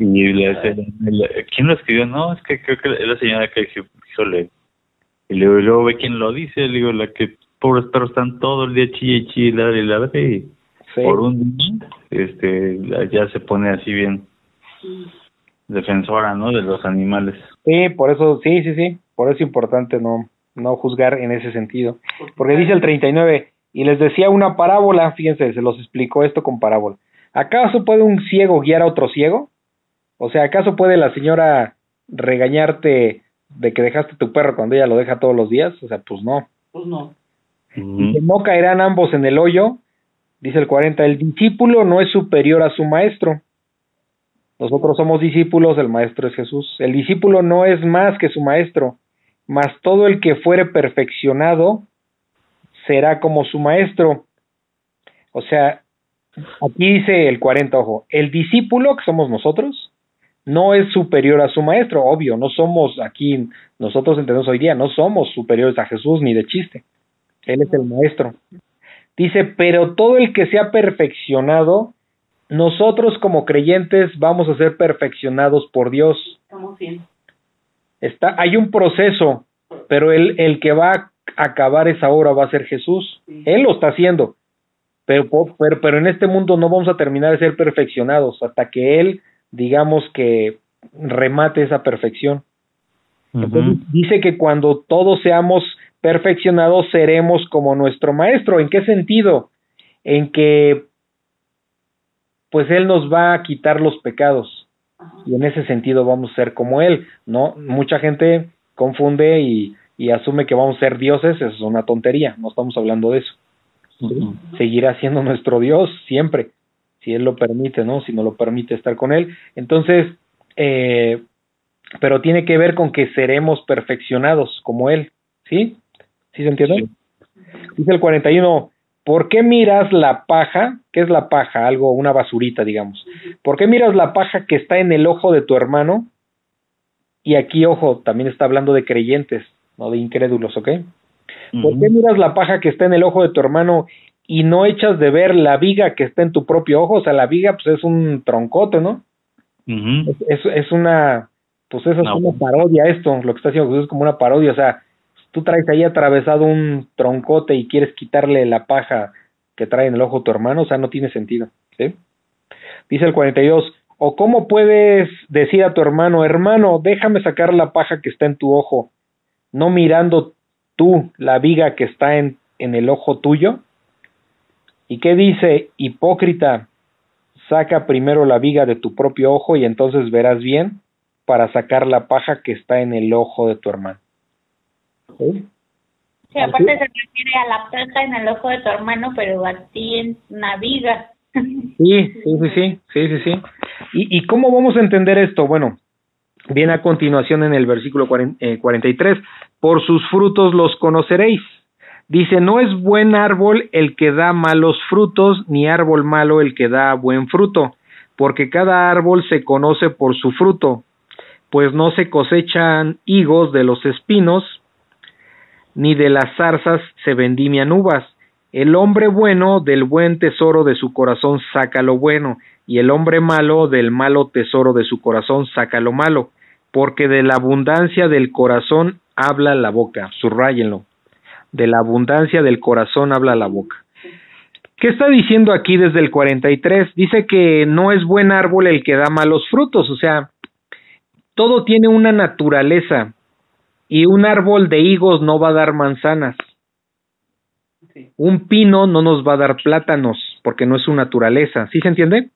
Y le, le- ¿quién lo escribió? No, es que creo que es la señora que dijo, híjole. Y luego, y luego ve quién lo dice, le digo, la que pobres perros están todo el día chille y chille, ladre y ladre, y Sí. por un día, este, ya se pone así bien defensora, ¿no? De los animales. Sí, por eso, sí, sí, sí. Por eso es importante no, no juzgar en ese sentido. Porque dice el 39, y les decía una parábola, fíjense, se los explicó esto con parábola. ¿Acaso puede un ciego guiar a otro ciego? O sea, ¿acaso puede la señora regañarte de que dejaste tu perro cuando ella lo deja todos los días? O sea, pues no. Pues no. Que no caerán ambos en el hoyo, dice el 40, el discípulo no es superior a su maestro. Nosotros somos discípulos, el maestro es Jesús. El discípulo no es más que su maestro, mas todo el que fuere perfeccionado será como su maestro. O sea, aquí dice el 40, ojo, el discípulo, que somos nosotros, no es superior a su maestro, obvio, no somos aquí, nosotros entendemos hoy día, no somos superiores a Jesús ni de chiste. Él es el maestro. Dice, pero todo el que sea perfeccionado, nosotros como creyentes vamos a ser perfeccionados por Dios. Estamos bien. Está, hay un proceso, pero el, el que va a acabar esa obra va a ser Jesús. Él lo está haciendo. Pero, pero, pero en este mundo no vamos a terminar de ser perfeccionados hasta que Él, digamos que remate esa perfección. Entonces, dice que cuando todos seamos perfeccionados seremos como nuestro maestro. ¿En qué sentido? En que pues él nos va a quitar los pecados y en ese sentido vamos a ser como él, ¿no? Mucha gente confunde y, y asume que vamos a ser dioses, eso es una tontería, no estamos hablando de eso. Seguirá siendo nuestro Dios siempre, si Él lo permite, ¿no? Si no lo permite estar con Él. Entonces, eh, pero tiene que ver con que seremos perfeccionados como Él, ¿sí? ¿Sí se entiende? Dice el 41, ¿por qué miras la paja? ¿Qué es la paja? Algo, una basurita, digamos. ¿Por qué miras la paja que está en el ojo de tu hermano? Y aquí, ojo, también está hablando de creyentes, no de incrédulos, ¿ok? ¿Por qué miras la paja que está en el ojo de tu hermano y no echas de ver la viga que está en tu propio ojo, o sea, la viga pues es un troncote, ¿no? Es, es una, pues eso es No. una parodia esto, lo que está haciendo Jesús es como una parodia, o sea, tú traes ahí atravesado un troncote y quieres quitarle la paja que trae en el ojo tu hermano, o sea, no tiene sentido. Dice el 42, o cómo puedes decir a tu hermano, hermano, déjame sacar la paja que está en tu ojo, no mirando tú la viga que está en, en el ojo tuyo. ¿Y qué dice? Hipócrita, saca primero la viga de tu propio ojo y entonces verás bien para sacar la paja que está en el ojo de tu hermano. ¿Sí? Sí, aparte se refiere a la paja en el ojo de tu hermano, pero a ti en una viga. Sí, sí, sí, sí, sí, sí. ¿Y, ¿Y cómo vamos a entender esto? Bueno, viene a continuación en el versículo cuaren- eh, 43, por sus frutos los conoceréis. Dice, no es buen árbol el que da malos frutos, ni árbol malo el que da buen fruto, porque cada árbol se conoce por su fruto, pues no se cosechan higos de los espinos, ni de las zarzas se vendimian uvas. El hombre bueno del buen tesoro de su corazón saca lo bueno, y el hombre malo del malo tesoro de su corazón saca lo malo, porque de la abundancia del corazón habla la boca, subrayenlo, de la abundancia del corazón habla la boca. ¿Qué está diciendo aquí desde el 43? Dice que no es buen árbol el que da malos frutos, o sea, todo tiene una naturaleza y un árbol de higos no va a dar manzanas. Sí. Un pino no nos va a dar plátanos porque no es su naturaleza. ¿Sí se entiende?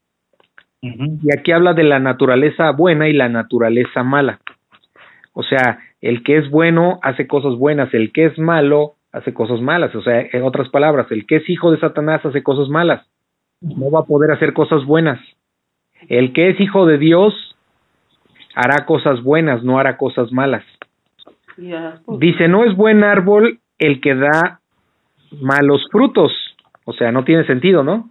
Y aquí habla de la naturaleza buena y la naturaleza mala. O sea, el que es bueno hace cosas buenas, el que es malo hace cosas malas. O sea, en otras palabras, el que es hijo de Satanás hace cosas malas. No va a poder hacer cosas buenas. El que es hijo de Dios hará cosas buenas, no hará cosas malas. Pues, Dice, no es buen árbol el que da malos frutos. O sea, no tiene sentido, ¿no?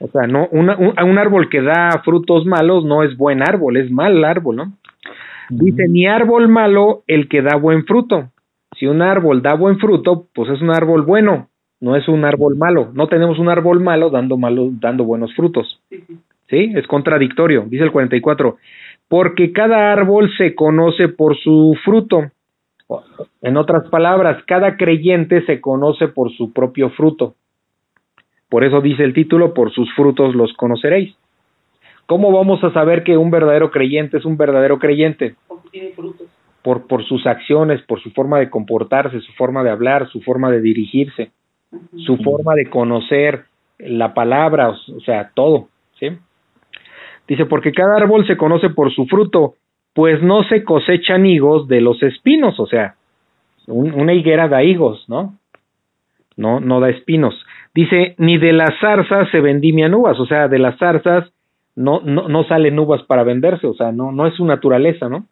O sea, no, una- un, un árbol que da frutos malos no es buen árbol, es mal árbol, ¿no? Dice, ni árbol malo el que da buen fruto. Si un árbol da buen fruto, pues es un árbol bueno, no es un árbol malo. No tenemos un árbol malo dando, malo, dando buenos frutos. ¿sí? Es contradictorio, dice el 44, porque cada árbol se conoce por su fruto. En otras palabras, cada creyente se conoce por su propio fruto. Por eso dice el título, por sus frutos los conoceréis. ¿Cómo vamos a saber que un verdadero creyente es un verdadero creyente? Porque tiene frutos. Por, por sus acciones, por su forma de comportarse, su forma de hablar, su forma de dirigirse su forma de conocer la palabra, o o sea, todo, ¿sí? Dice, porque cada árbol se conoce por su fruto, pues no se cosechan higos de los espinos, o sea, un- una higuera da higos, ¿no? No, no da espinos. Dice, ni de las zarzas se vendimian uvas, o sea, de las zarzas no, no, no salen uvas para venderse, o sea, no, no es su naturaleza, ¿no?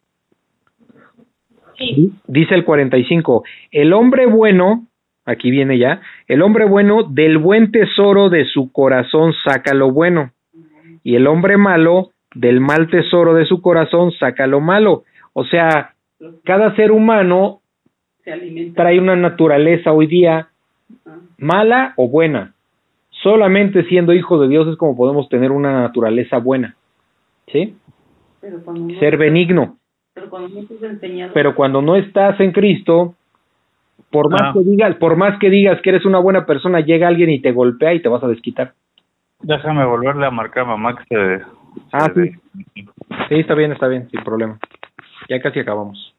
Sí, Dice el 45, el hombre bueno, aquí viene ya, el hombre bueno del buen tesoro de su corazón saca lo bueno, y el hombre malo del mal tesoro de su corazón saca lo malo. O sea, cada ser humano Se alimenta. trae una naturaleza hoy día mala o buena. Solamente siendo hijo de Dios es como podemos tener una naturaleza buena. ¿Sí? pero cuando no- Ser benigno. Pero cuando no estás enseñado. pero cuando no estás en Cristo, por más Ah. que digas, por más que digas que eres una buena persona, llega alguien y te golpea y te vas a desquitar. Déjame volverle a marcar a mamá que se... Ah, sí. Sí, está bien, está bien, sin problema. Ya casi acabamos.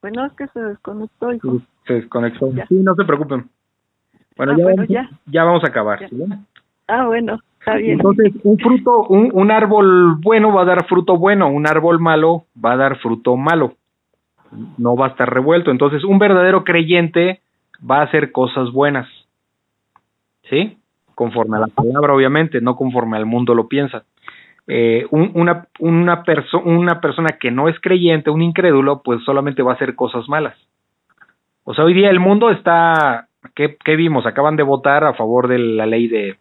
Bueno, es que se desconectó, hijo. Se desconectó. Ya. Sí, no se preocupen. Bueno, Ah, ya, bueno, vamos, ya. ya vamos a acabar. Ya. ¿sí? Ah, bueno, Entonces, un fruto, un, un árbol bueno va a dar fruto bueno, un árbol malo va a dar fruto malo. No va a estar revuelto. Entonces, un verdadero creyente va a hacer cosas buenas. ¿Sí? Conforme a la palabra, obviamente, no conforme al mundo lo piensa. Eh, un- una, una, una persona que no es creyente, un incrédulo, pues solamente va a hacer cosas malas. O sea, hoy día el mundo está, ¿qué, qué vimos? Acaban de votar a favor de la ley de,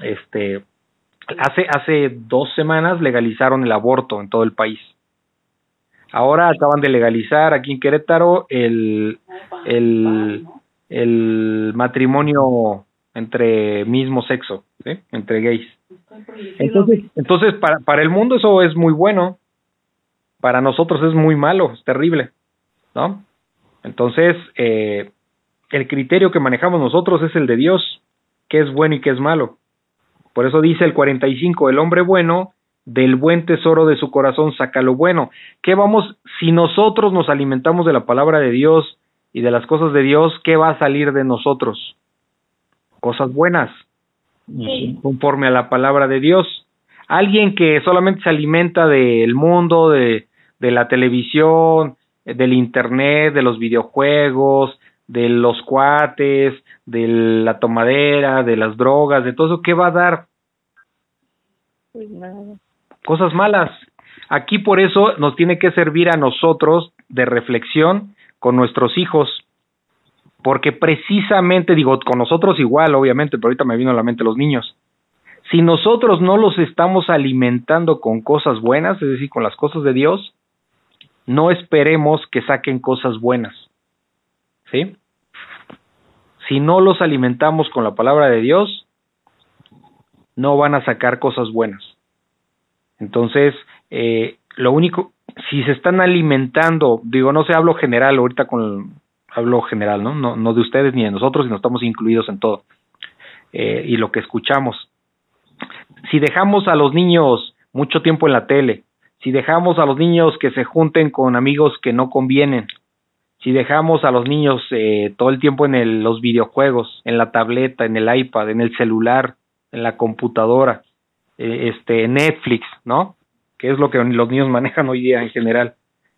este, Hace, hace dos semanas legalizaron el aborto en todo el país. Ahora acaban de legalizar aquí en Querétaro el, el, el matrimonio entre mismo sexo, ¿sí? entre gays. Entonces, entonces para, para el mundo eso es muy bueno, para nosotros es muy malo, es terrible, ¿no? Entonces, eh, el criterio que manejamos nosotros es el de Dios, qué es bueno y qué es malo. Por eso dice el 45, el hombre bueno del buen tesoro de su corazón saca lo bueno. ¿Qué vamos, si nosotros nos alimentamos de la palabra de Dios y de las cosas de Dios, qué va a salir de nosotros? Cosas buenas, conforme a la palabra de Dios. Alguien que solamente se alimenta del mundo, de, de la televisión, del internet, de los videojuegos, de los cuates, de la tomadera, de las drogas, de todo eso, ¿qué va a dar? Pues nada. Cosas malas. Aquí por eso nos tiene que servir a nosotros de reflexión con nuestros hijos, porque precisamente, digo, con nosotros igual, obviamente, pero ahorita me vino a la mente los niños. Si nosotros no los estamos alimentando con cosas buenas, es decir, con las cosas de Dios, no esperemos que saquen cosas buenas. ¿Sí? Si no los alimentamos con la palabra de Dios, no van a sacar cosas buenas. Entonces, eh, lo único, si se están alimentando, digo, no sé, hablo general, ahorita con, hablo general, ¿no? ¿no? No de ustedes ni de nosotros, sino estamos incluidos en todo. Eh, y lo que escuchamos. Si dejamos a los niños mucho tiempo en la tele, si dejamos a los niños que se junten con amigos que no convienen, si dejamos a los niños eh, todo el tiempo en el, los videojuegos, en la tableta, en el iPad, en el celular, en la computadora, eh, este, Netflix, ¿no? Que es lo que los niños <laughs> manejan hoy día en general.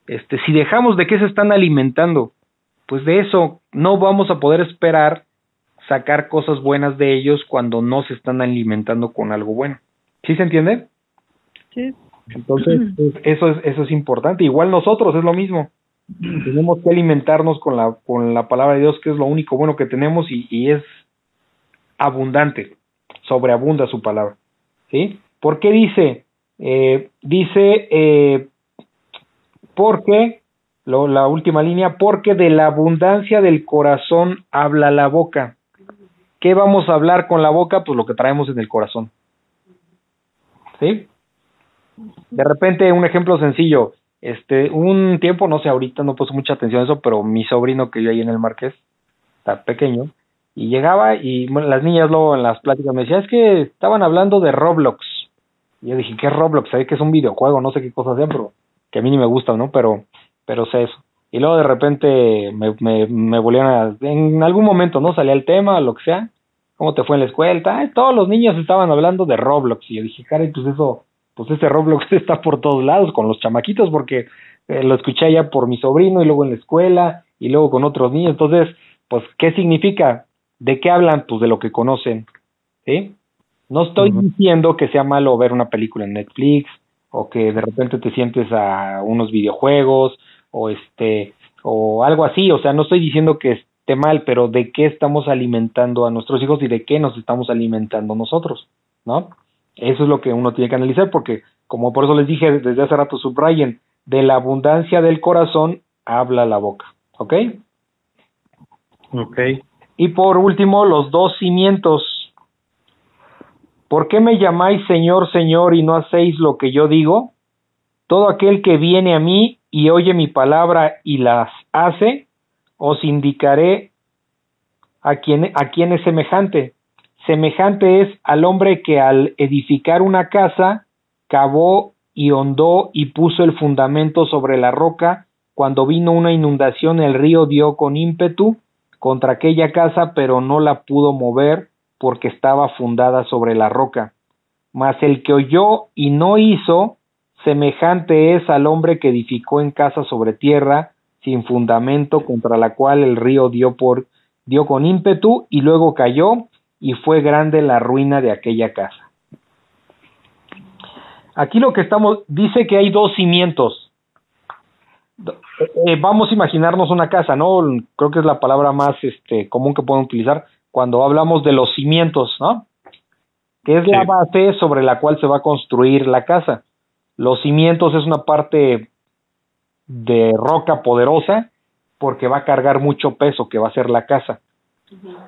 Este, si dejamos de qué se están alimentando, pues de eso no vamos a poder esperar sacar cosas buenas de ellos cuando no se están alimentando con algo bueno. ¿Sí se entiende? Sí. Entonces, pues, eso es, eso es importante. Igual nosotros es lo mismo. Tenemos que alimentarnos con la, con la palabra de Dios, que es lo único bueno que tenemos y, y es abundante, sobreabunda su palabra. ¿Sí? ¿Por qué dice? Eh, dice, eh, porque, la última línea, porque de la abundancia del corazón habla la boca. ¿Qué vamos a hablar con la boca? Pues lo que traemos en el corazón. ¿Sí? De repente, un ejemplo sencillo, este, un tiempo, no sé, ahorita no puse mucha atención a eso, pero mi sobrino que vive ahí en el Marqués, está pequeño, y llegaba y bueno, las niñas luego en las pláticas me decían, es que estaban hablando de Roblox. Y yo dije, ¿qué es Roblox? Sabía que es un videojuego, no sé qué cosas sean, pero que a mí ni me gusta, ¿no? Pero, pero sé eso. Y luego de repente me, me, volvieron a, en algún momento, ¿no? Salía el tema, lo que sea, ¿cómo te fue en la escuela? Todos los niños estaban hablando de Roblox. Y yo dije, caray, pues eso, pues ese Roblox <laughs> está por todos lados con los chamaquitos porque eh, lo escuché ya por mi sobrino y luego en la escuela y luego con otros niños. Entonces, pues, ¿qué significa? ¿De qué hablan? Pues de lo que conocen. ¿Sí? No estoy diciendo que sea malo ver una película en Netflix o que de repente te sientes a unos videojuegos o este o algo así, o sea, no estoy diciendo que esté mal, pero de qué estamos alimentando a nuestros hijos y de qué nos estamos alimentando nosotros, ¿no? Eso es lo que uno tiene que analizar porque, como por eso les dije desde hace rato, subrayen, de la abundancia del corazón habla la boca, ¿ok? Ok. Y por último, los dos cimientos. ¿Por qué me llamáis Señor, Señor y no hacéis lo que yo digo? Todo aquel que viene a mí y oye mi palabra y las hace, os indicaré a quién, a quién es semejante. Semejante es al hombre que al edificar una casa cavó y hondó y puso el fundamento sobre la roca. Cuando vino una inundación el río dio con ímpetu contra aquella casa, pero no la pudo mover porque estaba fundada sobre la roca. Mas el que oyó y no hizo, semejante es al hombre que edificó en casa sobre tierra, sin fundamento, contra la cual el río por dio con ímpetu y luego cayó y fue grande la ruina de aquella casa. Aquí lo que estamos, dice que hay dos cimientos. Eh, vamos a imaginarnos una casa, ¿no? Creo que es la palabra más este, común que pueden utilizar cuando hablamos de los cimientos, ¿no? que es la base sobre la cual se va a construir la casa. Los cimientos es una parte de roca poderosa porque va a cargar mucho peso que va a ser la casa.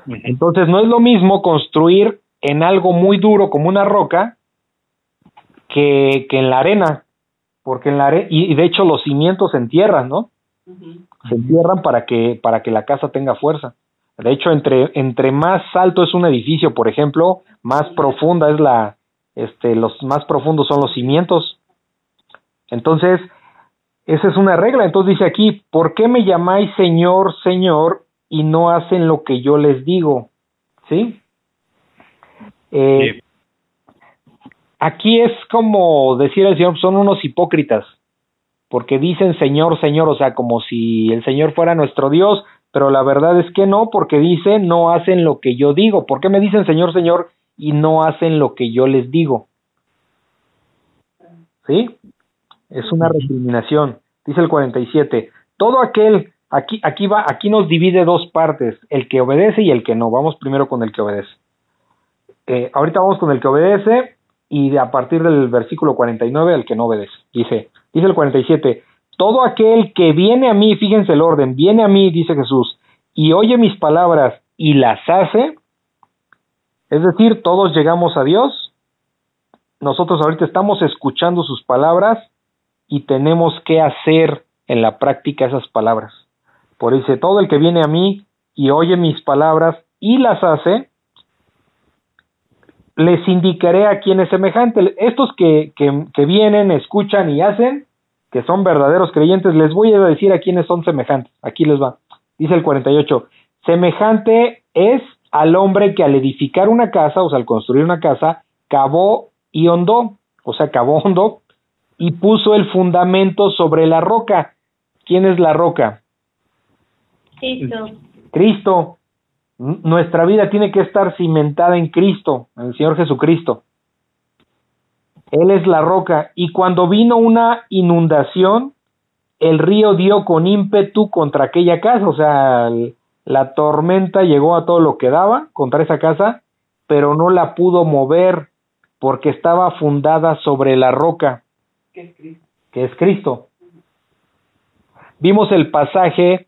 Entonces no es lo mismo construir en algo muy duro como una roca que, que en la arena, porque en la are- y, y de hecho los cimientos se entierran, ¿no? Se entierran para que para que la casa tenga fuerza. De hecho, entre entre más alto es un edificio, por ejemplo, más profunda es la este los más profundos son los cimientos. Entonces, esa es una regla. Entonces dice aquí, ¿por qué me llamáis Señor, Señor y no hacen lo que yo les digo? ¿Sí? Eh, Sí. Aquí es como decir el Señor, son unos hipócritas, porque dicen Señor, Señor, o sea, como si el Señor fuera nuestro Dios, pero la verdad es que no, porque dice, no hacen lo que yo digo. ¿Por qué me dicen Señor, Señor y no hacen lo que yo les digo? ¿Sí? Es una recriminación. Dice el 47, todo aquel, aquí, aquí va, aquí nos divide dos partes, el que obedece y el que no. Vamos primero con el que obedece. Eh, ahorita vamos con el que obedece y a partir del versículo 49 el que no obedece. Dice, dice el 47, todo aquel que viene a mí, fíjense el orden, viene a mí, dice Jesús, y oye mis palabras y las hace, es decir, todos llegamos a Dios, nosotros ahorita estamos escuchando sus palabras y tenemos que hacer en la práctica esas palabras. Por dice, todo el que viene a mí y oye mis palabras y las hace, les indicaré a quién es semejante. Estos que, que, que, vienen, escuchan y hacen, que son verdaderos creyentes, les voy a decir a quiénes son semejantes. Aquí les va. Dice el 48, semejante es al hombre que al edificar una casa, o sea, al construir una casa, cavó y hondó, o sea, cavó hondo y puso el fundamento sobre la roca. ¿Quién es la roca? Cristo. Cristo. Nuestra vida tiene que estar cimentada en Cristo, en el Señor Jesucristo. Él es la roca. Y cuando vino una inundación, el río dio con ímpetu contra aquella casa. O sea, la tormenta llegó a todo lo que daba contra esa casa, pero no la pudo mover porque estaba fundada sobre la roca, que es Cristo. que es Cristo. Vimos el pasaje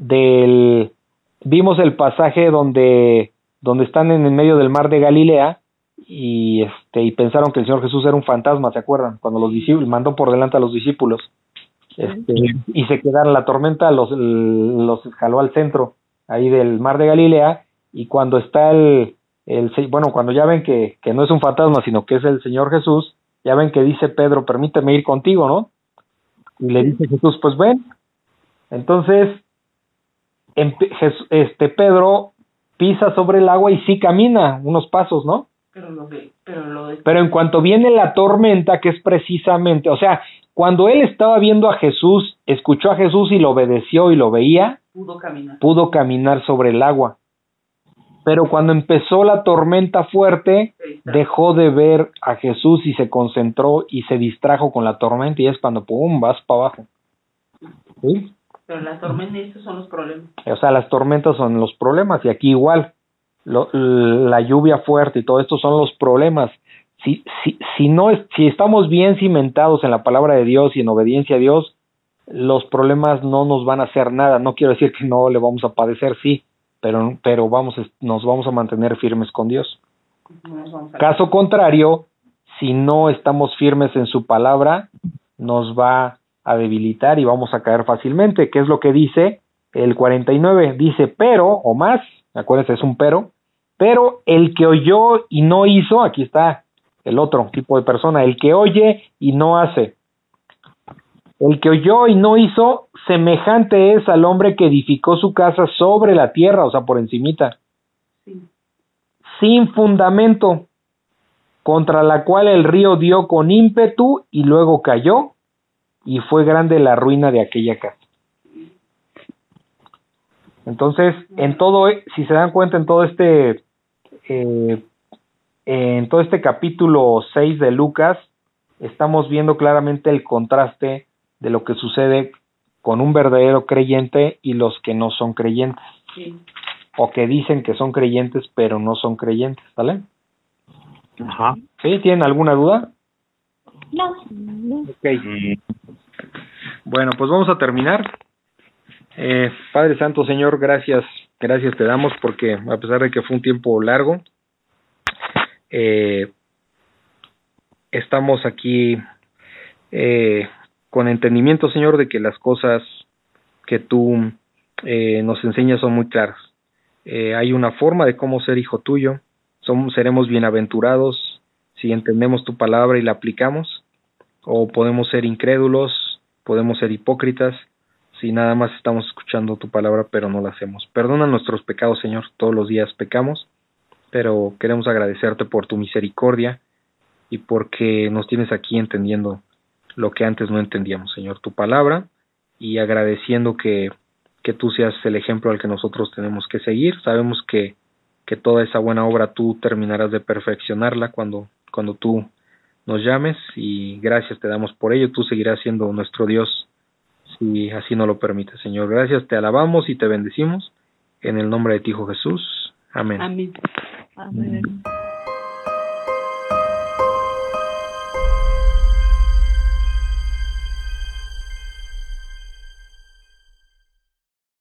del vimos el pasaje donde donde están en el medio del mar de Galilea y este y pensaron que el Señor Jesús era un fantasma, ¿se acuerdan? Cuando los discípulos mandó por delante a los discípulos. Este, y se quedaron la tormenta los los jaló al centro ahí del mar de Galilea y cuando está el, el bueno, cuando ya ven que, que no es un fantasma, sino que es el Señor Jesús, ya ven que dice Pedro, permíteme ir contigo, ¿no? Y le dice Jesús, pues ven. Entonces, en, este Pedro pisa sobre el agua y sí camina unos pasos, ¿no? Pero, lo pero, lo de... pero en cuanto viene la tormenta, que es precisamente, o sea, cuando él estaba viendo a Jesús, escuchó a Jesús y lo obedeció y lo veía, pudo caminar. pudo caminar sobre el agua. Pero cuando empezó la tormenta fuerte, dejó de ver a Jesús y se concentró y se distrajo con la tormenta y es cuando, ¡pum!, vas para abajo. ¿Sí? Pero las tormentas son los problemas. O sea, las tormentas son los problemas y aquí igual, lo, la lluvia fuerte y todo esto son los problemas. Si, si, si, no es, si estamos bien cimentados en la palabra de Dios y en obediencia a Dios, los problemas no nos van a hacer nada. No quiero decir que no le vamos a padecer, sí, pero, pero vamos, nos vamos a mantener firmes con Dios. Caso contrario, si no estamos firmes en su palabra, nos va a debilitar y vamos a caer fácilmente, que es lo que dice el 49, dice pero o más, acuérdense, es un pero, pero el que oyó y no hizo, aquí está el otro tipo de persona, el que oye y no hace. El que oyó y no hizo, semejante es al hombre que edificó su casa sobre la tierra, o sea, por encimita, sí. sin fundamento, contra la cual el río dio con ímpetu y luego cayó, y fue grande la ruina de aquella casa. Entonces, en todo, si se dan cuenta en todo este, eh, en todo este capítulo 6 de Lucas, estamos viendo claramente el contraste de lo que sucede con un verdadero creyente y los que no son creyentes. Sí. O que dicen que son creyentes pero no son creyentes, ¿vale? Ajá. ¿Sí? ¿Tienen alguna duda? No. Ok. Bueno, pues vamos a terminar. Eh, Padre Santo, Señor, gracias, gracias te damos porque a pesar de que fue un tiempo largo, eh, estamos aquí eh, con entendimiento, Señor, de que las cosas que tú eh, nos enseñas son muy claras. Eh, hay una forma de cómo ser hijo tuyo. Somos, seremos bienaventurados si entendemos tu palabra y la aplicamos, o podemos ser incrédulos, podemos ser hipócritas si nada más estamos escuchando tu palabra pero no la hacemos. Perdona nuestros pecados, Señor, todos los días pecamos, pero queremos agradecerte por tu misericordia y porque nos tienes aquí entendiendo lo que antes no entendíamos, Señor, tu palabra y agradeciendo que, que tú seas el ejemplo al que nosotros tenemos que seguir. Sabemos que, que toda esa buena obra tú terminarás de perfeccionarla cuando, cuando tú nos llames y gracias te damos por ello. Tú seguirás siendo nuestro Dios si así no lo permite, Señor. Gracias, te alabamos y te bendecimos en el nombre de ti, Hijo Jesús. Amén. Amén. Amén.